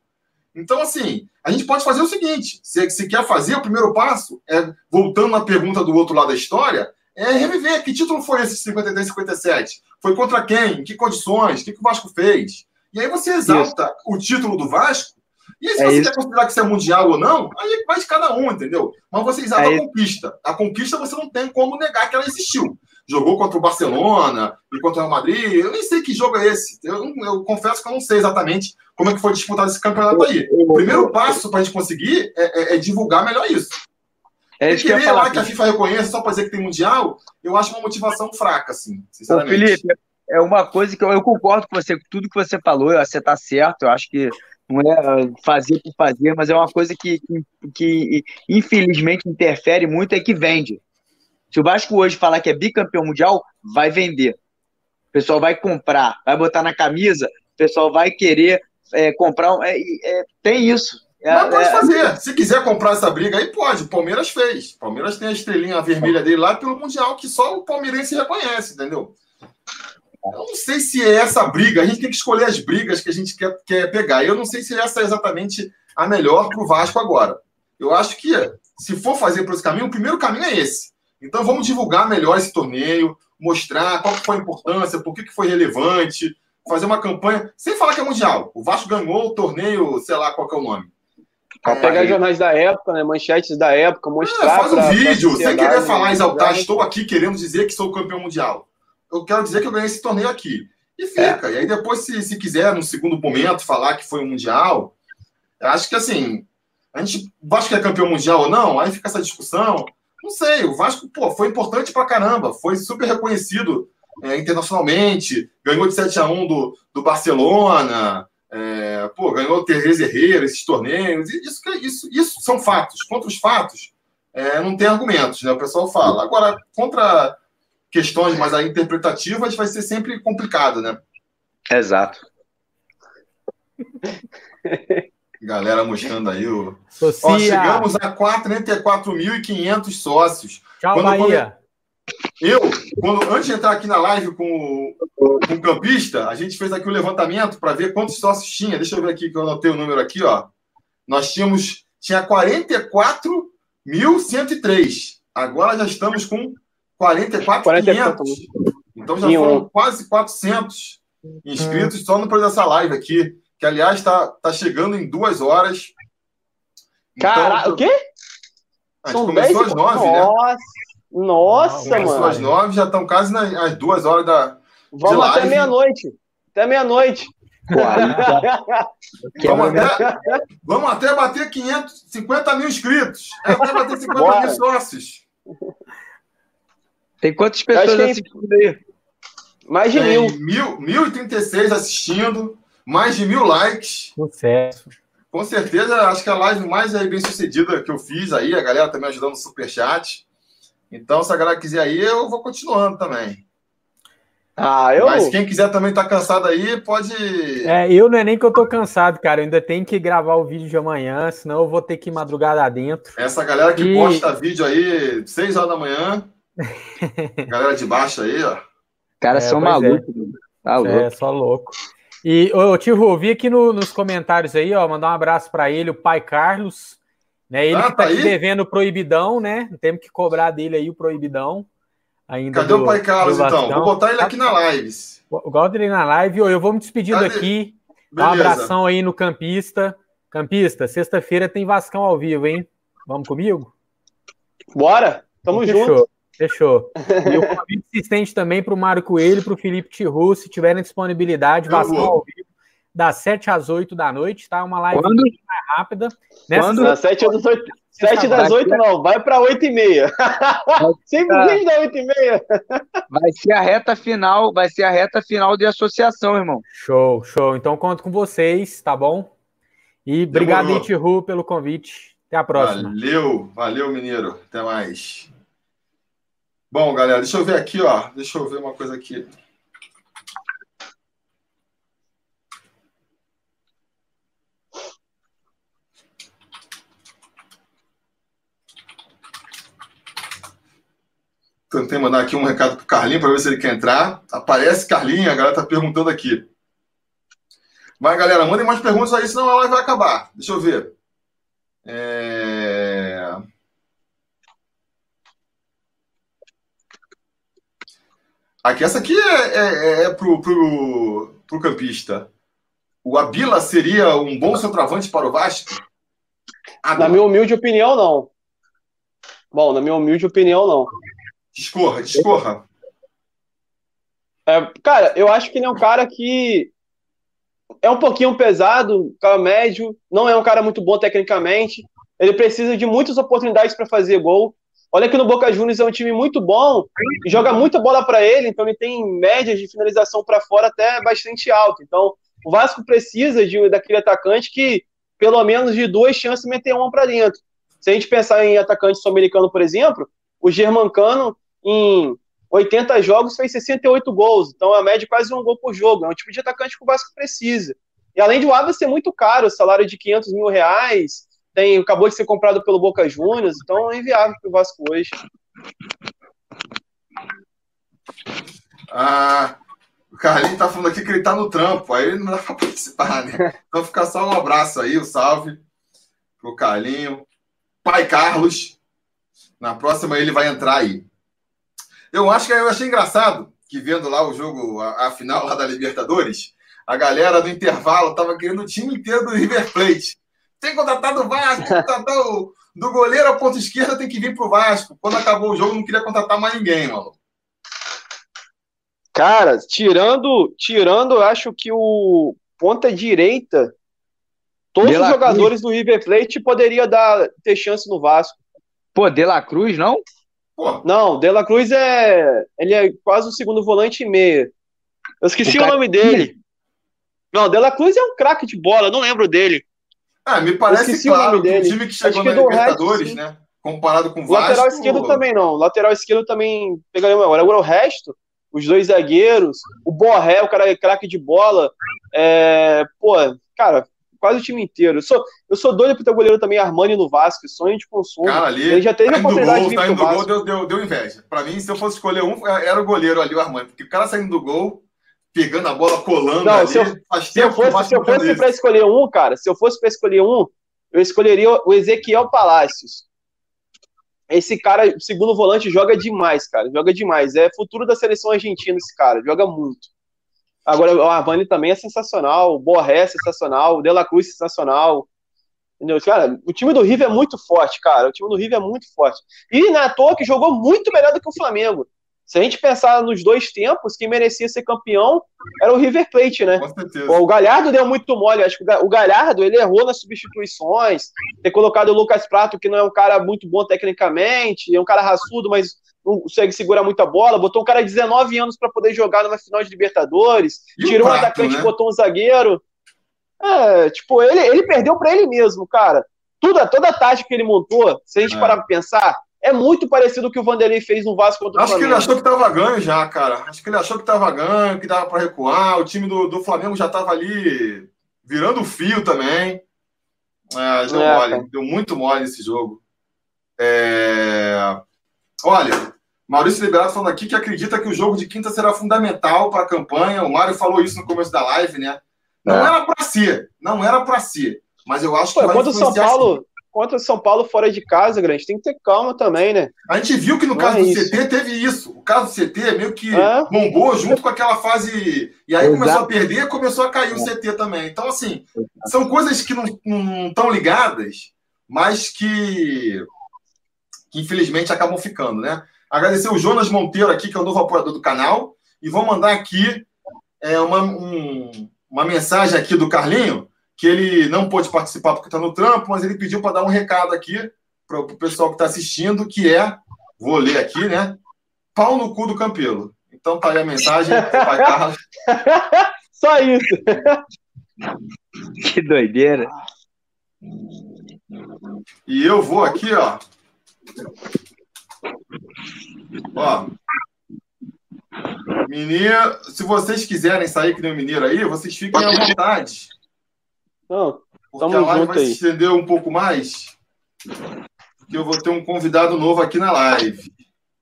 Então, assim, a gente pode fazer o seguinte: se, se quer fazer, o primeiro passo é, voltando na pergunta do outro lado da história, é reviver que título foi esse 53 57? Foi contra quem? Em que condições? O que, que o Vasco fez? E aí você exalta isso. o título do Vasco e se é você isso. quer considerar que isso é mundial ou não, aí vai de cada um, entendeu? Mas você exalta é a conquista. A conquista você não tem como negar que ela existiu. Jogou contra o Barcelona e contra o Real Madrid. Eu nem sei que jogo é esse. Eu, eu confesso que eu não sei exatamente como é que foi disputado esse campeonato aí. O primeiro passo para a gente conseguir é, é, é, divulgar melhor isso. É isso que lá que a FIFA reconheça só para dizer que tem mundial, eu acho uma motivação fraca, assim, sinceramente. Ô, Felipe, é uma coisa que eu, eu concordo com você, com tudo que você falou, você está certo, eu acho que não é fazer por fazer, mas é uma coisa que, que, que, infelizmente interfere muito, é que vende. Se o Vasco hoje falar que é bicampeão mundial, vai vender. O pessoal vai comprar, vai botar na camisa, o pessoal vai querer é, comprar. É, é, tem isso. É, mas pode é, fazer. Se quiser comprar essa briga aí, pode. O Palmeiras fez. O Palmeiras tem a estrelinha vermelha dele lá pelo Mundial, que só o palmeirense reconhece, entendeu? Eu não sei se é essa briga. A gente tem que escolher as brigas que a gente quer, quer pegar. Eu não sei se essa é exatamente a melhor para o Vasco agora. Eu acho que, se for fazer por esse caminho, o primeiro caminho é esse. Então vamos divulgar melhor esse torneio, mostrar qual foi a importância, por que, que foi relevante, fazer uma campanha, sem falar que é mundial. O Vasco ganhou o torneio, sei lá qual é o nome. É, pegar jornais da época, né, manchetes da época, mostrar. É, faz um vídeo, sem querer falar, exaltar, estou aqui querendo dizer que sou campeão mundial eu quero dizer que eu ganhei esse torneio aqui. E fica. É. E aí depois, se, se quiser, no segundo momento, falar que foi um Mundial, acho que assim, a gente que é campeão mundial ou não, aí fica essa discussão. Não sei, o Vasco pô, foi importante pra caramba, foi super reconhecido é, internacionalmente, ganhou de 7 a 1 do, do Barcelona, é, pô, ganhou o Tereza Herrera, esses torneios, isso, isso, isso são fatos. Contra os fatos, é, não tem argumentos, né? O pessoal fala. Agora, contra questões mais interpretativas, vai ser sempre complicado, né? Exato. Galera mostrando aí o. Ó, chegamos a 44.500 sócios. Tchau, quando Bahia. Eu, quando, antes de entrar aqui na live com, com o campista, a gente fez aqui o um levantamento para ver quantos sócios tinha. Deixa eu ver aqui que eu anotei o número aqui, ó. Nós tínhamos tinha 44.103. Agora já estamos com 44.500. Então já foram quase 400 inscritos só no dessa live aqui, que aliás está tá chegando em duas horas. Então, o quê? A gente São começou 10... às nove, né? Nossa. Nossa, mano. Começou às nove, já estão quase nas duas horas da. Vamos até meia-noite. Até meia-noite. vamos, até, vamos até bater 550 mil inscritos. É até bater 50 Bora. mil sócios. Tem quantas pessoas tem... assistindo aí? Mais de tem mil. mil. 1.036 assistindo, mais de mil likes. Sucesso. Com certeza, acho que a live mais bem sucedida que eu fiz aí, a galera também ajudando no superchat. Então, se a galera quiser aí, eu vou continuando também. Ah, eu... Mas quem quiser também tá cansado aí, pode. É, eu não é nem que eu tô cansado, cara. Eu ainda tenho que gravar o vídeo de amanhã, senão eu vou ter que ir madrugada dentro. Essa galera que e... posta vídeo aí, 6 horas da manhã. galera de baixo aí, ó. Cara, são é, malucos. É. Tá louco. É, só louco. E, ô, Tio, ouvi aqui no, nos comentários aí, ó, mandar um abraço para ele, o pai Carlos. Né? Ele ah, que tá, tá devendo o proibidão, né? Temos que cobrar dele aí o proibidão. Ainda Cadê do, o pai Carlos, então? Vou botar ele aqui na live. Bota ele na live. Eu vou me despedindo Cadê? aqui. Um abração aí no Campista. Campista, sexta-feira tem Vascão ao vivo, hein? Vamos comigo? Bora! Tamo Fechou. junto. Fechou. E o convite se para o Mário Coelho e para o Felipe Tiru, se tiverem disponibilidade, Vascão ao vivo das 7 às 8 da noite, tá? Uma live Quando? mais rápida. Nessa Quando? Das 7 às 8. 7 das 8 não, vai para 8 e meia. Sempre dá 8 e meia. Vai ser a reta final, vai ser a reta final de associação, irmão. Show, show. Então conto com vocês, tá bom? E obrigado, Itiru, pelo convite. Até a próxima. Valeu, valeu, mineiro. Até mais. Bom, galera, deixa eu ver aqui, ó. Deixa eu ver uma coisa aqui. Tentei mandar aqui um recado pro Carlinho para ver se ele quer entrar. Aparece Carlinho, a galera tá perguntando aqui. Mas, galera, mandem mais perguntas aí, senão a live vai acabar. Deixa eu ver. É... Aqui, essa aqui é, é, é pro, pro, pro campista. O Abila seria um bom centroavante para o Vasco? Na minha humilde opinião, não. Bom, na minha humilde opinião, não. Discorra, discorra. É, cara, eu acho que ele é um cara que é um pouquinho pesado, cara médio, não é um cara muito bom tecnicamente. Ele precisa de muitas oportunidades para fazer gol. Olha que no Boca Juniors é um time muito bom, joga muita bola para ele, então ele tem médias de finalização para fora até bastante alto. Então, o Vasco precisa de daquele atacante que pelo menos de duas chances meter uma para dentro. Se a gente pensar em atacante sul-americano, por exemplo, o Germancano em 80 jogos fez 68 gols, então a média é quase um gol por jogo. É um tipo de atacante que o Vasco precisa. E além de o Abel ser muito caro, o salário de 500 mil reais, tem, acabou de ser comprado pelo Boca Juniors, então é inviável para o Vasco hoje. Ah, o Carlinhos tá falando aqui que ele tá no trampo, aí não dá para participar, né? Então fica só um abraço aí, o um salve pro Carlinho. Pai Carlos, na próxima ele vai entrar aí. Eu acho que eu achei engraçado que vendo lá o jogo, a, a final lá da Libertadores, a galera do intervalo tava querendo o time inteiro do River Plate. Tem que contratar do Vasco, contratar o, do goleiro a ponta esquerda, tem que vir pro Vasco. Quando acabou o jogo, não queria contratar mais ninguém, mano. Cara, tirando, tirando, eu acho que o ponta direita, todos os jogadores Cruz. do River Plate poderia dar ter chance no Vasco. Pô, De La Cruz, não? Pô. Não, De La Cruz é. Ele é quase o segundo volante e meia. Eu esqueci o, o nome dele. Não, De La Cruz é um craque de bola, não lembro dele. Ah, me parece claro que o time que chegou na Libertadores, resto, né? Comparado com o Vasco. Lateral esquerdo também não. Lateral esquerdo também pegaria agora. Agora o resto, os dois zagueiros, o Borré, o cara é craque de bola. É, pô, cara, quase o time inteiro. Eu sou, eu sou doido pro ter goleiro também, Armani no Vasco, sonho de consumo. Cara, ali, ele já teve a oportunidade gol, de vir pro Vasco. Gol, deu, deu, deu inveja. Pra mim, se eu fosse escolher um, era o goleiro ali, o Armani. Porque o cara saindo do gol, pegando a bola, colando Não, ali, se eu, se eu fosse, se eu fosse pra escolher um, cara, se eu fosse pra escolher um, eu escolheria o Ezequiel Palacios. Esse cara, segundo volante, joga demais, cara. Joga demais. É futuro da seleção argentina, esse cara. Joga muito. Agora, o Armani também é sensacional, o Borré é sensacional, o De La Cruz é sensacional. Entendeu? Cara, o time do River é muito forte, cara. O time do River é muito forte. E na toa que jogou muito melhor do que o Flamengo. Se a gente pensar nos dois tempos, quem merecia ser campeão era o River Plate, né? Com certeza. O Galhardo deu muito mole. Acho que o Galhardo ele errou nas substituições, ter colocado o Lucas Prato, que não é um cara muito bom tecnicamente, é um cara raçudo, mas não consegue segurar muita bola, botou um cara de 19 anos para poder jogar numa final de Libertadores, e tirou um atacante, né? botou um zagueiro. É, tipo, ele, ele perdeu para ele mesmo, cara. Tudo, toda a tática que ele montou, se a gente é. parar pra pensar, é muito parecido com o que o Vanderlei fez no Vasco contra o Acho Flamengo. Acho que ele achou que tava ganho já, cara. Acho que ele achou que tava ganho, que dava para recuar. O time do, do Flamengo já tava ali virando fio também. É, deu é, mole, cara. deu muito mole esse jogo. É... Olha, Maurício Liberado falando aqui que acredita que o jogo de quinta será fundamental para a campanha. O Mário falou isso no começo da live, né? Não é. era para ser, não era para ser. Mas eu acho que. Pô, vai contra o São Paulo, assim. Contra o São Paulo fora de casa, grande, tem que ter calma também, né? A gente viu que no não caso é do isso. CT teve isso. O caso do CT meio que é. bombou junto com aquela fase. E aí Exato. começou a perder, começou a cair o CT também. Então, assim, são coisas que não estão ligadas, mas que que infelizmente acabam ficando, né? Agradecer o Jonas Monteiro aqui, que é o novo apoiador do canal, e vou mandar aqui é, uma, um, uma mensagem aqui do Carlinho, que ele não pôde participar porque está no trampo, mas ele pediu para dar um recado aqui para o pessoal que está assistindo, que é, vou ler aqui, né? Pau no cu do Campelo. Então tá aí a mensagem, pai Carlos. Só isso. que doideira. E eu vou aqui, ó, Ó. Mineiro, se vocês quiserem sair que nem o mineiro aí, vocês fiquem à vontade. Não, porque a live vai aí. se estender um pouco mais. Porque eu vou ter um convidado novo aqui na live.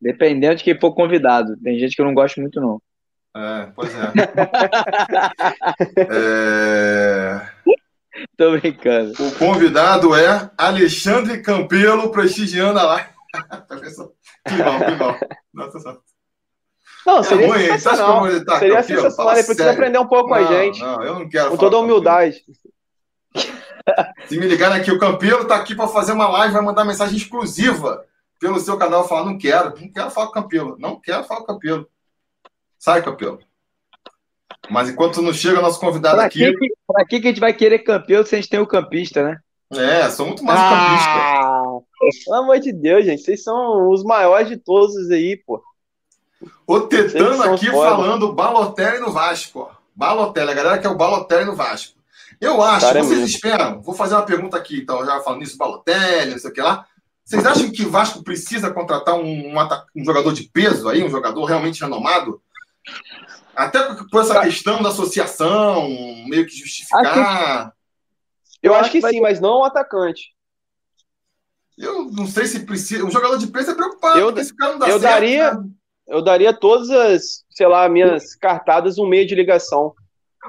Dependendo de quem for convidado. Tem gente que eu não gosto muito, não. É, pois é. é... Tô brincando. O convidado é Alexandre Campelo, prestigiando a live. que mal, que mal. Nossa, Não, seria é ruim, sensacional. Você tá seria Campelo? sensacional. Ele precisa sério. aprender um pouco não, com a gente. Não, eu não quero. Com toda a humildade. Se me ligarem aqui, o Campelo tá aqui para fazer uma live, vai mandar mensagem exclusiva pelo seu canal. Falar, não quero, não quero falar com o Campelo. Não quero falar com o Campelo. Sai, Campelo. Mas enquanto não chega nosso convidado pra aqui. Que, pra que, que a gente vai querer campeão se a gente tem o campista, né? É, sou muito mais ah, campista. Pelo amor de Deus, gente. Vocês são os maiores de todos aí, pô. O Tetano aqui foda. falando Balotelli no Vasco. Balotelli, a galera quer o Balotelli no Vasco. Eu acho, Cara, vocês é esperam. Vou fazer uma pergunta aqui, então, já falando nisso, Balotelli, não sei o que lá. Vocês acham que o Vasco precisa contratar um, um, um jogador de peso aí, um jogador realmente renomado? Até por essa questão da associação, meio que justificar. Eu, acho, que, sim, mas não um atacante. Eu não sei se precisa. Um jogador de peso é preocupado, eu, esse cara não dá eu certo, Daria, né? Eu daria todas as, sei lá, minhas cartadas um meio de ligação.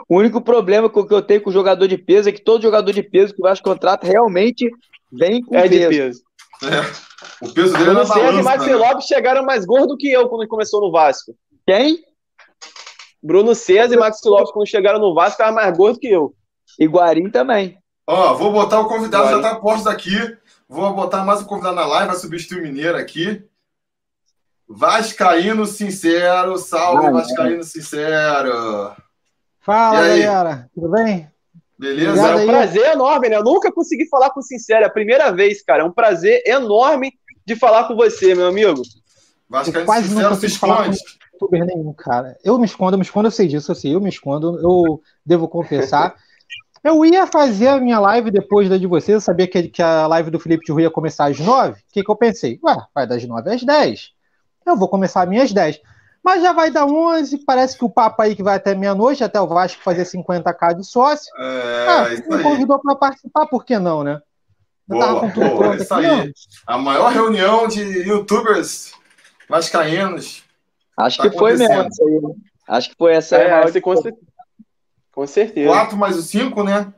O único problema que eu tenho com o jogador de peso é que todo jogador de peso que o Vasco contrata realmente vem com é peso. de peso. É. O peso dele eu não sei e Maxi né? Lopes chegaram mais gordo que eu quando começou no Vasco. Quem? Bruno César e Maxi Lopes, quando chegaram no Vasco, estavam mais gordo que eu. E Guarim também. Ó, vou botar o convidado, Vai. já tá posto aqui. Vou botar mais um convidado na live, vai substituir o Mineiro aqui. Vascaíno Sincero, salve Vascaíno Sincero. Fala, galera, tudo bem? Beleza? Obrigado é um aí. prazer enorme, né? Eu nunca consegui falar com o Sincero, é a primeira vez, cara. É um prazer enorme de falar com você, meu amigo. Quase não consigo falar com youtuber nenhum, cara. Eu me escondo, eu me escondo, eu sei disso, eu sei, eu me escondo, eu devo confessar. eu ia fazer a minha live depois da de vocês, eu sabia que, que a live do Felipe de Rui ia começar às nove. O que, que eu pensei? Ué, vai das nove às dez. Eu vou começar às minhas dez. Mas já vai dar 11, parece que o papo aí que vai até meia-noite, até o Vasco fazer 50k de sócio. É, ah, me convidou para participar, por que não, né? Eu boa, tava com tudo boa, isso aqui, aí. Ó. A maior reunião de youtubers vascaínos. Acho tá que foi mesmo. Acho que foi essa. É, maior... com, certeza. com certeza. Quatro mais o cinco, né?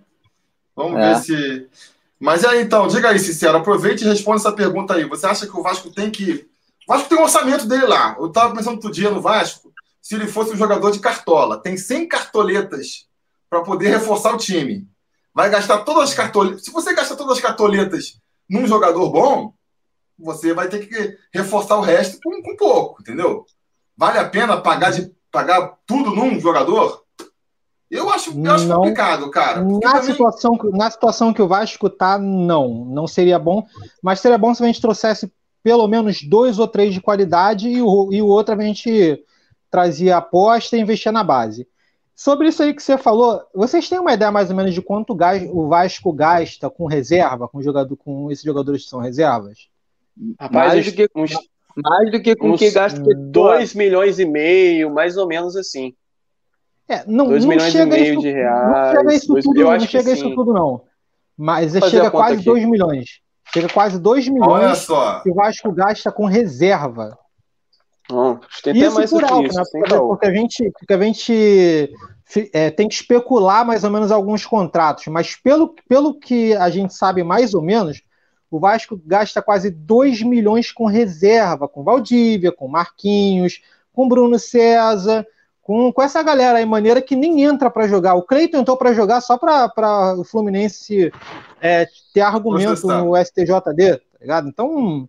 Vamos é. ver se. Mas aí, então, diga aí, Sincero, aproveite e responda essa pergunta aí. Você acha que o Vasco tem que Vasco tem um orçamento dele lá. Eu estava pensando outro dia no Vasco, se ele fosse um jogador de cartola. Tem 100 cartoletas para poder reforçar o time. Vai gastar todas as cartoletas. Se você gastar todas as cartoletas num jogador bom, você vai ter que reforçar o resto com, com pouco, entendeu? Vale a pena pagar, de, pagar tudo num jogador? Eu acho, eu acho complicado, cara. Na, também... situação, na situação que o Vasco tá, não. Não seria bom. Mas seria bom se a gente trouxesse pelo menos dois ou três de qualidade e o, e o outro a gente trazia aposta e investia na base. Sobre isso aí que você falou, vocês têm uma ideia mais ou menos de quanto o Vasco gasta com reserva, com, jogador, com esses jogadores que são reservas? Rapaz, mais, do que, uns, mais do que com uns, que gasta 2 milhões e meio, mais ou menos assim. É, não, 2 milhões e meio isso, de reais. Não chega isso dois, tudo, não chega isso tudo, não. Mas chega quase 2 milhões. Chega quase 2 milhões Olha só. que o Vasco gasta com reserva. Tem isso mais por alto, isso, né? Porque, porque, a gente, porque a gente é, tem que especular mais ou menos alguns contratos, mas pelo, pelo que a gente sabe mais ou menos, o Vasco gasta quase 2 milhões com reserva, com Valdívia, com Marquinhos, com Bruno César, com, com essa galera aí, maneira que nem entra para jogar. O Cleiton entrou para jogar só para o Fluminense é, ter argumento no STJD, tá ligado? Então,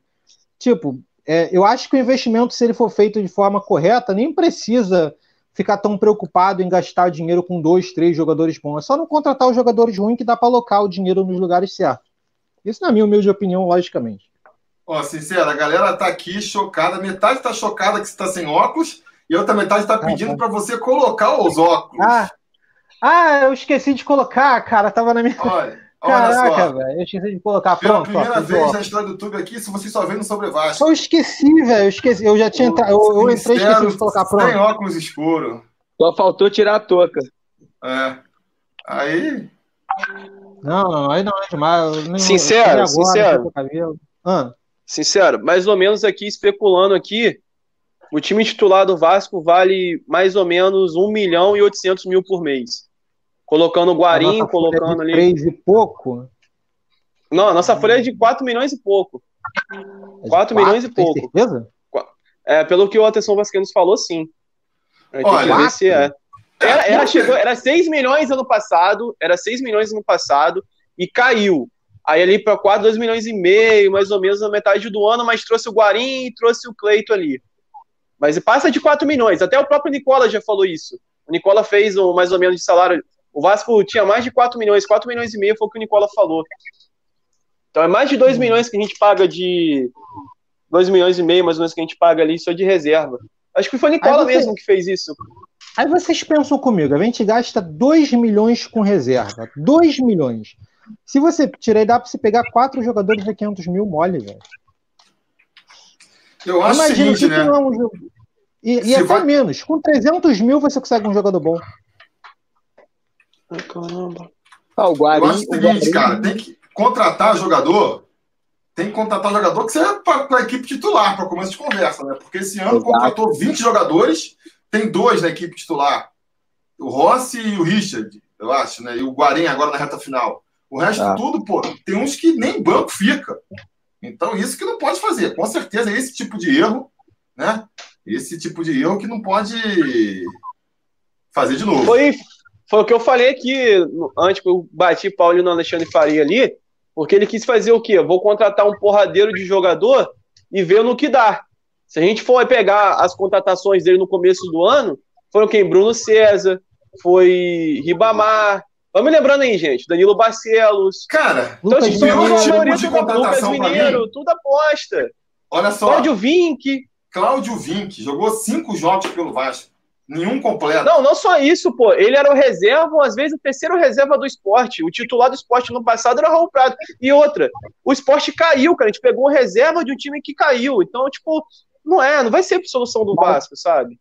tipo, é, eu acho que o investimento, se ele for feito de forma correta, nem precisa ficar tão preocupado em gastar dinheiro com dois, três jogadores bons. É só não contratar os jogadores ruins que dá para alocar o dinheiro nos lugares certos. Isso na minha humilde opinião, logicamente. Ó, sincero, a galera tá aqui chocada, metade tá chocada que você tá sem óculos, e a outra metade tá pedindo ah, tá. para você colocar os óculos. Ah, ah, eu esqueci de colocar, cara, tava na minha. Olha, Caraca, velho, eu esqueci de colocar. Pela Pronto, primeira ó, vez ó. na história do YouTube aqui, se você só vendo sobre Vasco. Eu esqueci, velho, eu esqueci. Eu já tinha entrado. Eu, eu entrei e esqueci de colocar pronto. Tem óculos escuro. Só faltou tirar a touca. É. Aí. Não, não, aí não é demais. sincero, agora, sincero. Ah. Sincero, mais ou menos aqui, especulando aqui, o time titular do Vasco vale mais ou menos 1 milhão e 800 mil por mês. Colocando o Guarim, colocando ali. 3 e pouco? Não, a nossa folha é de 4 milhões e pouco. É 4 milhões e pouco. Certeza? É, pelo que o Atenção Vascaínos falou, sim. Olha, ver se é. Era, era, chegou, era 6 milhões ano passado, era 6 milhões ano passado e caiu. Aí ali para 4, 2 milhões e meio, mais ou menos na metade do ano, mas trouxe o Guarim e trouxe o Cleito ali. Mas passa de 4 milhões, até o próprio Nicola já falou isso. O Nicola fez um, mais ou menos de salário o Vasco tinha mais de 4 milhões, 4 milhões e meio foi o que o Nicola falou. Então é mais de 2 milhões que a gente paga de. 2 milhões e meio, mais ou menos, que a gente paga ali só de reserva. Acho que foi o Nicola você... mesmo que fez isso. Aí vocês pensam comigo, a gente gasta 2 milhões com reserva. 2 milhões. Se você tirar, dá pra você pegar 4 jogadores a 500 mil mole, velho. Eu acho Imagina, seguinte, né? Um jogo... E, e até vai... menos. Com 300 mil você consegue um jogador bom. Ai, caramba. Ah, o Guarim, Eu acho o seguinte, Guarim... cara, tem que contratar jogador, tem que contratar jogador que seja para a equipe titular, para começo de conversa, né? Porque esse ano Exato. contratou 20 jogadores, tem dois na equipe titular. O Rossi e o Richard, eu acho, né? E o Guarim agora na reta final. O resto ah. tudo, pô, tem uns que nem banco fica. Então, isso que não pode fazer. Com certeza, esse tipo de erro, né? Esse tipo de erro que não pode fazer de novo. Foi, foi o que eu falei aqui antes que eu bati Paulo no Alexandre Faria ali, porque ele quis fazer o quê? vou contratar um porradeiro de jogador e ver no que dá. Se a gente for pegar as contratações dele no começo do ano, foram quem? Bruno César, foi Ribamar. Vamos lembrando aí, gente, Danilo Barcelos. Cara, então, Lucas, a gente tipo de contratação Lucas Mineiro, tudo aposta. Olha só. Cláudio Vink. Cláudio Vinck, jogou cinco jogos pelo Vasco. Nenhum completo. Não, não só isso, pô. Ele era o reserva, às vezes o terceiro reserva do esporte. O titular do esporte no passado era o Raul Prado. E outra, o esporte caiu, cara. A gente pegou reserva de um time que caiu. Então, tipo, não é, não vai ser a solução do Vasco, sabe?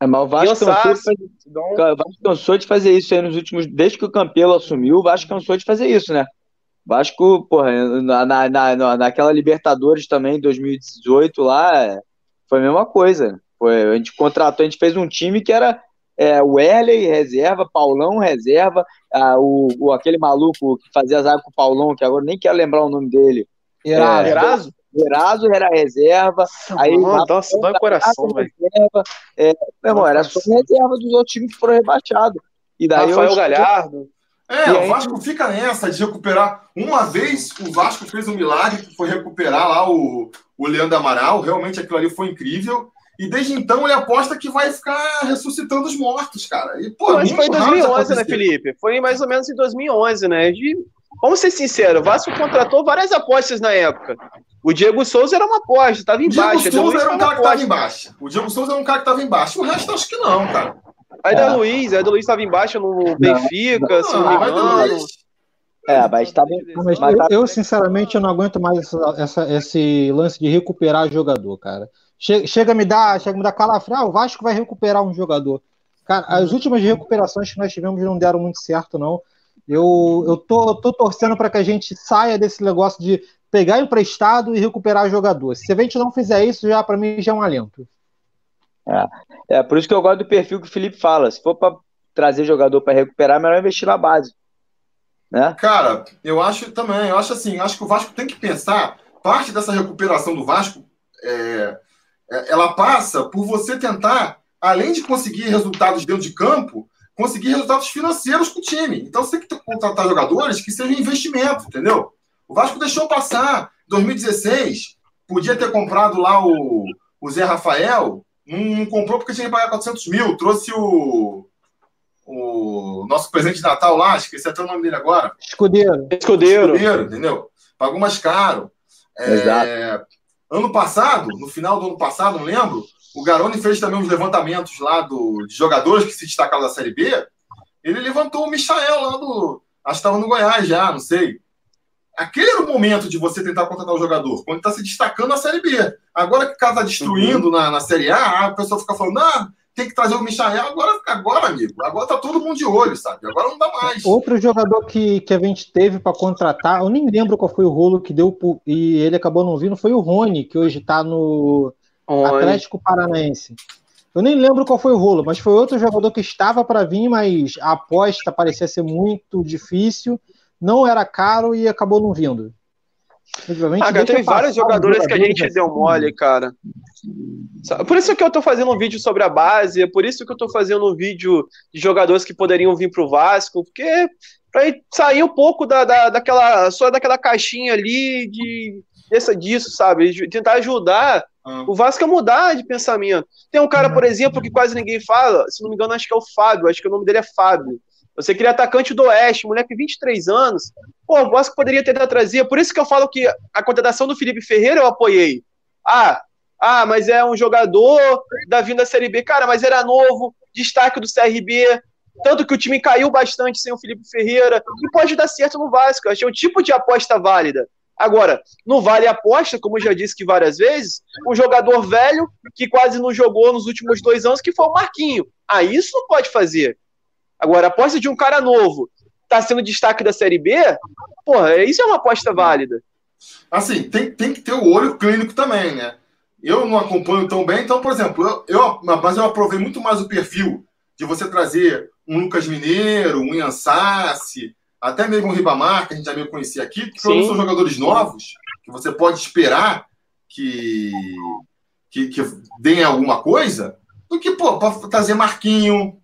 É, mas o Vasco, cansou de, fazer, o Vasco cansou de fazer isso aí nos últimos. Desde que o Campelo assumiu, o Vasco cansou de fazer isso, né? O Vasco, porra, na, na, na, naquela Libertadores também, 2018 lá, foi a mesma coisa. Foi, a gente contratou, a gente fez um time que era é, o Erley, reserva, Paulão, reserva, ah, o, o, aquele maluco que fazia zaga com o Paulão, que agora nem quero lembrar o nome dele. Eraso. É, Eraso? Eraso era reserva. Nossa, aí, mano, nossa, dói o coração, velho. É, meu irmão, era só reserva dos outros times que foram rebaixados. E daí Rafael Galhardo. É, o Vasco fica nessa de recuperar. Uma vez o Vasco fez um milagre que foi recuperar lá o, o Leandro Amaral. Realmente aquilo ali foi incrível. E desde então ele aposta que vai ficar ressuscitando os mortos, cara. E, pô, Mas foi em 2011, né, Felipe? Foi mais ou menos em 2011, né? De... Vamos ser sinceros, o Vasco contratou várias apostas na época. O Diego Souza era uma aposta, estava embaixo. O Diego Souza era um cara que estava embaixo. O Diego Souza era um cara que estava embaixo. O resto acho que não, cara. Aí da é. Luiz, aí da Luiz estava embaixo no Benfica, se não me engano. É, mas tá bem. Mas eu, eu, sinceramente, eu não aguento mais essa, essa, esse lance de recuperar jogador, cara. Chega, me dar, chega a me dar calafrio, ah, o Vasco vai recuperar um jogador. Cara, as últimas recuperações que nós tivemos não deram muito certo, não. Eu, eu, tô, eu tô torcendo para que a gente saia desse negócio de pegar emprestado e recuperar jogador. Se a gente não fizer isso, já para mim já é um alento. É, é por isso que eu gosto do perfil que o Felipe fala. Se for para trazer jogador para recuperar, é melhor investir na base. Né? Cara, eu acho também, eu acho assim, eu acho que o Vasco tem que pensar, parte dessa recuperação do Vasco, é, é, ela passa por você tentar, além de conseguir resultados dentro de campo, conseguir resultados financeiros com o time. Então você tem que contratar jogadores que sejam investimento, entendeu? O Vasco deixou passar 2016, podia ter comprado lá o, o Zé Rafael, não, não comprou porque tinha que pagar 400 mil, trouxe o, o nosso presente de Natal lá, esqueci até o nome dele agora. Escudeiro. Escudeiro. Escudeiro, entendeu? Pagou mais caro. É, Exato. Ano passado, no final do ano passado, não lembro, o Garoni fez também uns levantamentos lá do, de jogadores que se destacaram da Série B. Ele levantou o Michael lá do. Acho que estava no Goiás já, não sei aquele era o momento de você tentar contratar o jogador, quando está se destacando na Série B. Agora que o cara está destruindo uhum. na, na Série A, a pessoa fica falando, ah, tem que trazer o Michael. Agora, agora, amigo, agora tá todo mundo de olho, sabe? Agora não dá mais. Outro jogador que, que a gente teve para contratar, eu nem lembro qual foi o rolo que deu e ele acabou não vindo, foi o Rony, que hoje está no Atlético Paranaense. Eu nem lembro qual foi o rolo, mas foi outro jogador que estava para vir, mas a aposta parecia ser muito difícil não era caro e acabou não vindo. Ah, cara, tem vários jogadores que a gente assim. deu mole, cara. Por isso que eu tô fazendo um vídeo sobre a base, é por isso que eu tô fazendo um vídeo de jogadores que poderiam vir pro Vasco, porque pra sair um pouco da, da, daquela, só daquela caixinha ali de dessa, disso, sabe? De tentar ajudar ah. o Vasco a mudar de pensamento. Tem um cara, por exemplo, que quase ninguém fala, se não me engano, acho que é o Fábio, acho que o nome dele é Fábio. Você queria atacante do Oeste, moleque 23 anos. Pô, o Vasco poderia tentar trazer. Por isso que eu falo que a contratação do Felipe Ferreira eu apoiei. Ah, ah, mas é um jogador da vinda da Série B. Cara, mas era novo, destaque do CRB. Tanto que o time caiu bastante sem o Felipe Ferreira. E pode dar certo no Vasco. Eu achei um tipo de aposta válida. Agora, não vale aposta, como eu já disse que várias vezes, um jogador velho que quase não jogou nos últimos dois anos, que foi o Marquinho. Ah, isso não pode fazer. Agora, a aposta de um cara novo tá sendo destaque da Série B, porra, isso é uma aposta válida. Assim, tem, tem que ter o olho clínico também, né? Eu não acompanho tão bem, então, por exemplo, eu, eu, mas eu aprovei muito mais o perfil de você trazer um Lucas Mineiro, um Ian Sassi, até mesmo o Ribamar, que a gente já meio conhecia aqui, que são jogadores novos, que você pode esperar que, que, que deem alguma coisa, do que, pô, para trazer Marquinho,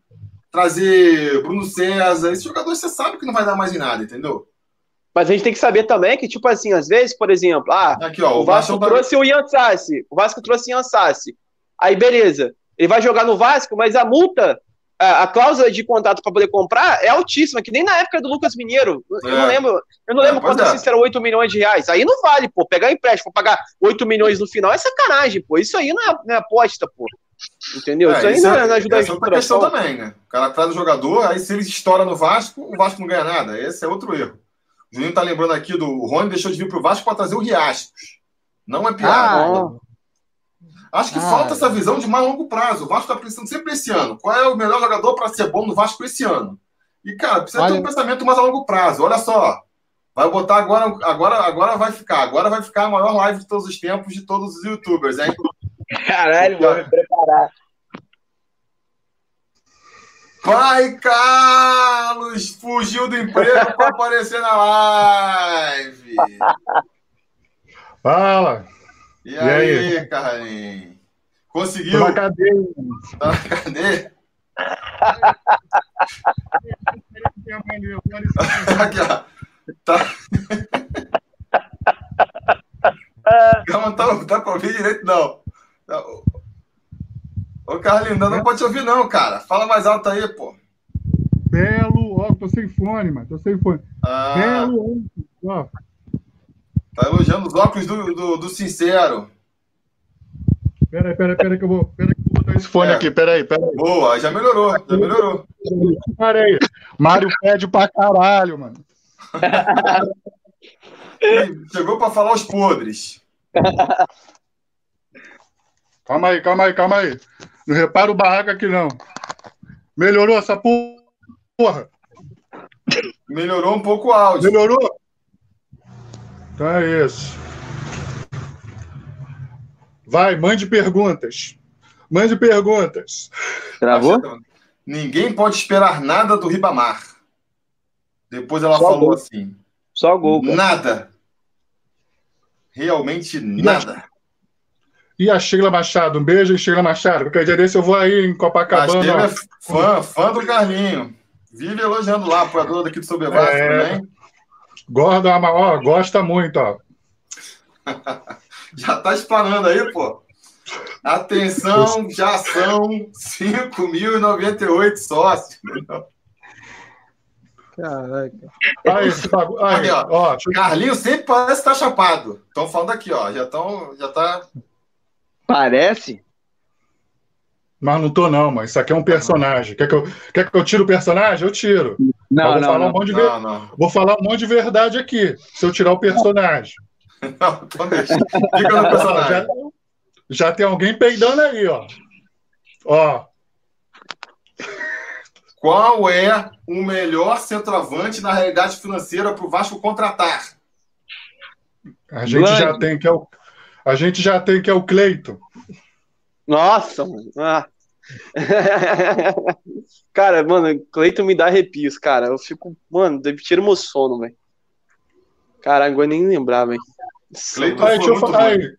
trazer Bruno César. Esse jogador você sabe que não vai dar mais em nada, entendeu? Mas a gente tem que saber também que, tipo assim, às vezes, por exemplo, ah, Aqui, ó, o Vasco trouxe o Ian Sassi. O Vasco trouxe o Ian Sassi. Aí, beleza. Ele vai jogar no Vasco, mas a multa a, a cláusula de contrato para poder comprar é altíssima, que nem na época do Lucas Mineiro. Eu não É. lembro, eu não lembro É, pois quanto é. assim era 8 milhões de reais. Aí não vale, pô. Pegar empréstimo, pagar 8 milhões no final é sacanagem, pô. Isso aí não é, não é aposta, pô. Entendeu? isso aí isso não, é- é, não ajuda a essa é outra questão também, né? O cara traz o jogador, aí se ele estoura no Vasco, o Vasco não ganha nada. Esse é outro erro. O Juninho tá lembrando aqui do o Rony deixou de vir pro Vasco para trazer o Riascos. Não é piada. Ah, Acho que ah. falta essa visão de mais longo prazo. O Vasco tá precisando sempre esse ano. Qual é o melhor jogador para ser bom no Vasco esse ano? E, cara, precisa ter Olha- um pensamento mais a longo prazo. Olha só. Vai botar agora, agora, agora vai ficar. Agora vai ficar a maior live de todos os tempos de todos os youtubers, hein? Caralho, vou preparar. Pai Carlos fugiu do emprego para aparecer na live. Fala, E, E aí, aí? Carlinhos? tô Conseguiu? na cadeia. Tá na cadeia? Aqui, ó. Tá. Calma, não tá, tá com ouvir direito, não. Tá- Ainda não pode te ouvir, não, cara. Fala mais alto aí, pô. Belo, ó, tô sem fone, mano, tô sem fone. Ah, Belo, ó. tá elogiando os óculos do, do, do Sincero. Pera aí, pera aí, pera aí que eu vou, pera aí que eu vou botar esse fone É. aqui, pera aí, pera aí. Boa, já melhorou, já melhorou. Pera aí. Mário pede pra caralho, mano. Chegou pra falar os podres. Calma aí, calma aí, calma aí. Não repara o barraco aqui, não. Melhorou essa porra? Melhorou um pouco o áudio. Melhorou? Então é isso. Vai, mande perguntas. Mande perguntas. Travou? Ninguém pode esperar nada do Ribamar. Depois ela Só falou gol. assim: Só gol, cara. nada. Realmente nada. E a Sheila Machado? Um beijo, Sheila Machado. Qualquer dia desse eu vou aí em A Copacabana. Sheila ó. é fã, fã do Carlinho. Vive elogiando lá, apoiador daqui do Sobre Vasco É. também. Gorda, ó, gosta muito, ó. Já tá explanando aí, pô. Atenção, já são 5.098 sócios. Caraca. Aí, aí, Aí, ó. ó, Carlinho sempre parece estar chapado. Estão falando aqui, ó. Já estão. Já tá. Parece? Mas não tô, não, mas isso aqui é um personagem. Quer que eu, quer que eu tire o personagem? Eu tiro. Não, vou, não, falar não. Um monte de ver- Não, não. vou falar um monte de verdade aqui, se eu tirar o personagem. Não. Fica no personagem. Já, já tem alguém peidando aí, ó. Ó, Qual é o melhor centroavante na realidade financeira para o Vasco contratar? a gente já tem que é o, a gente já tem que é o Cleito. Nossa, mano. Ah. cara, mano, Cleiton me dá arrepios, cara. Eu fico, mano, tira meu sono, velho. Caralho, agora nem lembrar, velho. Cleiton Aí, deixa eu falar aí.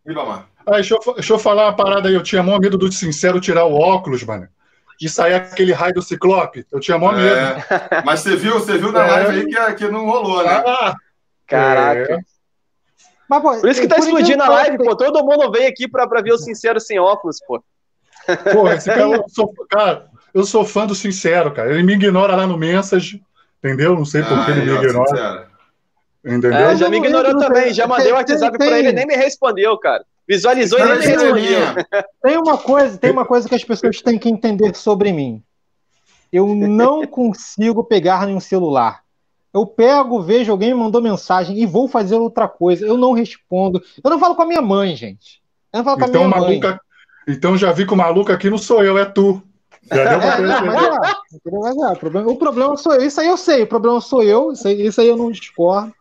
Aí, deixa, eu, deixa eu falar uma parada aí. Eu tinha mó medo do Sincero tirar o óculos, mano. De sair aquele raio do Ciclope. Eu tinha medo. É, mas você viu, você viu na É. live aí que, que não rolou, né? Ah, Caraca. é. Mas, pô, Por isso que tá explodindo a live, pô. Todo mundo veio aqui pra, pra ver o Sincero sem óculos, pô. Pô, esse cara, eu sou, cara, eu sou fã do Sincero, cara. Ele me ignora lá no Message, entendeu? Não sei por que ele me ignora, sincero. entendeu? É, já me ignorou Tem- também. Já mandei o tem- WhatsApp tem- pra ele, nem me respondeu, cara. Visualizou e nem me respondeu. Tem uma coisa, tem uma coisa que as pessoas têm que entender sobre mim. Eu não consigo pegar nenhum celular. Eu pego, vejo alguém me mandou mensagem e vou fazer outra coisa. Eu não respondo. Eu não falo com a minha mãe, gente. Eu não falo com a Então, minha mãe. maluca, então já vi que o maluco aqui não sou eu, é tu. Já deu pra É, perceber. é, é, o, problema, sou eu. Isso aí eu sei. O problema sou eu. Isso aí, isso aí eu não discordo.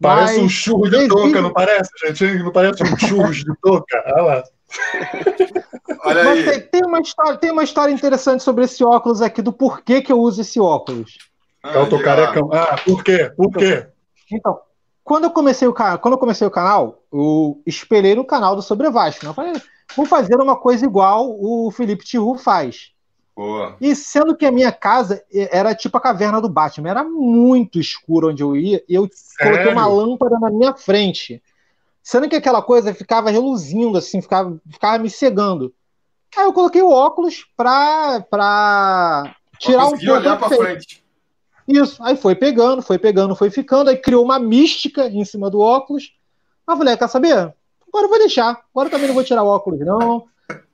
Parece um Mas churro de touca, não parece, gente? Não parece um churro de touca? Olha lá. Olha Mas tem, aí. tem uma história, tem uma história interessante sobre esse óculos aqui, do porquê que eu uso esse óculos. Ah, Eu tô carecão. Ah, por quê? Por quê? Então, quando eu comecei o canal, quando eu comecei o canal, eu espelhei no canal do Sobre Vasco. Né? Eu falei, vou fazer uma coisa igual o Felipe Tiru faz. Boa. E sendo que a minha casa era tipo a caverna do Batman, era muito escuro onde eu ia, e eu coloquei Sério? uma lâmpada na minha frente. Sendo que aquela coisa ficava reluzindo, assim, ficava, ficava me cegando. Aí eu coloquei o óculos pra, pra tirar um pouco olhar pra frente. Isso, aí foi pegando, foi pegando, foi ficando, aí criou uma mística em cima do óculos. Aí eu falei, ah, quer saber? Agora eu vou deixar. Agora eu também não vou tirar o óculos, não.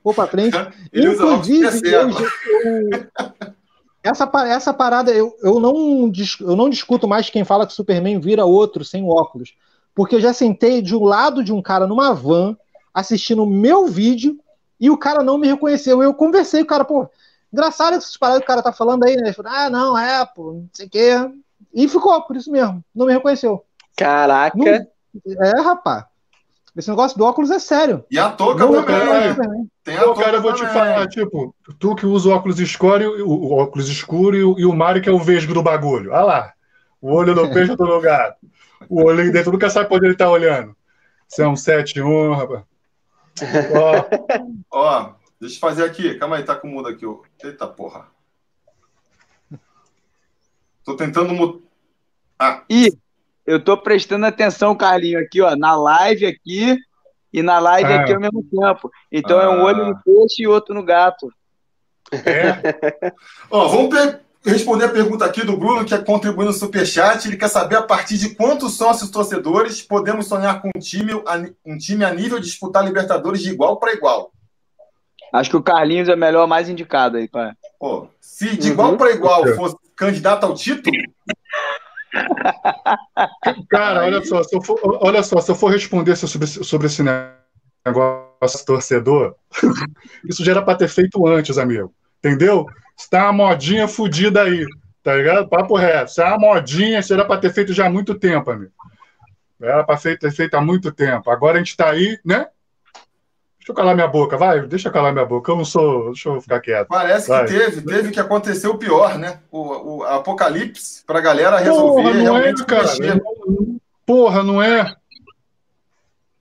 Vou pra frente. Ele usa Inclusive, eu, eu- essa, essa parada, eu, eu, não, eu não discuto mais quem fala que Superman vira outro sem óculos. Porque eu já sentei de um lado de um cara numa van, assistindo o meu vídeo, e o cara não me reconheceu. Eu conversei com o cara, pô, engraçado essas paradas que o cara tá falando aí, né? Ele falou, ah, não, é, pô, não sei o quê. E ficou, por isso mesmo. Não me reconheceu. Caraca. Não- É, rapaz. Esse negócio do óculos é sério. E a touca Não também. é. o Superman. Tem a cara, eu vou te também. falar, tipo, tu que usa o óculos escuro, e o, o óculos escuro e o, e o Mário que é o vesgo do bagulho. Olha lá. O olho no peixe do lugar. O olho aí dentro nunca sabe onde ele tá olhando. Você é um 7-1, rapaz. Ó, Ó, deixa eu fazer aqui. Calma aí, tá com mudo aqui. ó. Eita porra. Tô tentando mudar. Ih, eu tô prestando atenção, Carlinho, aqui, ó, na live aqui e na live Ah. aqui ao mesmo tempo. Então é um Ah. olho no peixe e outro no gato. é. Ó, vamos pe- responder a pergunta aqui do Bruno, que é contribuindo no Superchat. Ele quer saber a partir de quantos sócios torcedores podemos sonhar com um time, um time a nível de disputar Libertadores de igual para igual. Acho que o Carlinhos é o melhor mais indicado aí, pai. Pô, se de igual para igual fosse candidato ao título, Cara, olha só, se eu for, olha só, se eu for responder sobre, sobre esse negócio torcedor, isso já era pra ter feito antes, amigo. Entendeu? Isso tá uma modinha fodida aí, tá ligado? Papo reto. Isso é uma modinha, isso era pra ter feito já há muito tempo, amigo. Era pra fe- ter feito há muito tempo. Agora a gente tá aí, né? Deixa eu calar minha boca, vai, deixa eu calar minha boca. Eu não sou. Deixa eu ficar quieto. parece Vai. que teve, teve que acontecer o pior, né? O, o apocalipse para a galera resolver Porra, não é, cara. Porra, não é.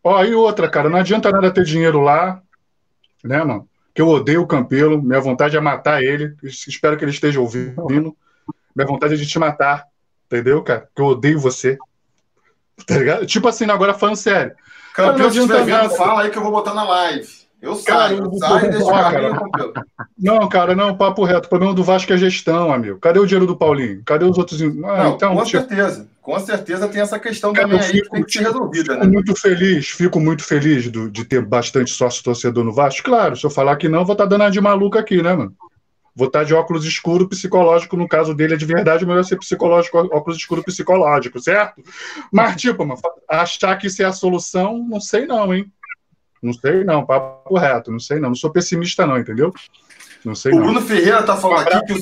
Ó, e outra, cara, não adianta nada ter dinheiro lá, né, mano? Que eu odeio o Campelo, minha vontade é matar ele. Espero que ele esteja ouvindo. Minha vontade é de te matar, entendeu, cara? Que eu odeio você. Tá ligado? Tipo assim, agora falando sério. Campeão, se estiver vendo, fala aí que eu vou botar na live. Eu Cara, saio, eu eu saio e deixo o Ah, Carlinho cara. Campelo. Não, cara, não, papo reto. O problema do Vasco é gestão, amigo. Cadê o dinheiro do Paulinho? Cadê os outros? Ah, Não, então, com tipo, certeza. Com certeza tem essa questão Cara, também eu aí que fico- tem que ser resolvida, Fico né? muito feliz, fico muito feliz do- de ter bastante sócio torcedor no Vasco. Claro, se eu falar que não, vou estar dando uma de maluco aqui, né, mano? Vou estar de óculos escuro psicológico, no caso dele é de verdade, melhor ser psicológico, óculos escuro psicológico, certo? Mas, tipo, mano, achar que isso é a solução, não sei não, hein? Não sei não, papo reto, não sei não. Não sou pessimista não, entendeu? Não sei O não. Bruno Ferreira tá falando aqui que.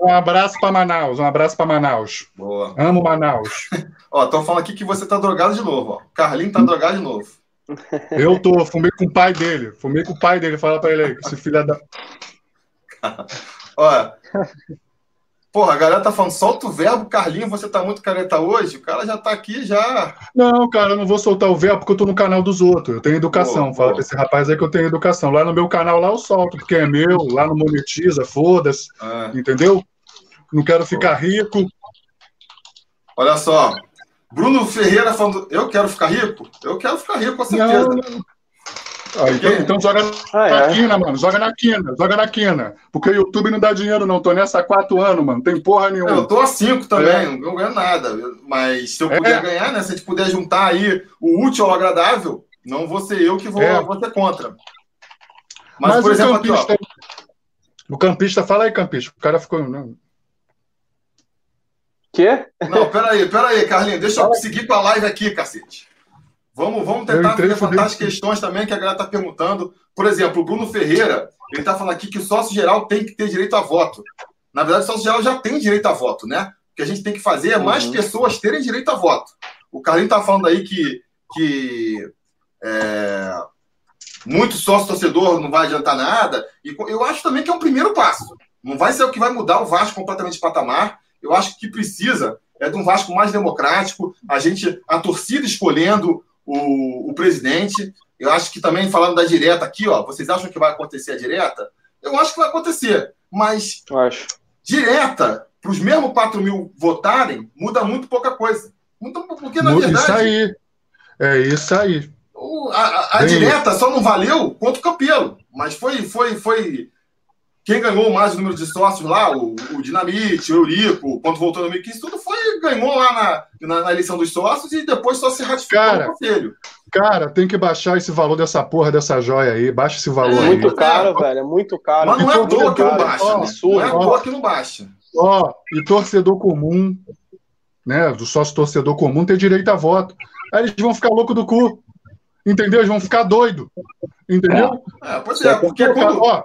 Um abraço para Manaus, um abraço para Manaus. Boa. Amo Manaus. Ó, estão falando aqui que você tá drogado de novo, ó. Carlinho tá drogado de novo. Eu tô, fumei com o pai dele, fumei com o pai dele, fala pra ele aí, esse filho da... Ó. Porra, a galera tá falando, solta o verbo, Carlinho, você tá muito careta hoje. O cara já tá aqui, já. Não, cara, eu não vou soltar o verbo porque eu tô no canal dos outros. Eu tenho educação. Boa, Fala boa. pra esse rapaz aí que eu tenho educação. Lá no meu canal, lá eu solto, porque é meu, lá não monetiza, foda-se, Ah, entendeu? Não quero ficar rico. olha só. Bruno Ferreira falando, eu quero ficar rico? Eu quero ficar rico, com certeza. Não. Ah, então, então joga Ah, na é. quina, mano. Joga na quina, joga na quina. Porque o YouTube não dá dinheiro, não. Tô nessa há quatro anos, mano. Tem porra nenhuma. Eu tô a 5 também, É. não ganho nada. Mas se eu É. puder ganhar, né? Se a gente puder juntar aí o útil ao agradável, não vou ser eu que vou, É. vou ser contra. Mas, Mas por o exemplo, aqui, ó. campista. O campista, fala aí, campista. O cara ficou. Não, Quê? Não, peraí, peraí, Carlinhos, deixa eu seguir com a live aqui, cacete. Vamos, vamos tentar levantar as questões também que a galera tá perguntando. Por exemplo, o Bruno Ferreira, ele tá falando aqui que o sócio geral tem que ter direito a voto. Na verdade, o sócio geral já tem direito a voto, né? O que a gente tem que fazer é mais Uhum. pessoas terem direito a voto. O Carlinhos tá falando aí que, que é, muito sócio torcedor não vai adiantar nada. E eu acho também que é um primeiro passo. Não vai ser o que vai mudar o Vasco completamente de patamar. Eu acho que o que precisa é de um Vasco mais democrático, a gente, a torcida escolhendo o, o presidente. Eu acho que também, falando da direta aqui, ó, vocês acham que vai acontecer a direta? Eu acho que vai acontecer, mas Eu acho. direta, para os mesmos 4 mil votarem, muda muito pouca coisa. Muda, porque, na Isso verdade, aí. É isso aí. a, a- a direta só não valeu contra o Campelo, mas foi, foi, foi. Quem ganhou mais o número de sócios lá, o, o Dinamite, o Eurico, quando voltou no 2015, tudo foi, ganhou lá na, na, na eleição dos sócios e depois só se ratificou Cara, no conselho. Cara, tem que baixar esse valor dessa porra dessa joia aí. Baixa esse valor É, aí. Muito É, caro, ó. velho. É muito caro. Mas não é à toa que não baixa. ó, né? Não é à absurdo. toa que não baixa. Ó, e torcedor comum, né? Do sócio torcedor comum tem direito a voto. Aí eles vão ficar louco do cu. Entendeu? Eles vão ficar doido. Entendeu? É, pois é, porque Pô, cara, quando. ó,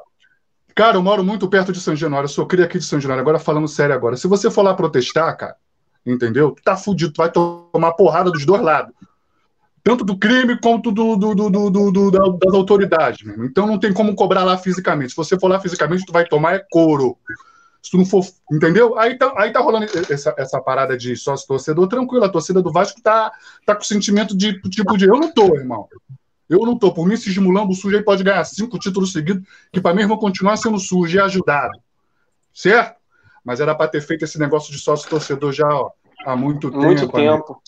cara, eu moro muito perto de São Januário, eu sou cria aqui de São Januário, agora falando sério agora. Se você for lá protestar, cara, entendeu? Tu tá fudido, tu vai tomar porrada dos dois lados. Tanto do crime quanto do, do- do- do- do- do- da- das autoridades. mesmo. Então não tem como cobrar lá fisicamente. Se você for lá fisicamente, tu vai tomar é couro. Se tu não for. Entendeu? Aí tá, aí tá rolando essa, essa parada de sócio torcedor tranquilo. A torcida do Vasco tá, tá com sentimento de tipo de eu não tô, irmão. Eu não tô. Por mim, esse mulambo sujo aí pode ganhar cinco títulos seguidos, que pra mim vão continuar sendo sujo e ajudado. Certo? Mas era pra ter feito esse negócio de sócio torcedor já ó, há muito tempo. Muito tempo.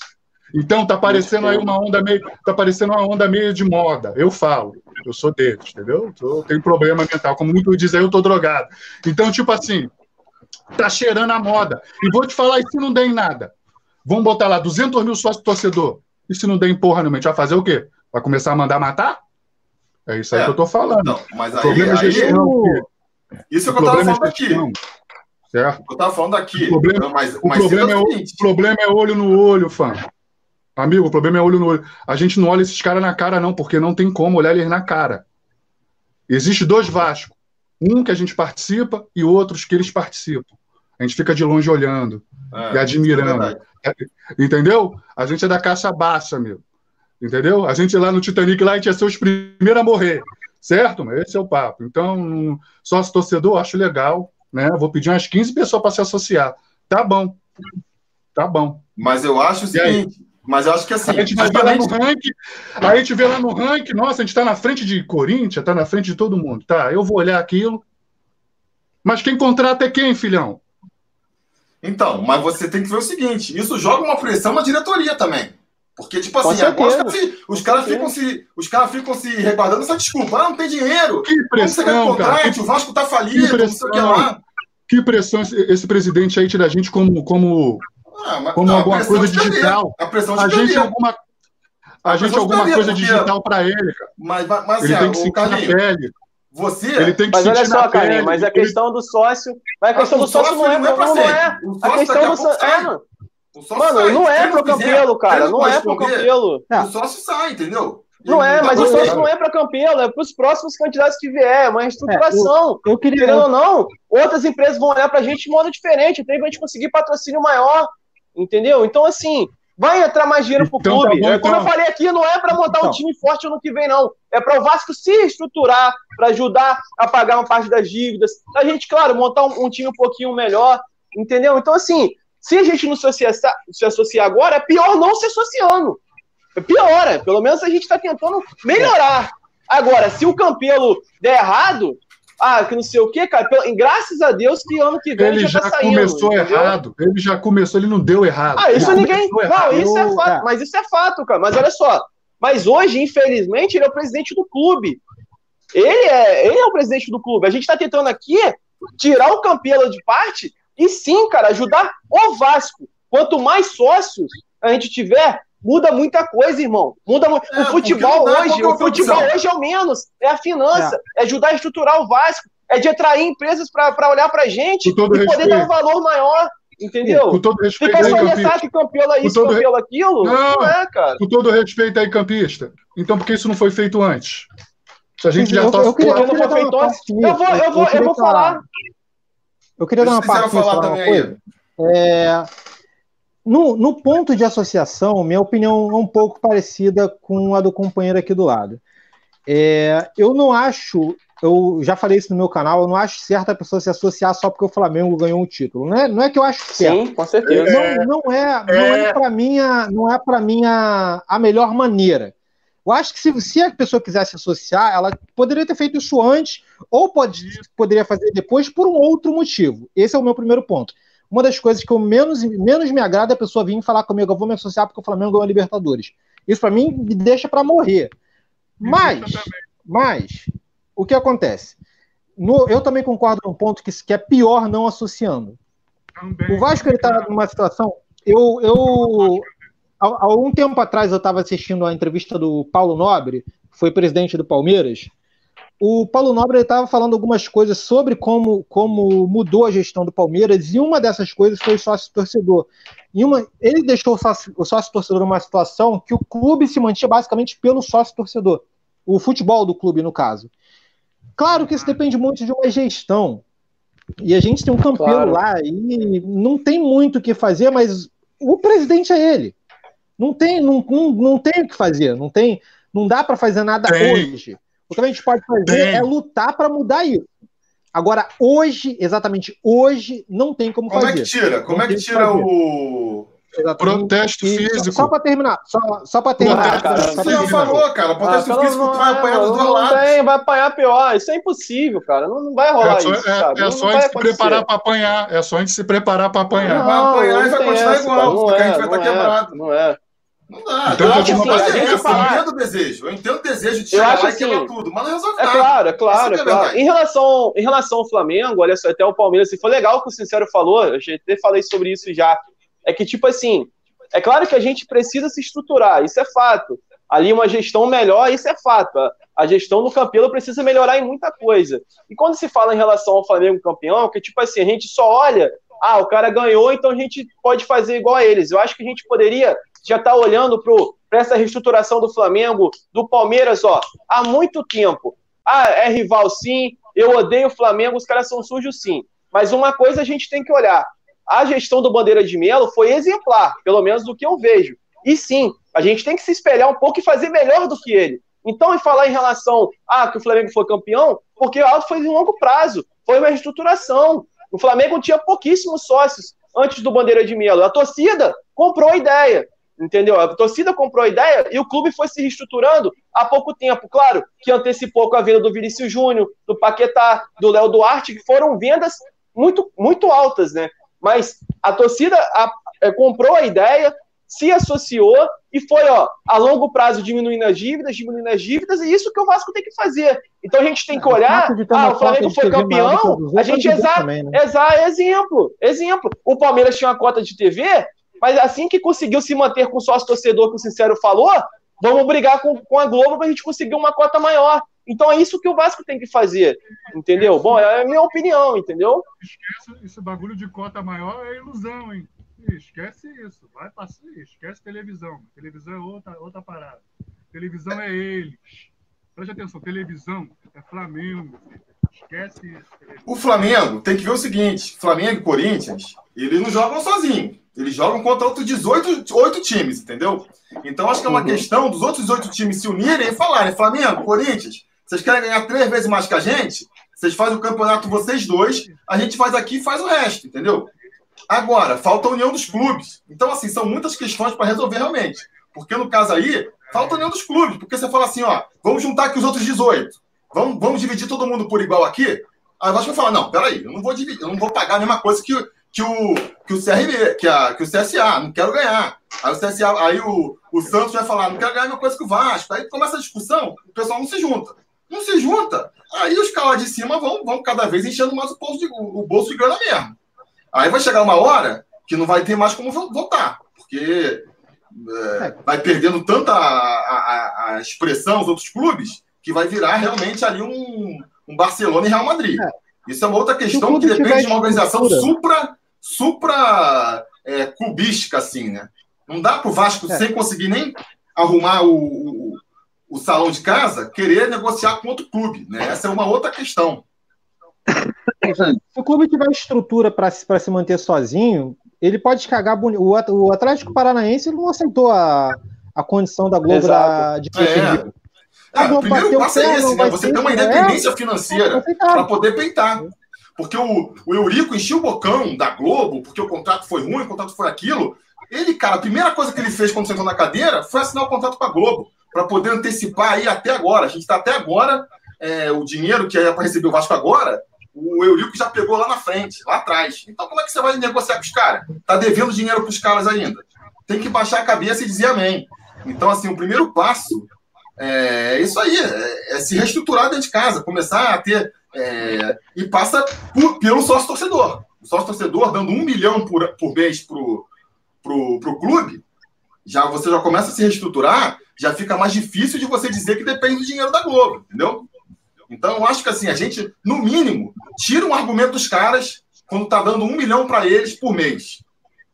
Então tá parecendo aí uma onda meio, tá parecendo uma onda meio de moda. Eu falo, eu sou deles, entendeu? Eu tenho problema mental, como muito diz aí, eu tô drogado. Então, tipo assim, tá cheirando a moda. E vou te falar, e se não der em nada? Vamos botar lá 200 mil sócios torcedor. E se não der em porra a gente vai fazer o quê? Vai começar a mandar matar? É isso aí É. que eu tô falando. Não, mas aí, problema aí gestão. isso é O que eu tava é falando aqui. gestão. Certo? Eu tava falando aqui. O problema- mas, o mas problema é o o- problema é olho no olho, fã. Amigo, o problema é olho no olho. A gente não olha esses caras na cara, não, porque não tem como olhar eles na cara. Existe dois Vasco. Um que a gente participa e outros que eles participam. A gente fica de longe olhando É, e admirando. é. Entendeu? A gente é da caixa baixa, meu. Entendeu? A gente lá no Titanic, lá, a gente ia ser os primeiros a morrer. Certo? Esse é o papo. Então, sócio torcedor, acho legal. Né? Vou pedir umas 15 pessoas para se associar. Tá bom. Tá bom. Mas eu acho o seguinte. Mas eu acho que assim. A gente vai ver lá no justamente- ranking, a gente vê lá no ranking, nossa, a gente tá na frente de Corinthians, tá na frente de todo mundo. Tá, eu vou olhar aquilo. Mas quem contrata é quem, filhão? Então, mas você tem que ver o seguinte: isso joga uma pressão na diretoria também. Porque, tipo assim, agora os caras, ficam se. Os caras ficam se reguardando essa desculpa. Ah, não tem dinheiro. Que Como você quer que pressão, cara. Que, O Vasco tá falido, não sei o que pressão. lá. que pressão esse, esse presidente aí tira a gente como, como, Ah, mas- como não, alguma pressão coisa de digital. A pressão de A gente alguma, a A gente pressão alguma coisa perder, digital para ele, cara. Mas, mas, Ele assim, tem que sentir na Carlinhos, pele. você. Ele tem que Mas sentir olha na só, Carlinhos, mas a questão do sócio. Mas a Ah, questão do sócio não é, não é pra não é. O A questão daqui a do sócio. É, mano. O sócio Mano, sai. não é pro Campelo, cara. Não é pro responder, Campelo. O sócio sai, entendeu? Não é, mas o Ele- sócio não é para Campelo, é para os próximos candidatos que vier, é uma reestruturação. Eu queria. Querendo ou não, outras empresas vão olhar pra gente de modo diferente, até pra gente conseguir patrocínio maior, entendeu? Então, assim, vai entrar mais dinheiro pro Então tá clube. bom, É, Como então. eu falei aqui, não é pra montar um Então. time forte ano que vem, não. É para o Vasco se estruturar, pra ajudar a pagar uma parte das dívidas. A gente, claro, montar um, um time um pouquinho melhor, entendeu? Então, assim, se a gente não se associar, se associar agora, é pior não se associando. É piora. Pelo menos a gente está tentando melhorar. Agora, se o Campelo der errado, ah, que não sei o quê, cara, graças a Deus que ano que vem Ele já, já tá saindo. começou entendeu? errado. Ele já começou, ele não deu errado. Ah, isso Ele ninguém. errado. Não, isso é fato. é. Mas isso é fato, cara. Mas olha só. Mas hoje, infelizmente, ele é o presidente do clube. Ele é, ele é o presidente do clube. A gente tá tentando aqui tirar o Campelo de parte e sim, cara, ajudar o Vasco. Quanto mais sócios a gente tiver, muda muita coisa, irmão. Muda muito. É, o futebol hoje, o futebol opção. hoje é o menos. É a finança, é, ajudar a estruturar o Vasco, é de atrair empresas para olhar pra gente e poder respeito. dar um valor maior. Entendeu? Com todo respeito Fica aí, só campista. nessa que Campelo é isso, Com todo re- Campelo aquilo? Não. Não é, cara. Com todo respeito aí, campista. Então, por que isso não foi feito antes? Se a gente já tá. eu vou, eu vou, eu queria vou falar. Eu queria dar uma parte falar também aí. É, no, no ponto de associação, minha opinião é um pouco parecida com a do companheiro aqui do lado. É, eu não acho, eu já falei isso no meu canal, eu não acho certo a pessoa se associar só porque o Flamengo ganhou um título. Não é, não é que eu acho certo. Sim, com certeza. Não, não é, não é para mim, a, não é para mim a, a melhor maneira. Eu acho que se, se a pessoa quisesse associar, ela poderia ter feito isso antes ou pode, poderia fazer depois por um outro motivo. Esse é o meu primeiro ponto. Uma das coisas que eu menos, menos me agrada é a pessoa vir falar comigo, eu vou me associar porque o Flamengo ganhou a Libertadores. Isso para mim me deixa para morrer. Mas, mas o que acontece? No, eu também concordo num ponto que, que é pior não associando. Também. O Vasco ele está numa situação. Eu, eu há, há um tempo atrás eu estava assistindo a entrevista do Paulo Nobre, que foi presidente do Palmeiras. O Paulo Nobre estava falando algumas coisas sobre como, como mudou a gestão do Palmeiras, e uma dessas coisas foi o sócio-torcedor. ele deixou o sócio-torcedor sócio numa situação que o clube se mantinha basicamente pelo sócio-torcedor. O futebol do clube, no caso. Claro que isso depende muito de uma gestão. E a gente tem um campeão claro. lá e não tem muito o que fazer, mas o presidente é ele. Não tem, não, não, não tem o que fazer, não tem, não dá para fazer nada tem. hoje. O que a gente pode fazer tem. é lutar para mudar isso. Agora, hoje, exatamente hoje, não tem como, como fazer. Como é que tira? Como é que tira o, Exatamente. Protesto e, físico. Só, para terminar, só, só para terminar. cara, você já falou, cara. Protesto ah, físico não, vai apanhar dos dois lados. Tem, vai apanhar pior. Isso é impossível, cara. Não, não vai rolar é só, isso. É, é só a gente se preparar para apanhar. É só a gente se preparar para apanhar. Não, vai apanhar e vai continuar essa, igual, porque a gente vai estar tá quebrado. Não é. Não dá. Então, eu acho assim, a gente falar... Eu entendo o desejo. Eu entendo o desejo de chegar lá assim, e tudo, mas não resolve é nada. Claro, é claro, é claro. Em relação, em relação ao Flamengo, olha só, até o Palmeiras, se foi legal o que o Sincero falou, eu já até falei sobre isso já. É que, tipo assim, é claro que a gente precisa se estruturar, isso é fato. Ali uma gestão melhor, isso é fato. A gestão do Campelo precisa melhorar em muita coisa. E quando se fala em relação ao Flamengo campeão, que tipo assim, a gente só olha, ah, o cara ganhou, então a gente pode fazer igual a eles. Eu acho que a gente poderia já estar tá olhando para essa reestruturação do Flamengo, do Palmeiras, ó, há muito tempo. Ah, é rival sim, eu odeio o Flamengo, os caras são sujos sim. Mas uma coisa a gente tem que olhar a gestão do Bandeira de Melo foi exemplar, pelo menos do que eu vejo. E sim, a gente tem que se espelhar um pouco e fazer melhor do que ele. Então, em falar em relação a ah, que o Flamengo foi campeão, porque o Alto foi em longo prazo, foi uma reestruturação. O Flamengo tinha pouquíssimos sócios antes do Bandeira de Melo. A torcida comprou a ideia, entendeu? A torcida comprou a ideia e o clube foi se reestruturando há pouco tempo. Claro que antecipou com a venda do Vinícius Júnior, do Paquetá, do Léo Duarte, que foram vendas muito, muito altas, né? Mas a torcida a, a, é, comprou a ideia, se associou e foi, ó, a longo prazo diminuindo as dívidas, diminuindo as dívidas, e isso que o Vasco tem que fazer. Então a gente tem que olhar, ah, o Flamengo foi campeão, a gente exa, né? exa, exemplo, exemplo. O Palmeiras tinha uma cota de TV, mas assim que conseguiu se manter com o sócio torcedor que o Sincero falou, vamos brigar com, com a Globo para a gente conseguir uma cota maior. Então é isso que o Vasco tem que fazer, entendeu? Bom, é a minha opinião, entendeu? Esquece esse bagulho de cota maior é ilusão, hein? Esquece isso, vai passar, esquece televisão. Televisão é outra, outra parada. Televisão é eles. Preste atenção, televisão é Flamengo. Esquece isso. Televisão. O Flamengo tem que ver o seguinte: Flamengo e Corinthians, eles não jogam sozinhos. Eles jogam contra outros 18 8 times, entendeu? Então acho que é uma uhum. questão dos outros 18 times se unirem e falarem: Flamengo, Corinthians, vocês querem ganhar três vezes mais que a gente? Vocês fazem o campeonato vocês dois, a gente faz aqui e faz o resto, entendeu? Agora, falta a união dos clubes. Então, assim, são muitas questões para resolver realmente. Porque no caso aí, falta a união dos clubes. Porque você fala assim, ó, vamos juntar aqui os outros 18. Vamos, vamos dividir todo mundo por igual aqui? Aí o Vasco vai falar, não, peraí, eu não vou dividir, eu não vou pagar a mesma coisa que, que o, que o CRB, que, a, que o CSA, não quero ganhar. Aí o CSA, aí o, o Santos vai falar, não quero ganhar a mesma coisa que o Vasco. Aí começa a discussão, o pessoal não se junta. Não se junta. Aí os caras de cima vão, vão cada vez enchendo mais o bolso, de, o bolso de grana mesmo. Aí vai chegar uma hora que não vai ter mais como votar, porque é, vai perdendo tanta a, a, a, expressão os outros clubes que vai virar realmente ali um, um Barcelona e Real Madrid. É. Isso é uma outra questão que depende de uma organização supra, supra é, clubística, assim, né? Não dá para o Vasco, é. sem conseguir nem arrumar o, o salão de casa, querer negociar com outro clube. Né? Essa é uma outra questão. Se o clube tiver estrutura para se, se manter sozinho, ele pode cagar bonito. O Atlético Paranaense não aceitou a, a condição da Globo da, de é. Ah, o primeiro passo é esse, né? Você ter uma independência é, financeira para poder peitar. Porque o, o Eurico encheu o bocão da Globo, porque o contrato foi ruim, o contrato foi aquilo. Ele, cara, a primeira coisa que ele fez quando sentou na cadeira foi assinar o contrato com a Globo para poder antecipar aí até agora. A gente está até agora, é, o dinheiro que é para receber o Vasco agora, o Eurico já pegou lá na frente, lá atrás. Então, como é que você vai negociar com os caras? Tá devendo dinheiro para os caras ainda. Tem que baixar a cabeça e dizer amém. Então, assim, o primeiro passo é isso aí, é, é se reestruturar dentro de casa, começar a ter. É, e passa por, pelo sócio torcedor. O sócio torcedor dando um milhão por, por mês pro, pro, pro clube, já você já começa a se reestruturar, já fica mais difícil de você dizer que depende do dinheiro da Globo, entendeu? Então, eu acho que assim, a gente, no mínimo, tira um argumento dos caras quando tá dando um milhão para eles por mês.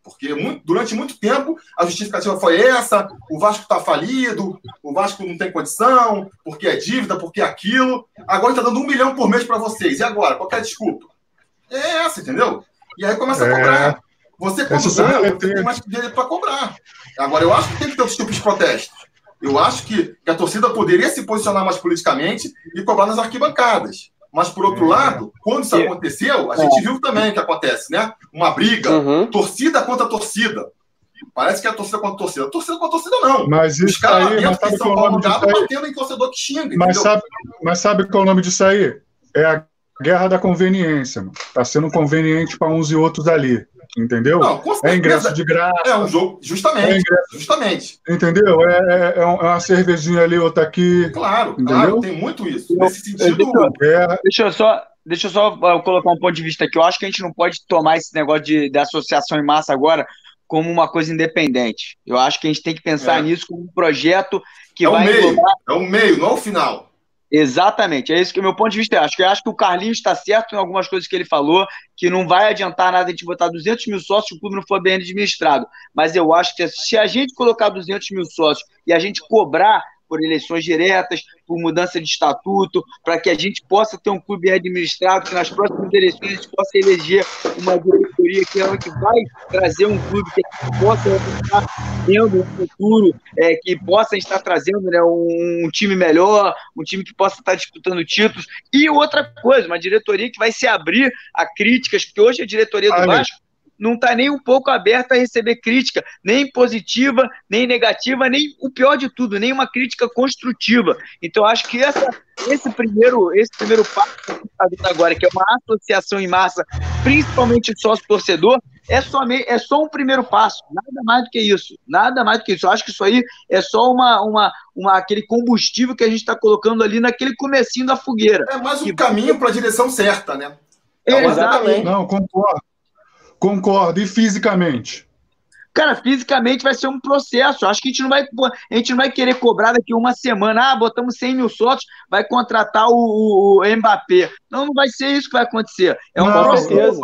Porque muito, durante muito tempo a justificativa foi essa: o Vasco está falido, o Vasco não tem condição, porque é dívida, porque é aquilo. Agora está dando um milhão por mês para vocês. E agora? Qual é a desculpa? É essa, entendeu? E aí começa a é. cobrar. Você, quando ganha, você tem mais dinheiro para cobrar. Agora, eu acho que tem que ter outros tipos de protestos. Eu acho que, que a torcida poderia se posicionar mais politicamente e cobrar nas arquibancadas. Mas, por outro é. lado, quando isso aconteceu, a gente é. viu também o que acontece, né? Uma briga, uhum. torcida contra torcida. Parece que é torcida contra torcida. Torcida contra torcida, não. Mas isso Os caras aí, dentro de São Paulo batendo em torcedor que xinga. Mas sabe, mas sabe qual é o nome disso aí? É a guerra da conveniência. Mano. Tá sendo conveniente para uns e outros ali. Entendeu? Não, é ingresso de graça. É um jogo, justamente. É justamente. Entendeu? É, é, é, uma cervejinha ali, outra aqui. Claro, entendeu? claro, tem muito isso. Nesse sentido. Deixa, deixa eu só. Deixa eu só colocar um ponto de vista aqui. Eu acho que a gente não pode tomar esse negócio de, de associação em massa agora como uma coisa independente. Eu acho que a gente tem que pensar é. nisso como um projeto que é vai. O meio, É o meio, não o final. Exatamente, é isso que o meu ponto de vista é. Acho que eu acho que o Carlinhos está certo em algumas coisas que ele falou, que não vai adiantar nada a gente botar 200 mil sócios se o clube não for bem administrado. Mas eu acho que se a gente colocar 200 mil sócios e a gente cobrar por eleições diretas, por mudança de estatuto, para que a gente possa ter um clube administrado, que nas próximas eleições a gente possa eleger uma diretoria que, é que vai trazer um clube que possa estar tendo um futuro, é, que possa estar trazendo né, um, um, time melhor, um time que possa estar disputando títulos. E outra coisa, uma diretoria que vai se abrir a críticas, porque hoje a diretoria do Vasco não está nem um pouco aberta a receber crítica, nem positiva, nem negativa, nem o pior de tudo, nem uma crítica construtiva. Então, acho que essa, esse, primeiro, esse primeiro passo que está vendo agora, que é uma associação em massa, principalmente sócio-torcedor, é só, é só um primeiro passo, nada mais do que isso, nada mais do que isso. Eu acho que isso aí é só uma, uma, uma aquele combustível que a gente está colocando ali naquele comecinho da fogueira. É mais um que... caminho para a direção certa, né? É Exatamente. Não, concordo. Concordo. E fisicamente? Cara, fisicamente vai ser um processo. Acho que a gente não vai, a gente não vai querer cobrar daqui uma semana. Ah, botamos 100 mil sócios, vai contratar o, o Mbappé. Não, não vai ser isso que vai acontecer. É uma não, certeza.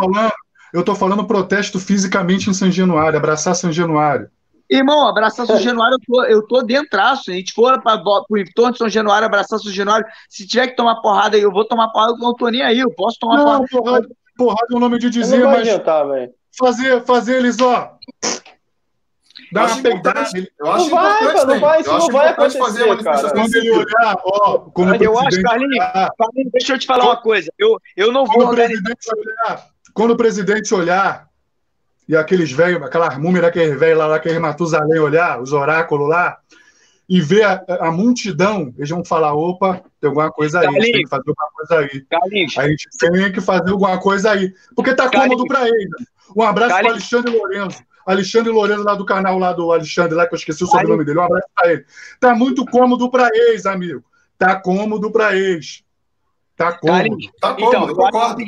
Eu tô, falando, protesto fisicamente em São Januário, abraçar São Januário. Irmão, abraçar São Januário, eu tô, eu tô dentro. Se a gente for para o entorno de São Januário, abraçar São Januário, se tiver que tomar porrada, eu vou tomar porrada, eu não tô nem aí. Eu posso tomar não, porrada. porrada porrada é o nome de dizer, mas adiantar, fazer, fazer eles, ó. Dá uma peidada. Eu acho não vai, não vai, isso não vai acontecer, fazer cara. Quando ele olhar, ó, como eu acho, Carlinhos, Carlinhos, deixa eu te falar uma coisa. Eu, eu não vou. Quando o presidente olhar, quando o presidente olhar e aqueles velhos, aquela múmia daqueles velhos lá, aqueles Matusalém olhar, os oráculos lá, e ver a, a, multidão, eles vão falar: opa, tem alguma coisa aí, tem que fazer alguma coisa aí. Carlinhos. A gente tem que fazer alguma coisa aí. Porque tá Carlinhos. cômodo para eles. Um abraço para Alexandre Lourenço. Alexandre Lourenço, lá do canal lá do Alexandre, lá que eu esqueci o sobrenome dele. Um abraço para ele. Tá muito cômodo para eles, amigo. Tá cômodo para eles. Tá cômodo. Carlinhos, tá cômodo, então, eu concordo.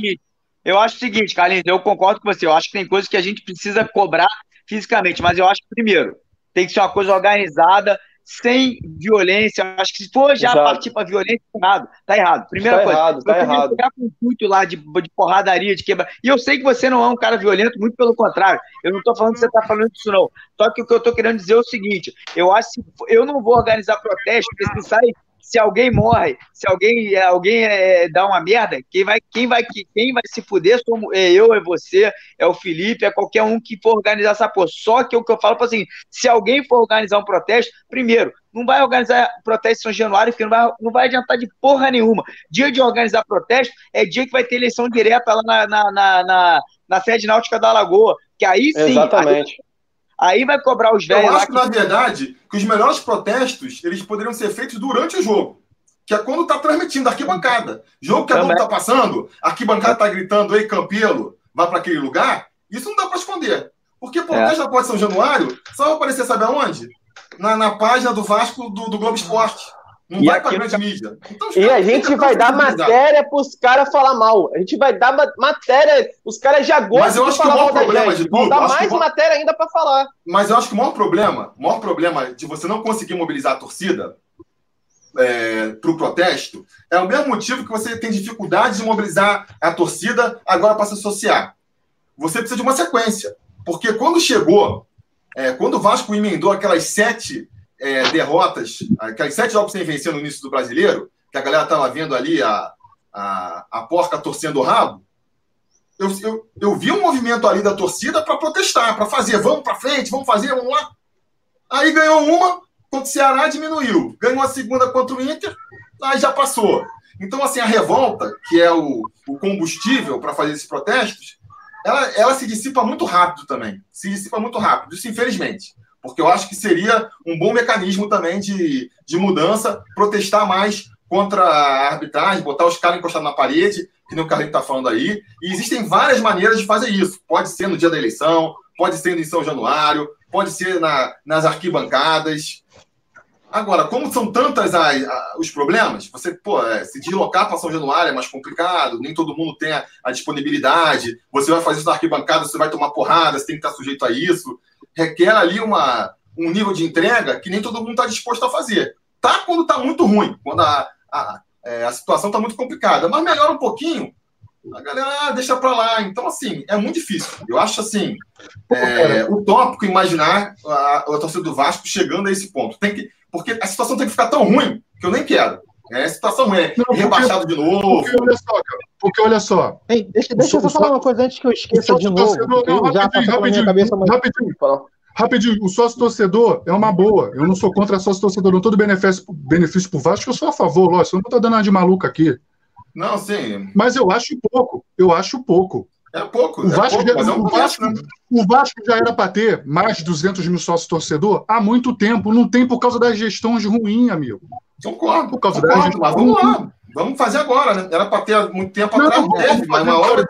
Eu acho o seguinte, Carlinhos, eu concordo com você. Eu acho que tem coisas que a gente precisa cobrar fisicamente, mas eu acho que, primeiro, tem que ser uma coisa organizada, sem violência. Acho que se for já Exato. partir para violência, tá errado. Tá errado. Primeira tá coisa. Errado, tá errado. pegar com intuito lá de, de porradaria, de quebra. E eu sei que você não é um cara violento, muito pelo contrário. Eu não estou falando que você está falando disso, não. Só que o que eu estou querendo dizer é o seguinte: eu acho que eu não vou organizar protesto, porque se sai se alguém morre, se alguém, alguém é, dá uma merda, quem vai, quem vai, quem vai se fuder somos, é eu, é você, é o Felipe, é qualquer um que for organizar essa porra. Só que o que eu falo é assim: se alguém for organizar um protesto, primeiro, não vai organizar protesto em São Januário, porque não vai, não vai adiantar de porra nenhuma. Dia de organizar protesto é dia que vai ter eleição direta lá na, na, na, na, na sede náutica da Lagoa. Que aí sim. Exatamente. Aí, Aí vai cobrar os velhos. Eu acho que, na verdade, que os melhores protestos eles poderiam ser feitos durante o jogo. Que é quando tá transmitindo arquibancada. Jogo que a Globo tá passando, a arquibancada tá gritando, ei, Campelo, vai para aquele lugar. Isso não dá para esconder. Porque protesto é. na São Januário só vai aparecer, sabe aonde? Na, na página do Vasco do, do Globo Esporte. Não E vai aqui para no grande mídia. Então, os E a gente vai dar matéria pros caras falar mal. A gente vai dar ma- matéria. Os caras já Mas gostam de acho que o falar maior mal da problema gente. Vão dar mais maior- matéria ainda pra falar. Mas eu acho que o maior problema, o maior problema de você não conseguir mobilizar a torcida para o protesto é o mesmo motivo que você tem dificuldade de mobilizar a torcida agora para se associar. Você precisa de uma sequência. Porque quando chegou, é, quando o Vasco emendou aquelas sete é, derrotas, aquelas sete jogos sem vencer no início do brasileiro, que a galera estava vendo ali a, a, a porca torcendo o rabo, eu, eu, eu vi um movimento ali da torcida para protestar, para fazer, vamos para frente, vamos fazer, vamos lá. Aí ganhou uma, contra o Ceará diminuiu. Ganhou a segunda contra o Inter, aí já passou. Então, assim, a revolta, que é o, o combustível para fazer esses protestos, ela, ela se dissipa muito rápido também. Se dissipa muito rápido, isso infelizmente. Porque eu acho que seria um bom mecanismo também de, de mudança, protestar mais contra a arbitragem, botar os caras encostados na parede, que nem o Carlinhos está falando aí. E existem várias maneiras de fazer isso. Pode ser no dia da eleição, pode ser em São Januário, pode ser na, nas arquibancadas. Agora, como são tantas os problemas, você pô, é, se deslocar para São Januário é mais complicado, nem todo mundo tem a, a disponibilidade. Você vai fazer isso na arquibancada, você vai tomar porrada, você tem que estar sujeito a isso. Requer ali uma, um nível de entrega que nem todo mundo está disposto a fazer. Tá quando está muito ruim, quando a, a, é, a situação está muito complicada, mas melhora um pouquinho, a galera ah, deixa para lá. Então, assim, é muito difícil. Eu acho assim, é, utópico imaginar a, a torcida do Vasco chegando a esse ponto. Tem que, porque a situação tem que ficar tão ruim que eu nem quero. É a situação ruim, é Não, porque- rebaixado de novo. Porque olha só, cara, porque olha só. Ei, deixa, deixa eu só O só- falar uma coisa antes que eu esqueça de novo. torcedor- não, já rapidinho, passou minha rapidinho, cabeça, mas rapidinho, rapidinho. O sócio torcedor é uma boa. Eu não sou contra sócio torcedor, não todo benefício, benefício pro Vasco, eu sou a favor, lógico. Eu não tô dando uma de maluco aqui. Não, sim, Mas eu acho pouco. Eu acho pouco. é pouco. O é Vasco, pouco, já, é um o, Vasco, né? o Vasco já era para ter mais de 200 mil sócios torcedor há muito tempo. Não tem por causa das gestões ruins, amigo. Concordo, Por causa concordo, mas vamos lá. Vamos fazer agora, né? Era para ter muito tempo Não, atrás, não, teve, mas uma hora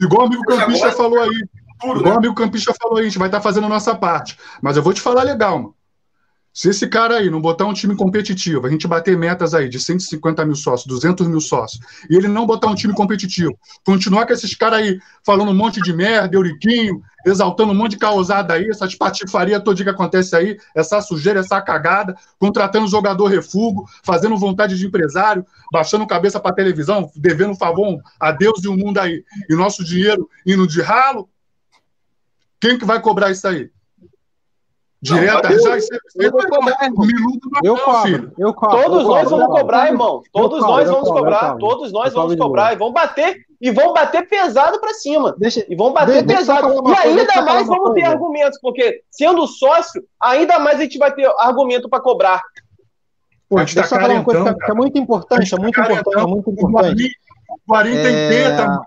igual, o amigo Campista falou aí. tudo, Igual o né? amigo Campista falou aí, a gente vai estar fazendo a nossa parte. Mas eu vou te falar legal, mano. Se esse cara aí não botar um time competitivo, a gente bater metas aí de 150 mil sócios, 200 mil sócios, e ele não botar um time competitivo, continuar com esses caras aí falando um monte de merda, euriquinho, exaltando um monte de causada aí, essas patifaria toda que acontece aí, essa sujeira, essa cagada, contratando jogador refugo, fazendo vontade de empresário, baixando cabeça para televisão, devendo favor a Deus e o mundo aí, e nosso dinheiro indo de ralo, quem que vai cobrar isso aí? Direta, eu- já eu vou cobrar, irmão. minuto não, eu não, cobro, filho. eu cobro. Todos eu nós vamos eu cobrar, irmão. Todos nós eu vamos eu cobrar. Todos nós Eu vamos cobrar. E vão bater, e vão bater pesado pra cima. Deixa, E vão bater De- deixa eu pesado. uma E coisa, deixa ainda eu falar mais vamos ter coisa. argumentos, porque sendo sócio, ainda mais a gente vai ter argumento pra cobrar. Pô, gente deixa tá eu falar uma coisa que é- é muito importante, é muito importante, é muito importante. O Guarim tem É. teta, mano.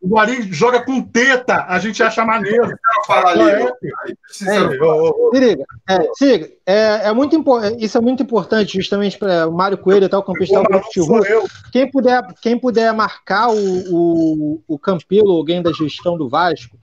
O Guarim joga com teta, a gente acha maneiro. É. liga, é, liga, é, é muito isso é muito importante, justamente para o Mário Coelho e tal, o campista o sou eu. Quem puder, quem puder marcar o, o, o Campelo, alguém da gestão do Vasco,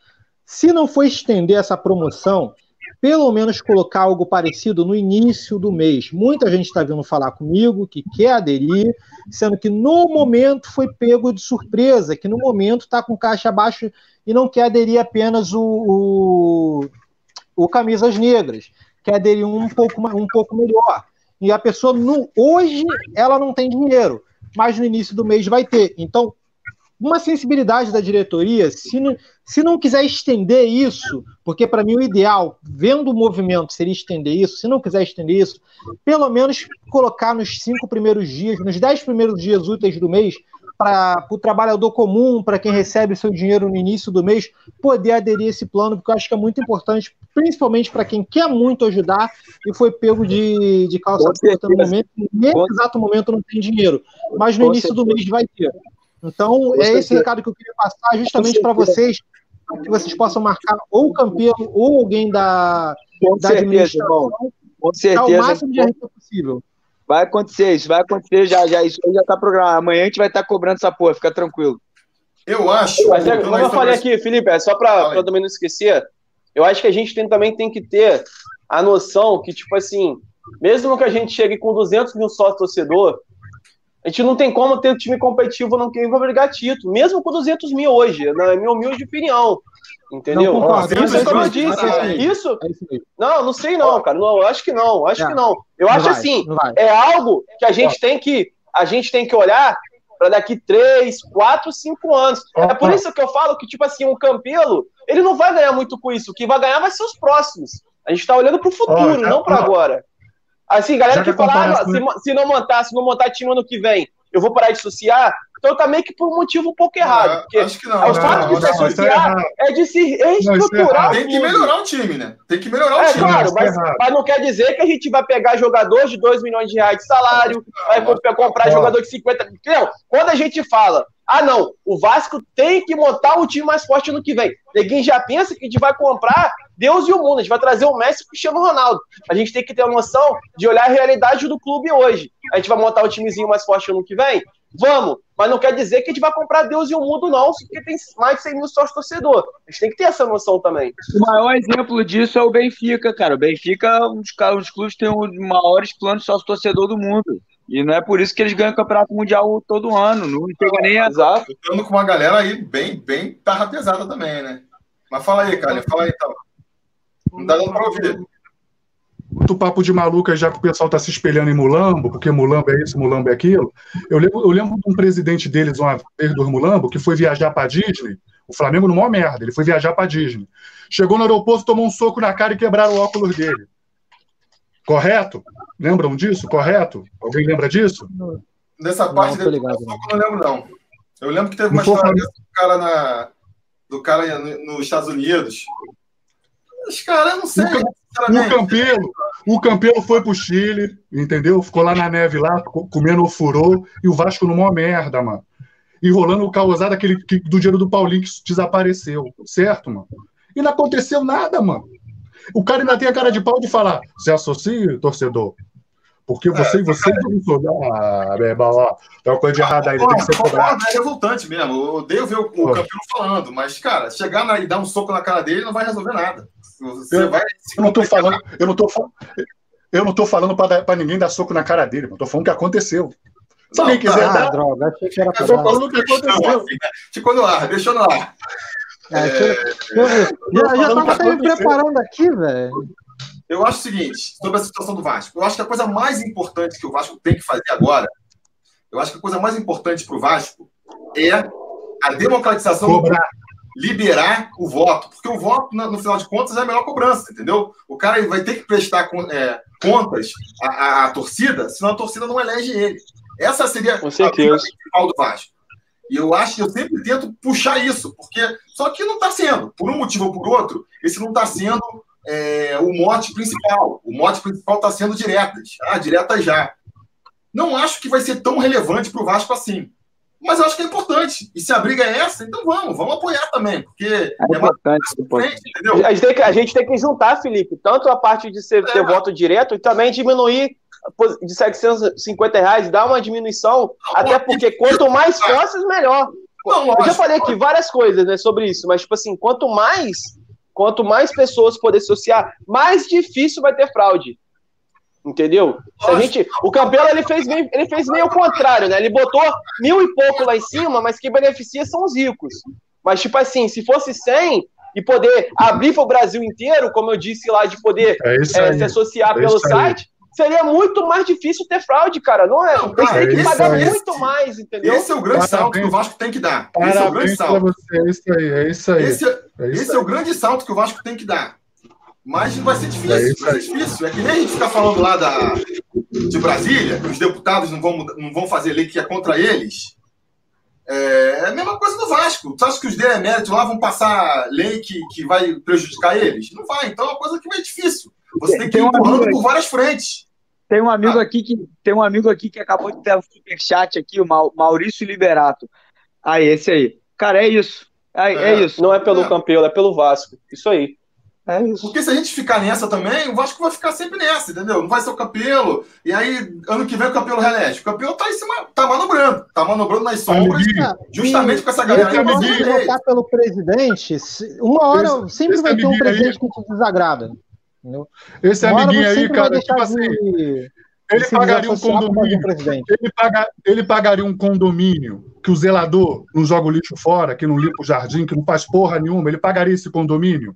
se não for estender essa promoção, pelo menos colocar algo parecido no início do mês. Muita gente está vindo falar comigo que quer aderir, sendo que no momento foi pego de surpresa, que no momento está com caixa abaixo e não quer aderir apenas o, o, o Camisas Negras, quer aderir um pouco, um pouco melhor. E a pessoa, no, hoje, ela não tem dinheiro, mas no início do mês vai ter. Então, uma sensibilidade da diretoria, se não, se não quiser estender isso, porque para mim o ideal, vendo o movimento, seria estender isso, se não quiser estender isso, pelo menos colocar nos cinco primeiros dias, nos dez primeiros dias úteis do mês, para o trabalhador comum, para quem recebe seu dinheiro no início do mês, poder aderir a esse plano, porque eu acho que é muito importante, principalmente para quem quer muito ajudar e foi pego de, de calça curta no momento, nesse exato momento não tem dinheiro, mas no Com início do certeza. mês vai ter. Então, é esse recado que eu queria passar justamente para vocês, para que vocês possam marcar ou o Campelo ou alguém da, Com da certeza, administração, irmão. Com certeza. máximo de gente possível. Vai acontecer isso, vai acontecer já, já. Isso aí já tá programado. Amanhã a gente vai estar cobrando essa porra, fica tranquilo. Eu acho. Mas é, como eu falei aqui, Felipe, é só para também não esquecer, eu acho que a gente tem- também tem que ter a noção que, tipo assim, mesmo que a gente chegue com 200 mil sócios torcedor, a gente não tem como ter um time competitivo não quem vai brigar título, mesmo com 200 mil hoje, na minha humilde opinião. Entendeu? Não concordo, isso, mas como eu é disse, isso. É isso aí. Não, não sei não, cara. Não, acho que não, acho É. que não. Eu Não acho vai, assim, é algo que a gente tem que a gente tem que olhar para daqui 3, 4, 5 anos. É por isso que eu falo que, tipo assim, o Campelo, ele não vai ganhar muito com isso. O que vai ganhar vai ser os próximos. A gente tá olhando pro futuro, Ó, já- não para agora. Assim, galera Já que fala, ah, se, se não montar, se não montar time ano que vem, eu vou parar de associar. Então tá meio que por um motivo um pouco errado. Porque Acho que não. é o não, fato de se é associar errado. é de se é reestruturar o Tem que melhorar o time, né? Tem que melhorar o É time. claro, isso é mas, mas não quer dizer que a gente vai pegar jogador de 2 milhões de reais de salário, vai comprar jogador de 50. Não, quando a gente fala, ah, não, o Vasco tem que montar um time mais forte ano que vem. Ninguém já pensa que a gente vai comprar Deus e o mundo, a gente vai trazer o Messi e o Cristiano Ronaldo. A gente tem que ter a noção de olhar a realidade do clube hoje. A gente vai montar um timezinho mais forte ano que vem? Vamos, mas não quer dizer que a gente vai comprar Deus e o mundo, não, porque tem mais de 100 mil sócios torcedor. A gente tem que ter essa noção também. O maior exemplo disso é o Benfica, cara. O Benfica é um dos, um dos clubes que tem os maiores planos sócio-torcedor do mundo. E não é por isso que eles ganham o campeonato mundial todo ano. Não chega nem a. Exato. Estando com uma galera aí bem, bem tarra pesada também, né? Mas fala aí, cara. Fala aí, então. Não dá dando pra ouvir. muito papo de maluca já que o pessoal está se espelhando em Mulambo, porque Mulambo é isso, Mulambo é aquilo. Eu lembro, eu lembro de um presidente deles, uma vez do Mulambo, que foi viajar para Disney. O Flamengo no maior merda, ele foi viajar para Disney. Chegou no aeroporto, tomou um soco na cara e quebraram o óculos dele. Correto? Lembram disso? Correto? Alguém lembra disso? Nessa Não, parte ligado, eu não lembro, não. Eu lembro que teve Não uma foi história dessa do cara, na, do cara no- nos Estados Unidos. Os caras, eu não sei. O Cam- O. Campelo, o Campelo foi pro Chile, entendeu? Ficou lá na neve lá, co- comendo o furô, e o Vasco no maior merda, mano. E rolando o causado aquele que- do dinheiro do Paulinho que desapareceu, certo, mano? E não aconteceu nada, mano. O cara ainda tem a cara de pau de falar, se associe, torcedor. Porque você e você não sou. Ah, beba, ó, tem uma coisa de errada aí, tem que ser cobrado. É revoltante mesmo. Eu odeio ver o, o Pô. Campelo falando, mas, cara, chegar na- e dar um soco na cara dele não vai resolver nada. Você Eu- vai se Eu não tô falando, eu não tô, fa- eu não tô falando pra ninguém dar soco na cara dele, mano. Tô falando que aconteceu. Se alguém quiser tá. Ah, dar, droga, achei que era tô falando o que aconteceu. Ficou no ar, deixou no ar. É, achei- eu, eu- já, já falando tava que até me preparando aqui, velho. Eu acho o seguinte, sobre a situação do Vasco. Eu acho que a coisa mais importante que o Vasco tem que fazer agora, eu acho que a coisa mais importante para o Vasco é a democratização do Cobrar. liberar o voto, porque o voto, no final de contas, é a melhor cobrança, entendeu? O cara vai ter que prestar é, contas à, à- à torcida, senão a torcida não elege ele. Essa seria Com a principal do Vasco. E eu acho que eu sempre tento puxar isso, porque só que não está sendo, por um motivo ou por outro, esse não está sendo é, o mote principal. O mote principal está sendo diretas. Ah, diretas já. Não acho que vai ser tão relevante para o Vasco assim. Mas acho que é importante. E se a briga é essa, então vamos, vamos apoiar também, porque É é importante, importante. A gente, tem que, a gente tem que juntar, Felipe, tanto a parte de ser, ter É. voto direto e também diminuir de 750 reais, dar uma diminuição, até porque quanto mais sócios, melhor. Eu já falei aqui várias coisas né, sobre isso, mas, tipo assim, quanto mais, quanto mais pessoas poder associar, mais difícil vai ter fraude. Entendeu? Se a gente, o Campelo ele fez, meio, ele fez meio o contrário, né? Ele botou mil e pouco lá em cima, mas quem beneficia são os ricos. Mas, tipo assim, se fosse 100 e poder abrir para o Brasil inteiro, como eu disse lá, de poder É é, se associar É pelo site, seria muito mais difícil ter fraude, cara. Não é? Não, cara, têm que pagar aí. muito mais, entendeu? Esse é o grande Parabéns. salto que o Vasco tem que dar. Esse é o grande Parabéns pra salto. você, é isso aí, é isso aí. Esse, é- É isso esse é o grande salto que o Vasco tem que dar. Mas vai ser É difícil, isso vai ser difícil. É que nem a gente ficar falando lá da, de Brasília, que os deputados não vão, não vão fazer lei que é contra eles. É, é a mesma coisa do Vasco. Você acha que os deméritos lá vão passar lei que, que vai prejudicar eles? Não vai. Então é uma coisa que vai difícil. Você tem que ir Tem empurrando por várias frentes. Tem um amigo Ah. aqui que tem um amigo aqui que acabou de ter um superchat aqui, o Mau- Maurício Liberato. Aí, esse aí. Cara, é isso. É, é É. isso. Não é pelo É. Campelo, é pelo Vasco. Isso aí. É isso. Porque se a gente ficar nessa também, o Vasco vai ficar sempre nessa, entendeu? Não vai ser o Capelo. E aí, ano que vem, o Capelo relege. O Capelo tá em cima, tá manobrando. Tá manobrando nas sombras, justamente com essa galera. de votar pelo presidente, se- uma hora Esse- sempre vai ter um aí- presidente que te desagrada. Entendeu? Esse amiguinho aí, cara, tipo assim. De, ele pagaria um condomínio. Ele, paga, ele pagaria um condomínio que o zelador não joga o lixo fora, que não limpa o jardim, que não faz porra nenhuma. Ele pagaria esse condomínio?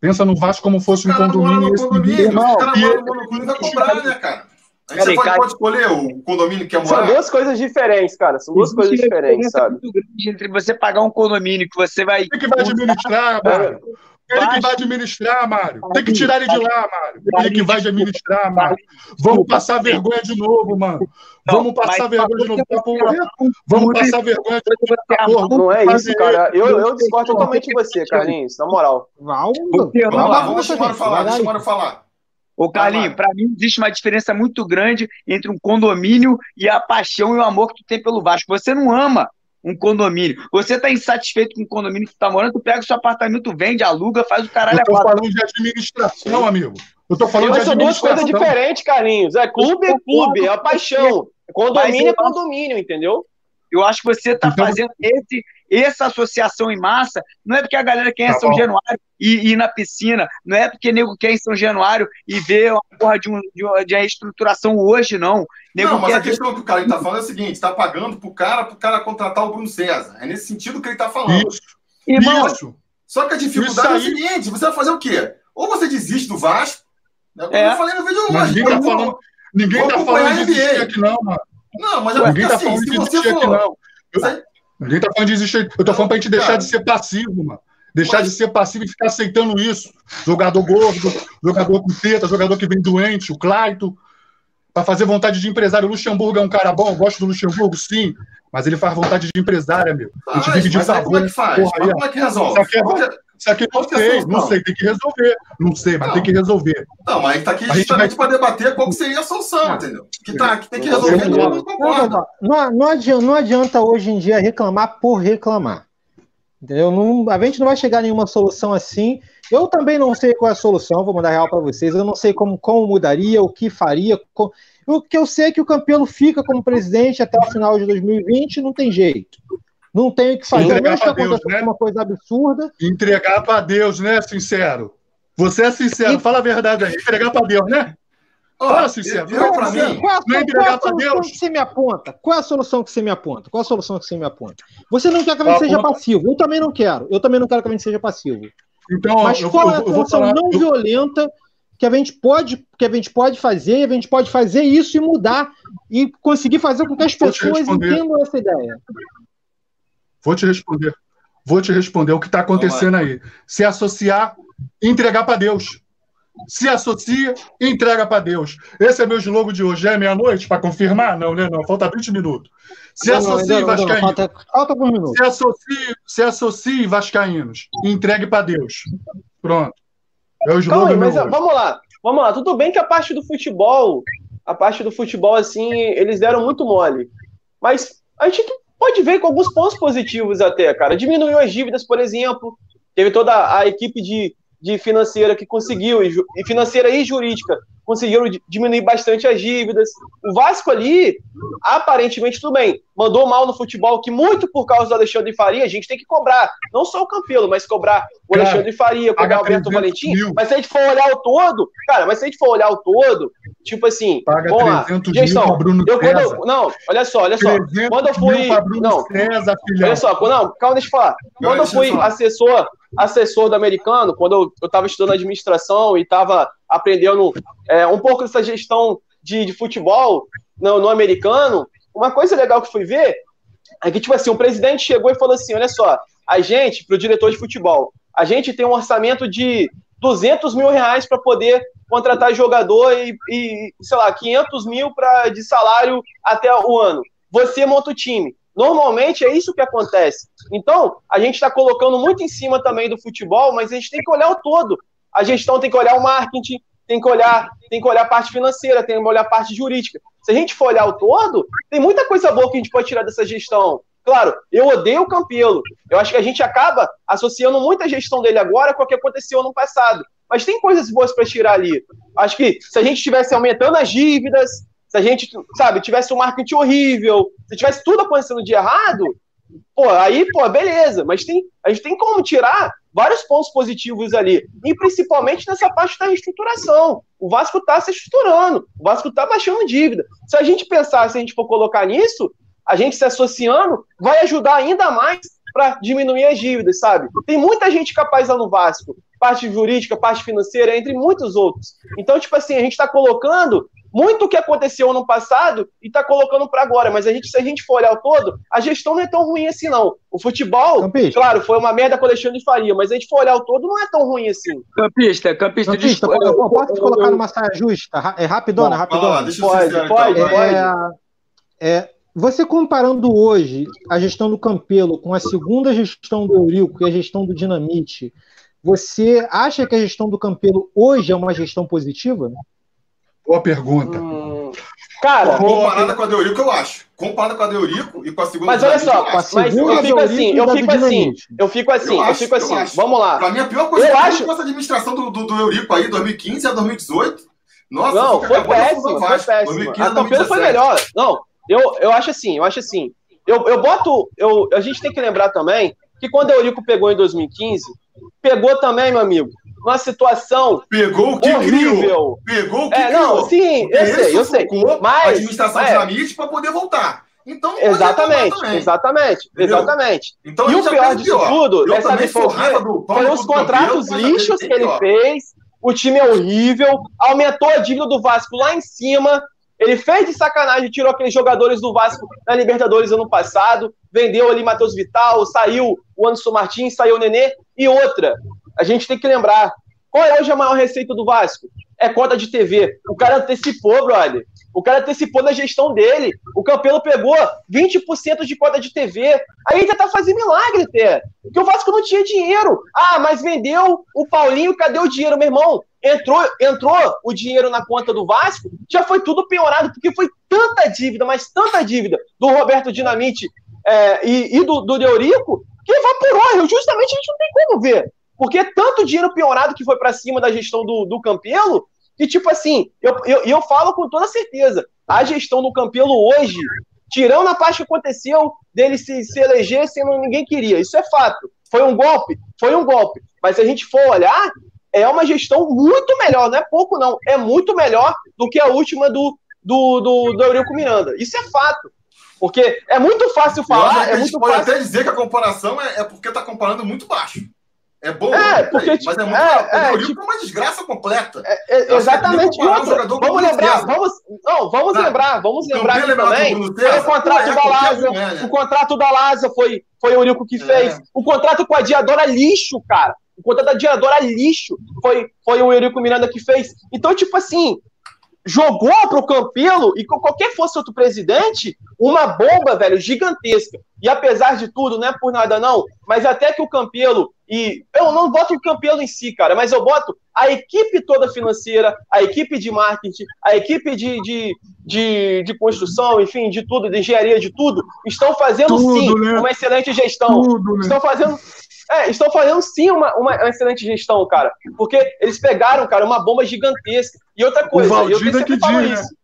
Pensa no Vasco como fosse um condomínio. Esse condomínio, irmão, o cara mora no condomínio vai cobrar, né, cara? Aí você pode, pode, escolher o condomínio que é morar. São duas coisas diferentes, cara. São duas coisas diferentes, sabe? Entre você pagar um condomínio que você vai. Quem que vai administrar, mano? Ele que vai administrar, Mário. Tem que tirar ele de lá, Mário. Ele que vai administrar, Mário. Vamos passar vergonha de novo, mano. Vamos passar vergonha de novo. Vamos passar vergonha de novo. Não é isso, cara. Eu, eu discordo totalmente de você, Carlinhos, na moral. Vamos lá, vamos deixar o falar. Deixa o falar. Ô, Carlinhos, para mim existe uma diferença muito grande entre um condomínio e a paixão e o amor que tu tem pelo Vasco. Você não ama um condomínio. Você tá insatisfeito com o condomínio que tu tá morando, tu pega o seu apartamento, vende, aluga, faz o caralho Eu tô falando de administração, amigo. Eu tô falando Mas de administração. são duas coisas diferentes, Carlinhos. É clube é clube, é a paixão. Condomínio é condomínio, entendeu? Eu acho que você tá então, fazendo esse, essa associação em massa, não é porque a galera quer tá em São bom. Januário e ir na piscina, não é porque nego quer em São Januário e ver uma porra de, um, de, uma, de uma reestruturação hoje, não. Nego não, mas a questão que o cara está falando é o seguinte: está pagando pro cara, pro cara contratar o Bruno César. É nesse sentido que ele está falando. Isso. Irmão, Isso. Só que a dificuldade é o seguinte: você vai fazer o quê? Ou você desiste do Vasco, né? como é. eu falei no vídeo hoje. Ninguém está falando, ninguém tá falando de desistir aqui, não, mano. Não, mas é porque tá assim, se você for. Aqui, não. Eu, Ninguém tá falando de desistir. Eu tô falando pra gente deixar de ser passivo, mano. Deixar Mas... de ser passivo e ficar aceitando isso. Jogador gordo, jogador com teta, jogador que vem doente, o Claito. Para fazer vontade de empresário. O Luxemburgo é um cara bom, gosto do Luxemburgo, sim. Mas ele faz vontade de empresário, meu. A gente vive de favor. Como é que faz? Porra, como é que resolve? Isso aqui é, não sei, não sei, tem que resolver. Não sei, mas não. tem que resolver. Não, mas tá aqui justamente vai... para debater qual que seria a solução, entendeu? Que, tá, que tem que resolver, todo mundo concorda. Não, não, adianta, não adianta hoje em dia reclamar por reclamar. Entendeu? Não, a gente não vai chegar a nenhuma solução assim. Eu também não sei qual é a solução, vou mandar real para vocês. Eu não sei como, como mudaria, o que faria. Como... O que eu sei é que o Campelo fica como presidente até o final de 2020, não tem jeito. Não tem o que fazer. Entregar que Deus, né? uma coisa absurda. Entregar para Deus, né, sincero? Você é sincero, e... fala a verdade aí. Entregar para Deus, né? Fala sincero. Eu, eu, pra mim, qual, não é entregar para Deus. Que você me aponta? Qual é a solução que você me aponta? Qual a solução que você me aponta? Você não quer que a gente seja passivo. Eu também não quero. Eu também não quero que a gente seja passivo. Então, Mas eu, qual é a solução falar, não violenta que a gente pode que a gente pode fazer? A gente pode fazer isso e mudar e conseguir fazer com que as pessoas entendam essa ideia. Vou te responder. Vou te responder o que está acontecendo aí. Se associar, entregar para Deus. Se associa, entrega para Deus. Esse é meu slogan de hoje. É meia-noite para confirmar? Não, né? Não, falta 20 minutos. Se não, associe, não, Vascaínos. Falta, falta um minuto. Se associe, se associe, Vascaínos. Entregue para Deus. Pronto. É o slogan Calma, mas, Vamos lá. Vamos lá. Tudo bem que a parte do futebol, a parte do futebol, assim, eles deram muito mole. Mas a gente pode ver com alguns pontos positivos até, cara. Diminuiu as dívidas, por exemplo. Teve toda a equipe de, de financeira que conseguiu, e financeira e jurídica, conseguiram diminuir bastante as dívidas. O Vasco ali, aparentemente, tudo bem, mandou mal no futebol, que muito por causa do Alexandre Faria, a gente tem que cobrar, não só o Campelo, mas cobrar o cara, Alexandre Faria, cobrar o Alberto Valentim. Mil. Mas se a gente for olhar o todo, cara, mas se a gente for olhar o todo, tipo assim, paga vamos lá, gestão, Bruno eu, quando eu, não, olha só, olha só, quando eu fui, não, César, olha só, não, calma, deixa eu falar, quando eu fui assessor, assessor do americano, quando eu estava estudando administração e estava aprendendo é, um pouco dessa gestão de, de futebol no, no, americano, uma coisa legal que fui ver é que, tipo assim, o presidente chegou e falou assim: olha só, a gente, para o diretor de futebol, a gente tem um orçamento de 200 mil reais para poder contratar jogador e, e, sei lá, 500 mil pra, de salário até o ano. Você monta o time. Normalmente é isso que acontece. Então, a gente está colocando muito em cima também do futebol, mas a gente tem que olhar o todo. A gestão tem que olhar o marketing, tem que olhar, tem que olhar a parte financeira, tem que olhar a parte jurídica. Se a gente for olhar o todo, tem muita coisa boa que a gente pode tirar dessa gestão. Claro, eu odeio o Campelo. Eu acho que a gente acaba associando muita gestão dele agora com o que aconteceu no passado. Mas tem coisas boas para tirar ali. Acho que se a gente estivesse aumentando as dívidas, se a gente, sabe, tivesse um marketing horrível, se tivesse tudo acontecendo de errado, pô, aí, pô, beleza. Mas tem, a gente tem como tirar vários pontos positivos ali, e principalmente nessa parte da reestruturação. O Vasco está se estruturando, o Vasco está baixando dívida. Se a gente pensar, se a gente for colocar nisso, a gente se associando vai ajudar ainda mais para diminuir as dívidas, sabe? Tem muita gente capaz lá no Vasco, parte jurídica, parte financeira, entre muitos outros. Então, tipo assim, a gente está colocando muito o que aconteceu ano passado e está colocando para agora. Mas a gente, se a gente for olhar o todo, a gestão não é tão ruim assim, não. O futebol, campista. claro, foi uma merda com o Alexandre Faria, mas a gente for olhar o todo, não é tão ruim assim. Campista, campista, campista eu, eu, eu, posso te colocar numa saia justa? É rapidona, rapidona. Pode, pode. Então, pode. É, é, você comparando hoje a gestão do Campelo com a segunda gestão do Eurico e a gestão do Dinamite, você acha que a gestão do Campelo hoje é uma gestão positiva? Boa pergunta. Hum, cara, comparada com a de Eurico, eu acho. Comparada com a de Eurico e com a segunda. Mas olha só, mas eu fico assim, eu fico assim, eu fico assim, eu, fico assim. Vamos lá. Pra mim, a pior coisa eu acho... com essa administração do, do, do Eurico aí, 2015 a 2018. Nossa, não, foi péssimo, foi péssimo. A Campelo foi melhor. Não, eu, eu acho assim, eu acho assim. Eu, eu boto. Eu, a gente tem que lembrar também que quando o Eurico pegou em 2015, pegou também, meu amigo, uma situação pegou o que horrível. criou. Pegou o que é, criou. Não, sim, eu sei, eu sei. Mas a administração é. dinamite para poder voltar. Então, exatamente, exatamente, Entendeu? exatamente. Então, e o pior disso pior. tudo, eu essa foi os contratos lixos que ele fez. O time é horrível, aumentou a dívida do Vasco lá em cima. Ele fez de sacanagem, tirou aqueles jogadores do Vasco na Libertadores ano passado, vendeu ali Matheus Vital, saiu o Anderson Martins, saiu o Nenê. E outra, a gente tem que lembrar, qual é hoje a maior receita do Vasco? É cota de TV. O cara antecipou, brother. O cara antecipou na gestão dele. O Campelo pegou 20% de cota de TV. Aí ainda tá fazendo milagre até. Porque o Vasco não tinha dinheiro. Ah, mas vendeu o Paulinho, cadê o dinheiro, meu irmão? Entrou, entrou o dinheiro na conta do Vasco, já foi tudo piorado, porque foi tanta dívida, mas tanta dívida do Roberto Dinamite é, e, e, do, do Deurico, que evaporou. Justamente a gente não tem como ver. Porque tanto dinheiro piorado que foi para cima da gestão do, do Campelo, que, tipo assim, eu, eu, eu falo com toda certeza, a gestão do Campelo hoje, tirando a parte que aconteceu dele se, se eleger sendo ninguém queria, isso é fato. Foi um golpe? Foi um golpe. Mas se a gente for olhar, é uma gestão muito melhor, não é pouco não, é muito melhor do que a última do, do, do, do Eurico Miranda. Isso é fato. Porque é muito fácil falar. É muito pode fácil... até dizer que a comparação é, é porque está comparando muito baixo. É bom, é, porque, mas é muito é, é, tipo, é uma desgraça completa. É, é, exatamente. Outra, vamos lembrar, vamos, não, vamos lembrar, vamos lembrar aqui também. Foi o contrato é, da Lasa, né? o contrato da Lasa foi, foi o único que fez. O contrato com a Diadora lixo, cara. O contrato da Diadora lixo foi, foi o Eurico Miranda que fez. Então, tipo assim, jogou pro Campelo e com qualquer fosse outro presidente, uma bomba, velho, gigantesca. E apesar de tudo, não é por nada não, mas até que o Campelo, e eu não boto o Campelo em si, cara, mas eu boto a equipe toda financeira, a equipe de marketing, a equipe de, de, de, de construção, enfim, de tudo, de engenharia, de tudo, estão fazendo tudo, sim né? uma excelente gestão. Tudo, né? Estão fazendo é, estão fazendo sim uma, uma excelente gestão, cara. Porque eles pegaram, cara, uma bomba gigantesca. E outra coisa, o Valdir eu sempre falo né? isso.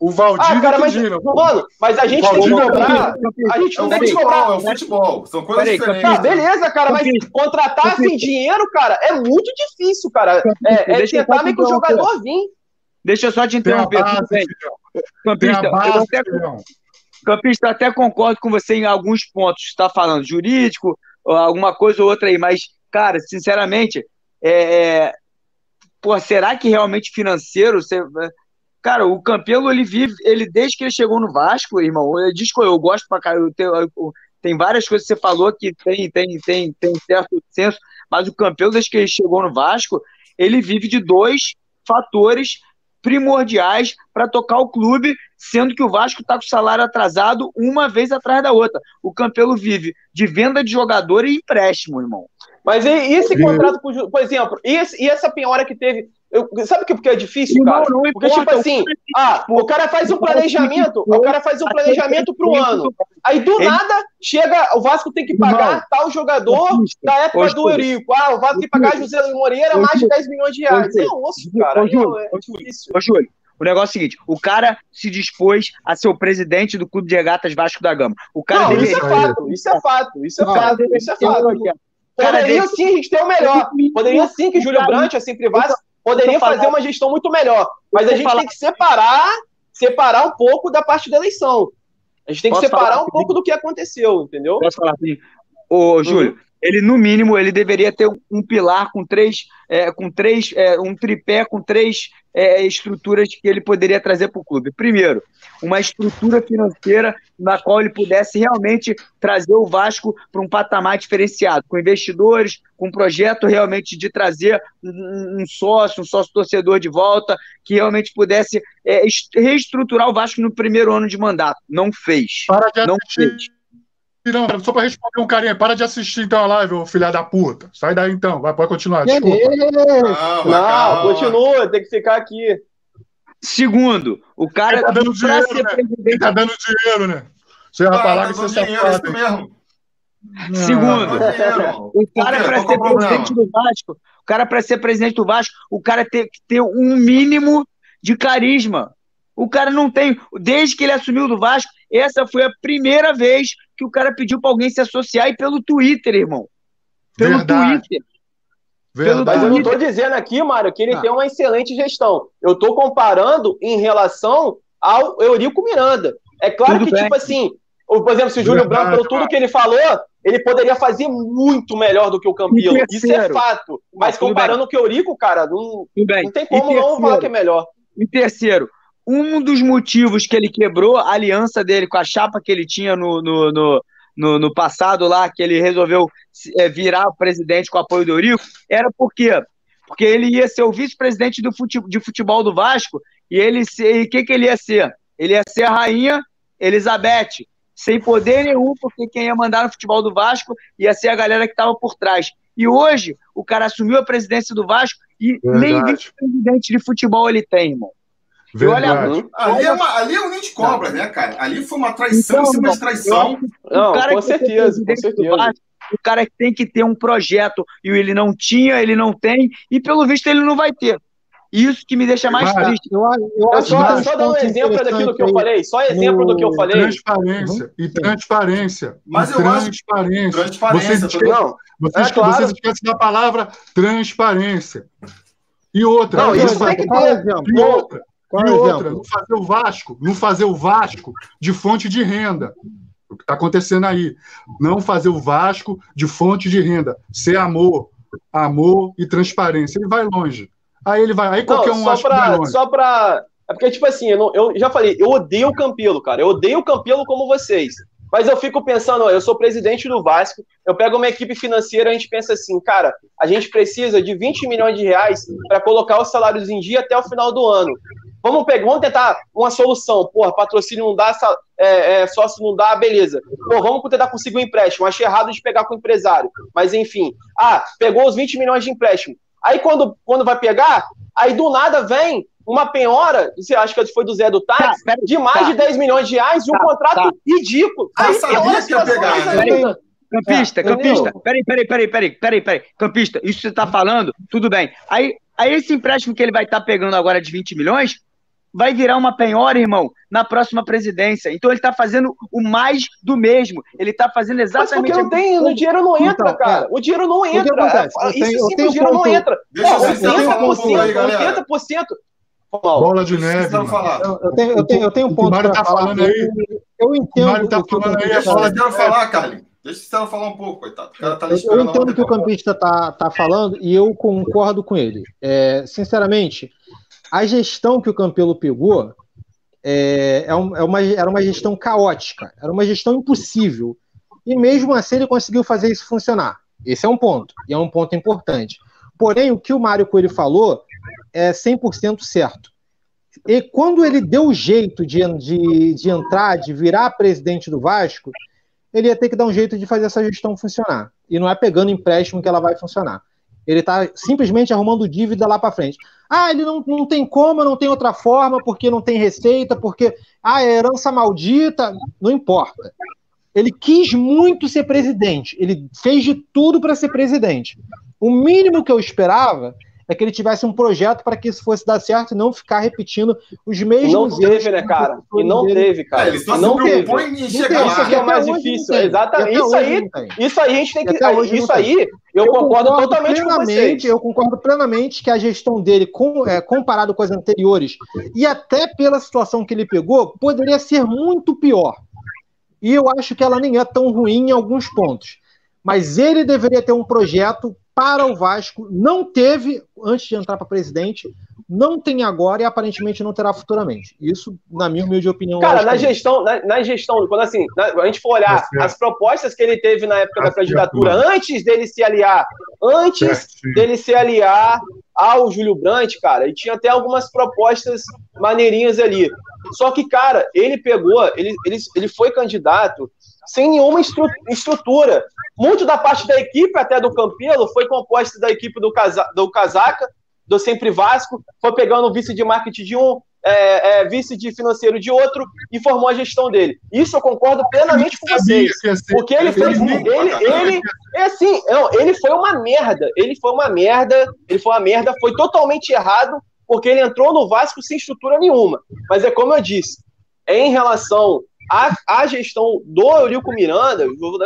O Valdir ah, cara, mas, Mano, mas a gente tem que cobrar. A gente não é tem que cobrar. É o futebol. São coisas Peraí, diferentes. Tá, beleza, cara, mas contratar sem dinheiro, cara, é muito difícil, cara. É, é tentar meio que o jogador vir. Deixa eu só te interromper. Base, Campista, eu até, Campista, até concordo com você em alguns pontos. Você está falando jurídico, alguma coisa ou outra aí, mas, cara, sinceramente, é, é, pô, será que realmente financeiro? Você, cara, o Campelo, ele vive, ele desde que ele chegou no Vasco, irmão, eu que eu gosto pra cara, eu tenho, eu, tem várias coisas que você falou que tem, tem, tem, tem certo senso, mas o Campelo, desde que ele chegou no Vasco, ele vive de dois fatores primordiais para tocar o clube, sendo que o Vasco está com o salário atrasado uma vez atrás da outra. O Campelo vive de venda de jogador e empréstimo, irmão. Mas e, e esse contrato, por, por exemplo, e, esse, e essa penhora que teve eu, sabe que porque é difícil, cara? Não, não porque, tipo assim, ah, o cara faz um planejamento, o cara faz um planejamento pro ano. Aí, do nada, chega, o Vasco tem que pagar tal jogador da época do Eurico. Ah, o Vasco tem que pagar José Moreira mais de 10 milhões de reais. É osso, cara. Ô, Júlio, é difícil. Ô, Júlio, o negócio é o seguinte: o cara se dispôs a ser o presidente do Clube de Regatas Vasco da Gama. O cara não, deveria... isso é fato, isso é fato, isso é fato, isso é fato. poderia sim a gente ter o melhor. Poderia sim que Júlio Brandt, assim, privado, poderia fazer uma gestão muito melhor. Mas a gente tem que separar, separar um pouco da parte da eleição. A gente tem que separar um pouco do que aconteceu, entendeu? Posso falar assim? Ô, Júlio, uhum ele no mínimo ele deveria ter um pilar com três, é, com três, é, um tripé com três é, estruturas que ele poderia trazer para o clube. Primeiro, uma estrutura financeira na qual ele pudesse realmente trazer o Vasco para um patamar diferenciado, com investidores, com um projeto realmente de trazer um, um sócio, um sócio torcedor de volta, que realmente pudesse é, reestruturar o Vasco no primeiro ano de mandato. Não fez. Para de não fez. Não, só para responder um carinha, para de assistir então a live, ô filha da puta. Sai daí então, vai, pode continuar. Desculpa. Não, não continua, tem que ficar aqui. Segundo, o cara. Ele tá dando dinheiro, né? Presidente... Ele tá dando dinheiro, né? Você vai falar que você é mesmo. Segundo, o cara para ser presidente do Vasco, o cara para ser presidente do Vasco, o cara tem que ter um mínimo de carisma. O cara não tem, desde que ele assumiu do Vasco, essa foi a primeira vez que o cara pediu para alguém se associar e pelo Twitter, irmão. Pelo Verdade. Twitter. Verdade. Mas eu não estou dizendo aqui, Mário, que ele ah. tem uma excelente gestão. Eu estou comparando em relação ao Eurico Miranda. É claro Tudo que, bem. tipo assim, por exemplo, se o Júlio Branco, pelo tudo que ele falou, ele poderia fazer muito melhor do que o Campilo. Isso é fato. Mas comparando com o Eurico, cara, não, não tem como não falar que é melhor. E terceiro, um dos motivos que ele quebrou a aliança dele com a chapa que ele tinha no, no, no, no, no passado lá, que ele resolveu é, virar presidente com o apoio do Eurico, era por quê? Porque ele ia ser o vice-presidente do futebol, de futebol do Vasco e ele o que, que ele ia ser? Ele ia ser a rainha Elizabeth, sem poder nenhum, porque quem ia mandar no futebol do Vasco ia ser a galera que estava por trás. E hoje, o cara assumiu a presidência do Vasco e Verdade. nem vice-presidente de futebol ele tem, irmão. Verdade. Olha, ali, é uma, ali é um de cobra, né, cara? Ali foi uma traição então, em cima de traição. Não, com certeza, com certeza. o cara tem que ter um projeto e ele não tinha, ele não tem, e pelo visto ele não vai ter. Isso que me deixa mais Mas, triste. Eu, eu, eu só, só dar um exemplo daquilo que eu falei, só exemplo do que eu falei. Transparência, e transparência. Mas e eu transparência. acho transparência. Vocês, não, vocês, é claro. vocês esquecem da palavra transparência. E outra, não, isso tem que ter. E outra, qual e outra, não fazer o Vasco, não fazer o Vasco de fonte de renda. O que está acontecendo aí. Não fazer o Vasco de fonte de renda. Ser amor, amor e transparência. Ele vai longe. Aí ele vai. Aí qualquer não, um só pra, Só para. É porque, tipo assim, eu, não, eu, já falei, eu odeio o Campelo, cara. Eu odeio o Campelo como vocês. Mas eu fico pensando, ó, eu sou presidente do Vasco, eu pego uma equipe financeira, a gente pensa assim, cara, a gente precisa de 20 milhões de reais para colocar os salários em dia até o final do ano. Vamos pegar, vamos tentar uma solução. Porra, patrocínio não dá, é, é, sócio não dá, beleza. Pô, vamos tentar conseguir um empréstimo. Achei errado de pegar com o empresário. Mas enfim. Ah, pegou os 20 milhões de empréstimo. Aí quando, quando vai pegar, aí do nada vem uma penhora, você acha que foi do Zé do Táxi, tá, de mais tá. de 10 milhões de reais e um tá, contrato tá. ridículo. Aí sabia que ia pegar, né? Campista, é, campista, peraí, peraí, peraí, peraí, peraí, peraí, campista, isso que você tá falando, tudo bem. Aí, aí esse empréstimo que ele vai estar tá pegando agora de 20 milhões, vai virar uma penhora, irmão, na próxima presidência. Então ele está fazendo o mais do mesmo. Ele está fazendo exatamente. Mas porque não tem, o dinheiro não entra, então, cara. É. O dinheiro não entra. O Isso tenho, sim, o dinheiro não entra. Deixa Pô, 80%, 80%. Bola de neve. Eu, tenho, eu, tenho, eu tenho um ponto. O Mário tá falar. falando aí. Eu entendo. O Mário tá falando aí. Deixa eu falar, Carlinhos. Deixa o falar um pouco, coitado. O cara tá eu entendo o que o campista tá, tá falando e eu concordo com ele. É, sinceramente, a gestão que o Campelo pegou é, é, uma, era uma gestão caótica, era uma gestão impossível. E mesmo assim ele conseguiu fazer isso funcionar. Esse é um ponto, e é um ponto importante. Porém, o que o Mário Coelho falou é 100% certo. E quando ele deu o jeito de, de, de entrar, de virar presidente do Vasco, ele ia ter que dar um jeito de fazer essa gestão funcionar. E não é pegando empréstimo que ela vai funcionar. Ele está simplesmente arrumando dívida lá para frente. Ah, ele não, não tem como, não tem outra forma, porque não tem receita, porque. Ah, é herança maldita. Não importa. Ele quis muito ser presidente. Ele fez de tudo para ser presidente. O mínimo que eu esperava é que ele tivesse um projeto para que isso fosse dar certo e não ficar repetindo os mesmos não erros. Não teve, né, cara? E não dele. teve, cara. É, ele só não se propõe em chegar Isso aqui é mais difícil. Exatamente. Isso aí, isso aí a gente tem que. Isso aí, Eu, eu concordo, concordo, totalmente com vocês. Eu concordo plenamente que a gestão dele, com, é, comparado com as anteriores, e até pela situação que ele pegou, poderia ser muito pior. E eu acho que ela nem é tão ruim em alguns pontos. Mas ele deveria ter um projeto para o Vasco. Não teve antes de entrar para presidente, não tem agora e aparentemente não terá futuramente. Isso, na minha humilde opinião. Cara, na gestão, na, na, gestão, quando assim, na, a gente for olhar as propostas que ele teve na época da candidatura, antes dele se aliar, antes dele se aliar ao Júlio Brandt, cara, e tinha até algumas propostas maneirinhas ali. Só que, cara, ele pegou, ele, ele, ele foi candidato sem nenhuma estrutura. Muito da parte da equipe, até do Campelo, foi composta da equipe do, Casa, do Casaca, do Sempre Vasco, foi pegando o vice de marketing de um, é, é, vice de financeiro de outro e formou a gestão dele. Isso eu concordo plenamente com vocês. Porque ele fez. Ele, ele, é assim, não, ele foi uma merda. Ele foi uma merda. Ele foi uma merda. Foi totalmente errado, porque ele entrou no Vasco sem estrutura nenhuma. Mas é como eu disse, em relação a, a gestão do Eurico Miranda, vou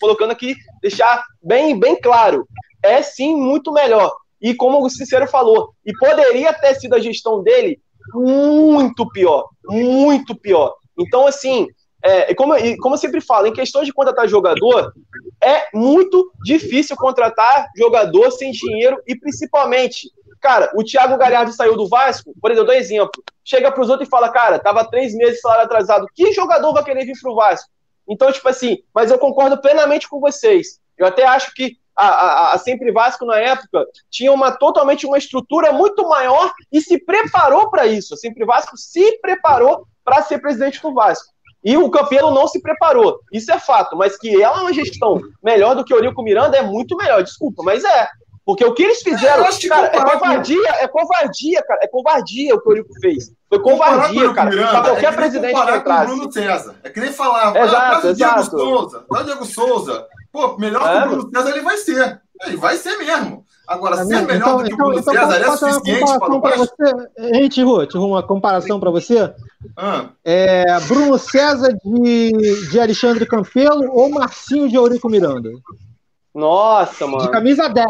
colocando aqui, deixar bem, bem claro, é sim muito melhor. E como o Cicero falou, e poderia ter sido a gestão dele muito pior, muito pior. Então, assim, é, como, como eu sempre falo, em questão de contratar jogador, é muito difícil contratar jogador sem dinheiro e principalmente Cara, o Thiago Galhardo saiu do Vasco, por exemplo, eu dou exemplo. Chega pros outros e fala, cara, tava três meses salário atrasado. Que jogador vai querer vir pro Vasco? Então, tipo assim, mas eu concordo plenamente com vocês. Eu até acho que a, a, a, Sempre Vasco na época tinha uma totalmente uma estrutura muito maior e se preparou para isso. A Sempre Vasco se preparou para ser presidente do Vasco. E o Campelo não se preparou. Isso é fato, mas que ela é uma gestão melhor do que o Eurico Miranda é muito melhor. Desculpa, mas é. Porque o que eles fizeram, é, cara, é covardia, é covardia, cara. É covardia o que o Eurico fez. Foi covardia, cara. Miranda, pra qualquer é presidente que entrasse. Com o Bruno César. É que nem falar, ah, exato, ah, o Diego Souza, o Diego Souza. Pô, melhor é, que o Bruno César ele vai ser. Ele vai ser mesmo. Agora, é ser melhor então, do que então, o Bruno então, César é suficiente para o Vasco? Hein, Tiru, Tiru, uma comparação para você. Ah. É, Bruno César de, de Alexandre Campelo ou Marcinho de Eurico Miranda? Nossa, mano. De camisa 10.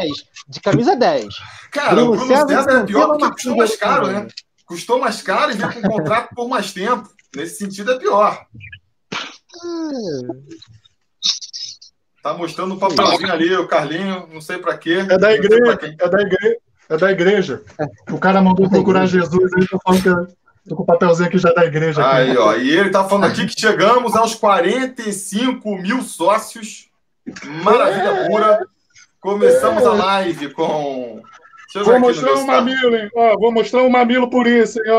De camisa 10. Cara, Bruno o Bruno César, César é pior porque custou mais caro, né? Custou mais caro e veio com contrato por mais tempo. Nesse sentido é pior. Tá mostrando um papelzinho ali, o Carlinho, não sei pra quê. É da igreja, é da igreja. É da igreja. O cara mandou procurar Jesus e tá falando que é- Tô com o papelzinho aqui já da igreja. Aí, aqui. ó. E ele tá falando aqui que chegamos aos 45 mil sócios Maravilha pura. Começamos a live com. Vou mostrar um mamilo, hein? Ó, vou mostrar um mamilo por isso, hein?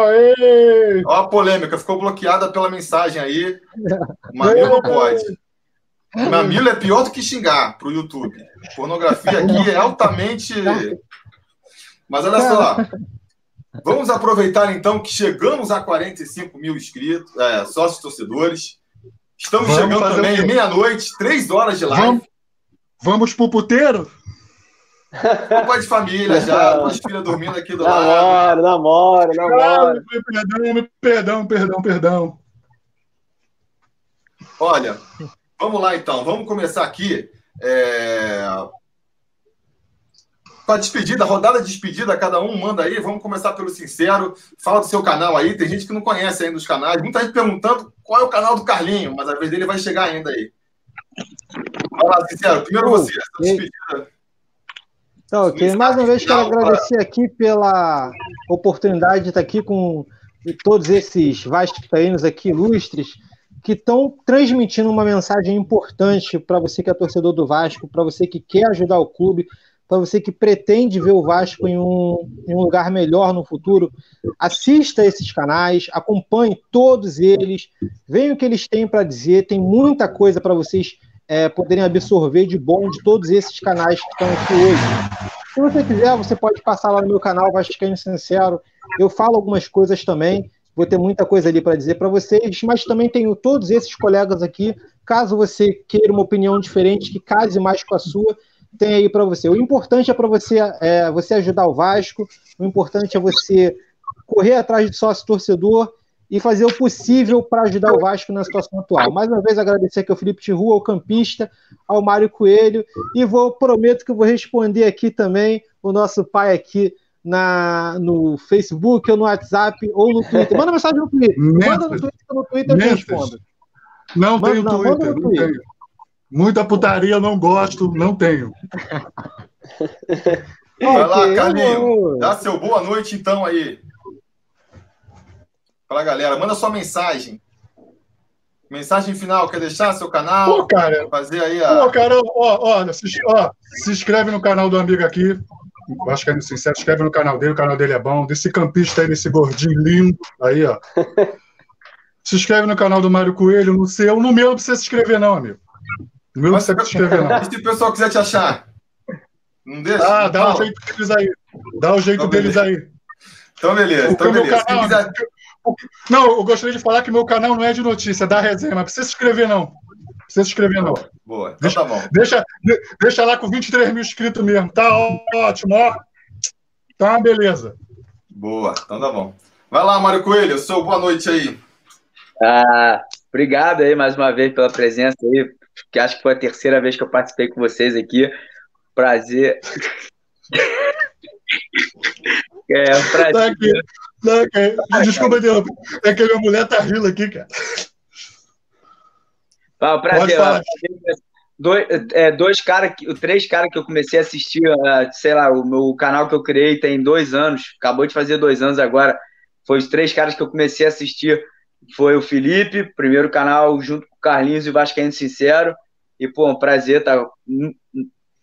Ó, Ó a polêmica, ficou bloqueada pela mensagem aí. Mamilo não pode. Mamilo é pior do que xingar pro YouTube. Pornografia aqui é altamente. Mas olha só. Vamos aproveitar então que chegamos a 45 mil inscritos, é, sócios torcedores. Estamos Vamos chegando também meia-noite, três horas de live. Vamos, Vamos pro puteiro? Pai de família já, com as filhas dormindo aqui do namora, lado. Namora, namora, Perdão, perdão, perdão, perdão. Olha, vamos lá então, vamos começar aqui. É com a despedida, rodada de despedida, cada um manda aí. Vamos começar pelo sincero. Fala do seu canal aí. Tem gente que não conhece ainda os canais. Muita gente perguntando qual é o canal do Carlinho, mas a vez dele vai chegar ainda aí. Vai lá, sincero. Primeiro você, essa despedida. Então, ok. Mais uma vez quero agradecer aqui pela oportunidade de estar aqui com todos esses vascaínos aqui ilustres que estão transmitindo uma mensagem importante para você que é torcedor do Vasco, para você que quer ajudar o clube, para você que pretende ver o Vasco em um, em um lugar melhor no futuro, assista esses canais, acompanhe todos eles, veja o que eles têm para dizer, tem muita coisa para vocês é, poderem absorver de bom de todos esses canais que estão aqui hoje. Se você quiser, você pode passar lá no meu canal Vascaíno Sincero, eu falo algumas coisas também, vou ter muita coisa ali para dizer para vocês, mas também tenho todos esses colegas aqui, caso você queira uma opinião diferente, que case mais com a sua, tem aí para você. O importante é para você, é, você ajudar o Vasco, o importante é você correr atrás de sócio torcedor e fazer o possível para ajudar o Vasco na situação atual. Mais uma vez, agradecer aqui ao Felipe Tiru, ao campista, ao Mário Coelho, e vou prometo que eu vou responder aqui também o nosso pai aqui na, no Facebook, ou no WhatsApp, ou no Twitter. Manda mensagem no Twitter. Manda no Twitter, no Twitter eu te respondo. Não manda, tenho não, Twitter, não tenho. Muita putaria eu não gosto, não tenho. Vai lá, Carlinho. Dá seu boa noite então aí. Fala, galera. Manda sua mensagem. Mensagem final, quer deixar seu canal? Pô, cara. Fazer aí a. Pô, cara, ó, ó, se, ó, se inscreve no canal do amigo aqui. Acho que é sincero, inscreve no canal dele, o canal dele é bom. Desse campista aí, desse gordinho lindo. Aí, ó. se inscreve no canal do Mário Coelho, no seu. No meu não precisa se inscrever, não, amigo. Não precisa se inscrever, não. E se o pessoal quiser te achar? Não deixa? Ah, dá o jeito deles aí. Dá o jeito então, deles aí. Então, beleza. Então, beleza. Canal, quiser... Não, eu gostaria de falar que meu canal não é de notícia, é da resenha, mas precisa se inscrever, não. Precisa se inscrever, não. Boa, então deixa, tá bom. Deixa, deixa lá com 23 mil inscritos mesmo. Tá ótimo, ó. Tá uma beleza. Boa, então tá bom. Vai lá, Mário Coelho, seu boa noite aí. Ah, obrigado aí mais uma vez pela presença aí, que acho que foi a terceira vez que eu participei com vocês aqui. Prazer. é um prazer. Tá aqui. Não, cara, desculpa interromper. É que a minha mulher tá rindo aqui, cara. Ah, prazer. Dois, é, dois caras, três caras que eu comecei a assistir, uh, sei lá, o meu canal que eu criei tem dois anos, acabou de fazer dois anos agora. Foi os três caras que eu comecei a assistir. Foi o Felipe, primeiro canal, junto Carlinhos e Vascaíno Sincero. E, pô, um prazer tá.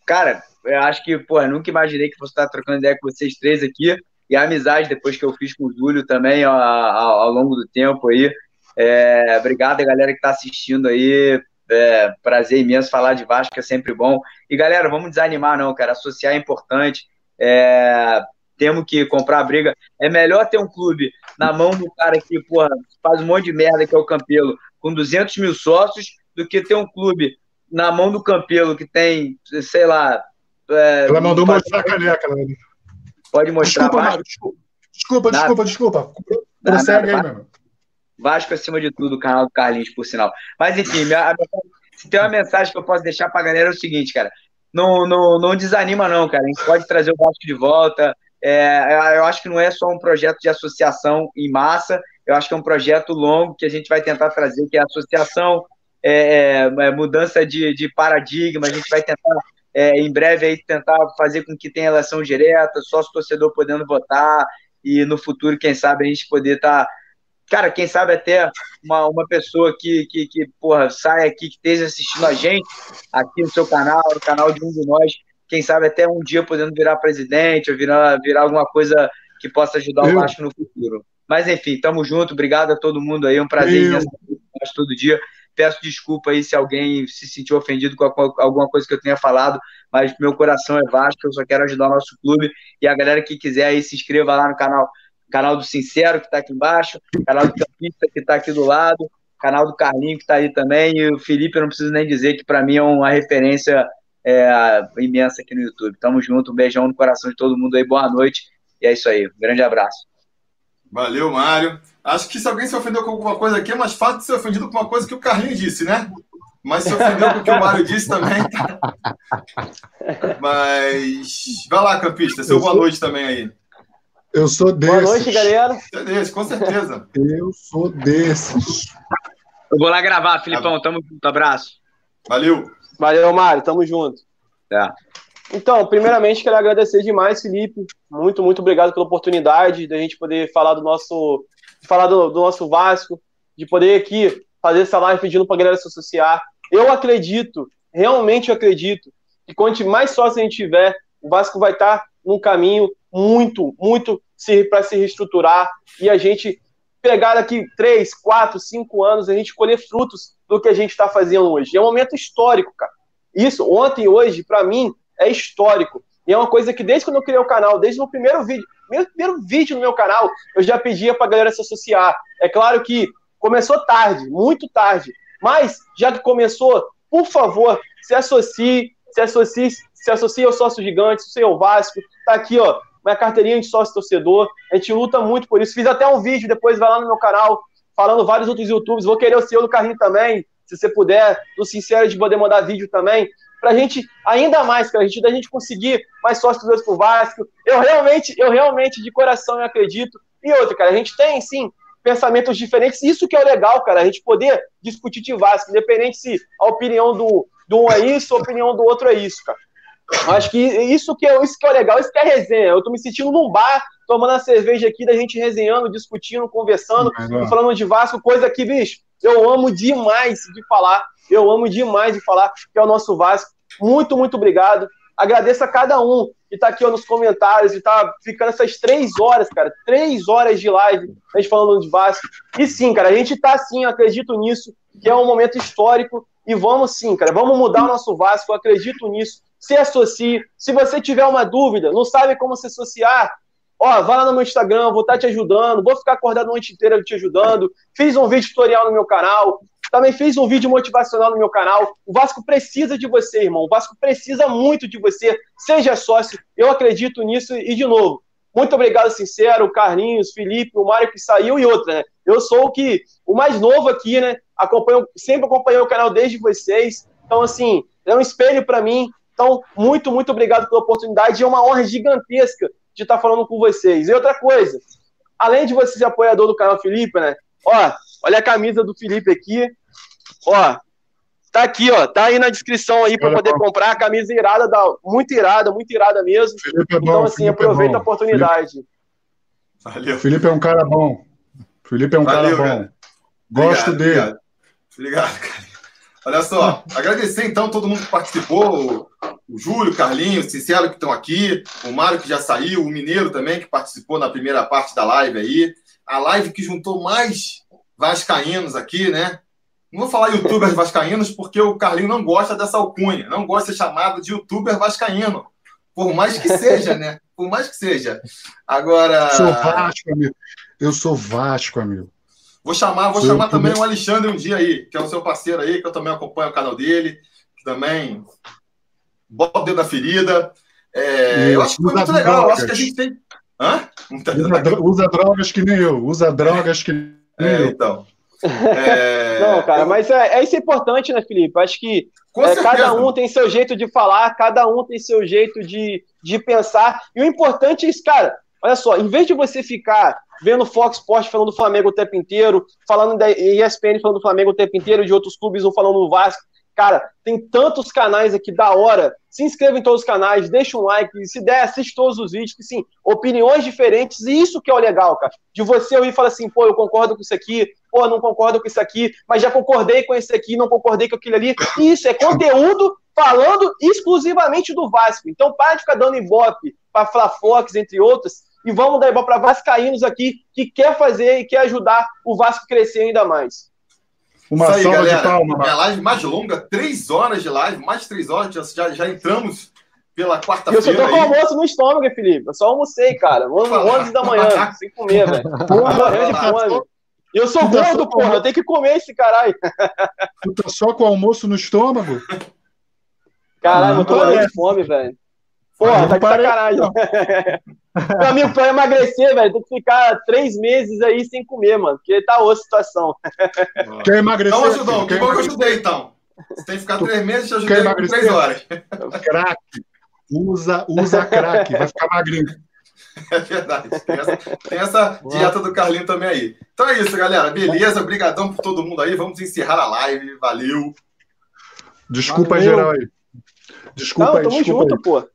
Cara, eu acho que, pô, nunca imaginei que fosse estar trocando ideia com vocês três aqui e a amizade depois que eu fiz com o Júlio também ao, ao, ao longo do tempo aí. É, obrigado a galera que está assistindo aí. É, prazer imenso falar de Vasco, é sempre bom. E galera, vamos desanimar, não, cara. Associar é importante. É, temos que comprar briga. É melhor ter um clube na mão do cara que porra, faz um monte de merda, que é o Campelo, com 200 mil sócios, do que ter um clube na mão do Campelo que tem, sei lá. É, Ela mandou mostrar a caneca, né? Pode mostrar. Desculpa, Mário, desculpa, desculpa, desculpa, desculpa. Prossegue aí, meu Vasco acima de tudo, o canal do Carlinhos, por sinal. Mas enfim, minha, se tem uma mensagem que eu posso deixar pra galera é o seguinte, cara. Não, não, não desanima, não, cara. A gente pode trazer o Vasco de volta. É, eu acho que não é só um projeto de associação em massa, eu acho que é um projeto longo que a gente vai tentar trazer, que é associação, é, é, mudança de, de paradigma, a gente vai tentar é, em breve aí tentar fazer com que tenha eleição direta, sócio torcedor podendo votar e no futuro, quem sabe, a gente poder estar. Tá, cara, quem sabe até uma, uma pessoa que, que, que porra, sai aqui, que esteja assistindo a gente aqui no seu canal, no canal de um de nós, quem sabe até um dia podendo virar presidente ou virar, virar alguma coisa que possa ajudar o Vasco no futuro. Mas enfim, tamo junto, obrigado a todo mundo aí, é um prazer todo dia. Peço desculpa aí se alguém se sentiu ofendido com alguma coisa que eu tenha falado, mas meu coração é vasto, eu só quero ajudar o nosso clube. E a galera que quiser aí se inscreva lá no canal, canal do Sincero, que está aqui embaixo, canal do Campista, que está aqui do lado, canal do Carlinho, que está aí também, e o Felipe, eu não preciso nem dizer que para mim é uma referência é, imensa aqui no YouTube. Tamo junto, um beijão no coração de todo mundo aí, boa noite. E é isso aí, um grande abraço. Valeu, Mário. Acho que se alguém se ofendeu com alguma coisa aqui, é mais fácil de ser ofendido com uma coisa que o Carlinhos disse, né? Mas se ofendeu com o que o Mário disse também. Tá? Mas vai lá, campista. Seu boa noite também aí. Eu sou desses. Boa noite, galera. Você é desse, com certeza. Eu sou desses. Eu vou lá gravar, Filipão. Tamo junto. Abraço. Valeu. Valeu, Mário. Tamo junto. Tá. Então, primeiramente, quero agradecer demais, Felipe. Muito, muito obrigado pela oportunidade da gente poder falar do nosso, falar do, do nosso Vasco, de poder aqui fazer essa live pedindo para a galera se associar. Eu acredito, realmente acredito, que quanto mais sócio a gente tiver, o Vasco vai estar tá num caminho muito, muito para se reestruturar e a gente pegar daqui três, quatro, cinco anos, a gente colher frutos do que a gente está fazendo hoje. É um momento histórico, cara. Isso, ontem e hoje, para mim, é histórico. E é uma coisa que desde quando eu criei o canal, desde o primeiro vídeo, meu primeiro vídeo no meu canal, eu já pedia para a galera se associar. É claro que começou tarde, muito tarde, mas já que começou, por favor, se associe, se associe, se associe ao sócio gigante, ao Vasco, tá aqui, ó, minha carteirinha de sócio torcedor. A gente luta muito por isso. Fiz até um vídeo, depois vai lá no meu canal, falando vários outros YouTubes. Vou querer o seu do Carlinho também, se você puder, do Sincero de poder mandar vídeo também. Pra gente, ainda mais, cara, a gente, da gente conseguir mais sócios pro Vasco. Eu realmente, eu realmente, de coração, eu acredito. E outra, cara, a gente tem, sim, pensamentos diferentes. Isso que é o legal, cara, a gente poder discutir de Vasco, independente se a opinião do, do um é isso, a opinião do outro é isso, cara. Acho que isso que, é, isso que é legal, isso que é resenha. Eu tô me sentindo num bar, tomando a cerveja aqui, da gente resenhando, discutindo, conversando, falando de Vasco, coisa que, bicho, eu amo demais de falar. Eu amo demais de falar que é o nosso Vasco. Muito, muito obrigado. Agradeço a cada um que tá aqui ó, nos comentários e tá ficando essas três horas, cara. Três horas de live, a gente falando de Vasco. E sim, cara, a gente tá sim, acredito nisso, que é um momento histórico. E vamos sim, cara, vamos mudar o nosso Vasco, acredito nisso se associe. Se você tiver uma dúvida, não sabe como se associar, ó, vai lá no meu Instagram, vou estar te ajudando, vou ficar acordado a noite inteira te ajudando. Fiz um vídeo tutorial no meu canal, também fiz um vídeo motivacional no meu canal. O Vasco precisa de você, irmão. O Vasco precisa muito de você. Seja sócio, eu acredito nisso. E, de novo, muito obrigado, Sincero, Carlinhos, Felipe, o Mário que saiu e outra, né? Eu sou o que o mais novo aqui, né? Acompanho, sempre acompanhei o canal desde vocês. Então, assim, é um espelho para mim. Então, muito, muito obrigado pela oportunidade. É uma honra gigantesca de estar falando com vocês. E outra coisa, além de você ser apoiador do canal Felipe, né? Ó, olha a camisa do Felipe aqui. Ó, tá aqui, ó. Tá aí na descrição aí para poder comprar. A camisa irada, da, muito irada, muito irada mesmo. Felipe é bom, então, assim, Felipe é aproveita é a oportunidade. Felipe... Valeu. Felipe é um cara bom. Felipe é um Valeu, cara bom. Cara. Gosto obrigado, dele. Obrigado, obrigado cara. Olha só, agradecer então todo mundo que participou, o Júlio, o Carlinhos, o Sincero que estão aqui, o Mário que já saiu, o Mineiro também que participou na primeira parte da live aí, a live que juntou mais vascaínos aqui, né? Não vou falar youtubers vascaínos porque o Carlinho não gosta dessa alcunha, não gosta de ser chamado de youtuber vascaíno, por mais que seja, né? Por mais que seja. Agora. Sou Vasco, amigo. Eu sou Vasco, amigo. Vou chamar, vou chamar também o Alexandre um dia aí, que é o seu parceiro aí, que eu também acompanho o canal dele, que também bota o dedo na ferida. É, eu acho que foi muito legal. Eu acho que a gente tem. Hã? Usa, usa drogas que nem eu. Usa drogas que nem é, eu. Então. É... Não, cara, mas é, é, isso é importante, né, Felipe? Acho que é, cada um tem seu jeito de falar, cada um tem seu jeito de, de pensar. E o importante é isso, cara. Olha só, em vez de você ficar vendo Fox Sports falando do Flamengo o tempo inteiro, falando da ESPN falando do Flamengo o tempo inteiro, de outros clubes ou falando do Vasco. Cara, tem tantos canais aqui da hora. Se inscreva em todos os canais, deixa um like, se der, assiste todos os vídeos, que sim, opiniões diferentes, e isso que é o legal, cara. De você ouvir e falar assim, pô, eu concordo com isso aqui, pô, não concordo com isso aqui, mas já concordei com esse aqui, não concordei com aquilo ali. Isso é conteúdo falando exclusivamente do Vasco. Então, para de ficar dando ibope para Fox, entre outros, e vamos dar ibope para Vascaínos aqui, que quer fazer e quer ajudar o Vasco crescer ainda mais. Uma Isso aí, salva galera. de palma. Minha live mais longa, três horas de live, mais de três horas, já, já entramos pela quarta-feira. Eu só tô com almoço no estômago, Felipe. Eu só almocei, cara. 11 da manhã, sem comer, velho. Morrendo de fome. Eu sou gordo, porra. Eu tenho que comer esse caralho. Tu tá só com almoço no estômago? Caralho, eu tô morrendo de fome, velho. Porra, tá de sacanagem. Meu amigo, pra emagrecer, velho, tem que ficar três meses aí sem comer, mano. Porque tá outra situação. Quer emagrecer? Então, ajudou. Que bom que eu ajudei, então. Você tem que ficar três meses, te ajudei com três horas. Crack. Usa, usa crack, vai ficar magrinho. É verdade. Tem essa, tem essa dieta do Carlinho também aí. Então é isso, galera. Beleza? Obrigadão por todo mundo aí. Vamos encerrar a live. Valeu. Desculpa Valeu. geral aí. Desculpa Não, aí, tamo desculpa junto, aí. pô.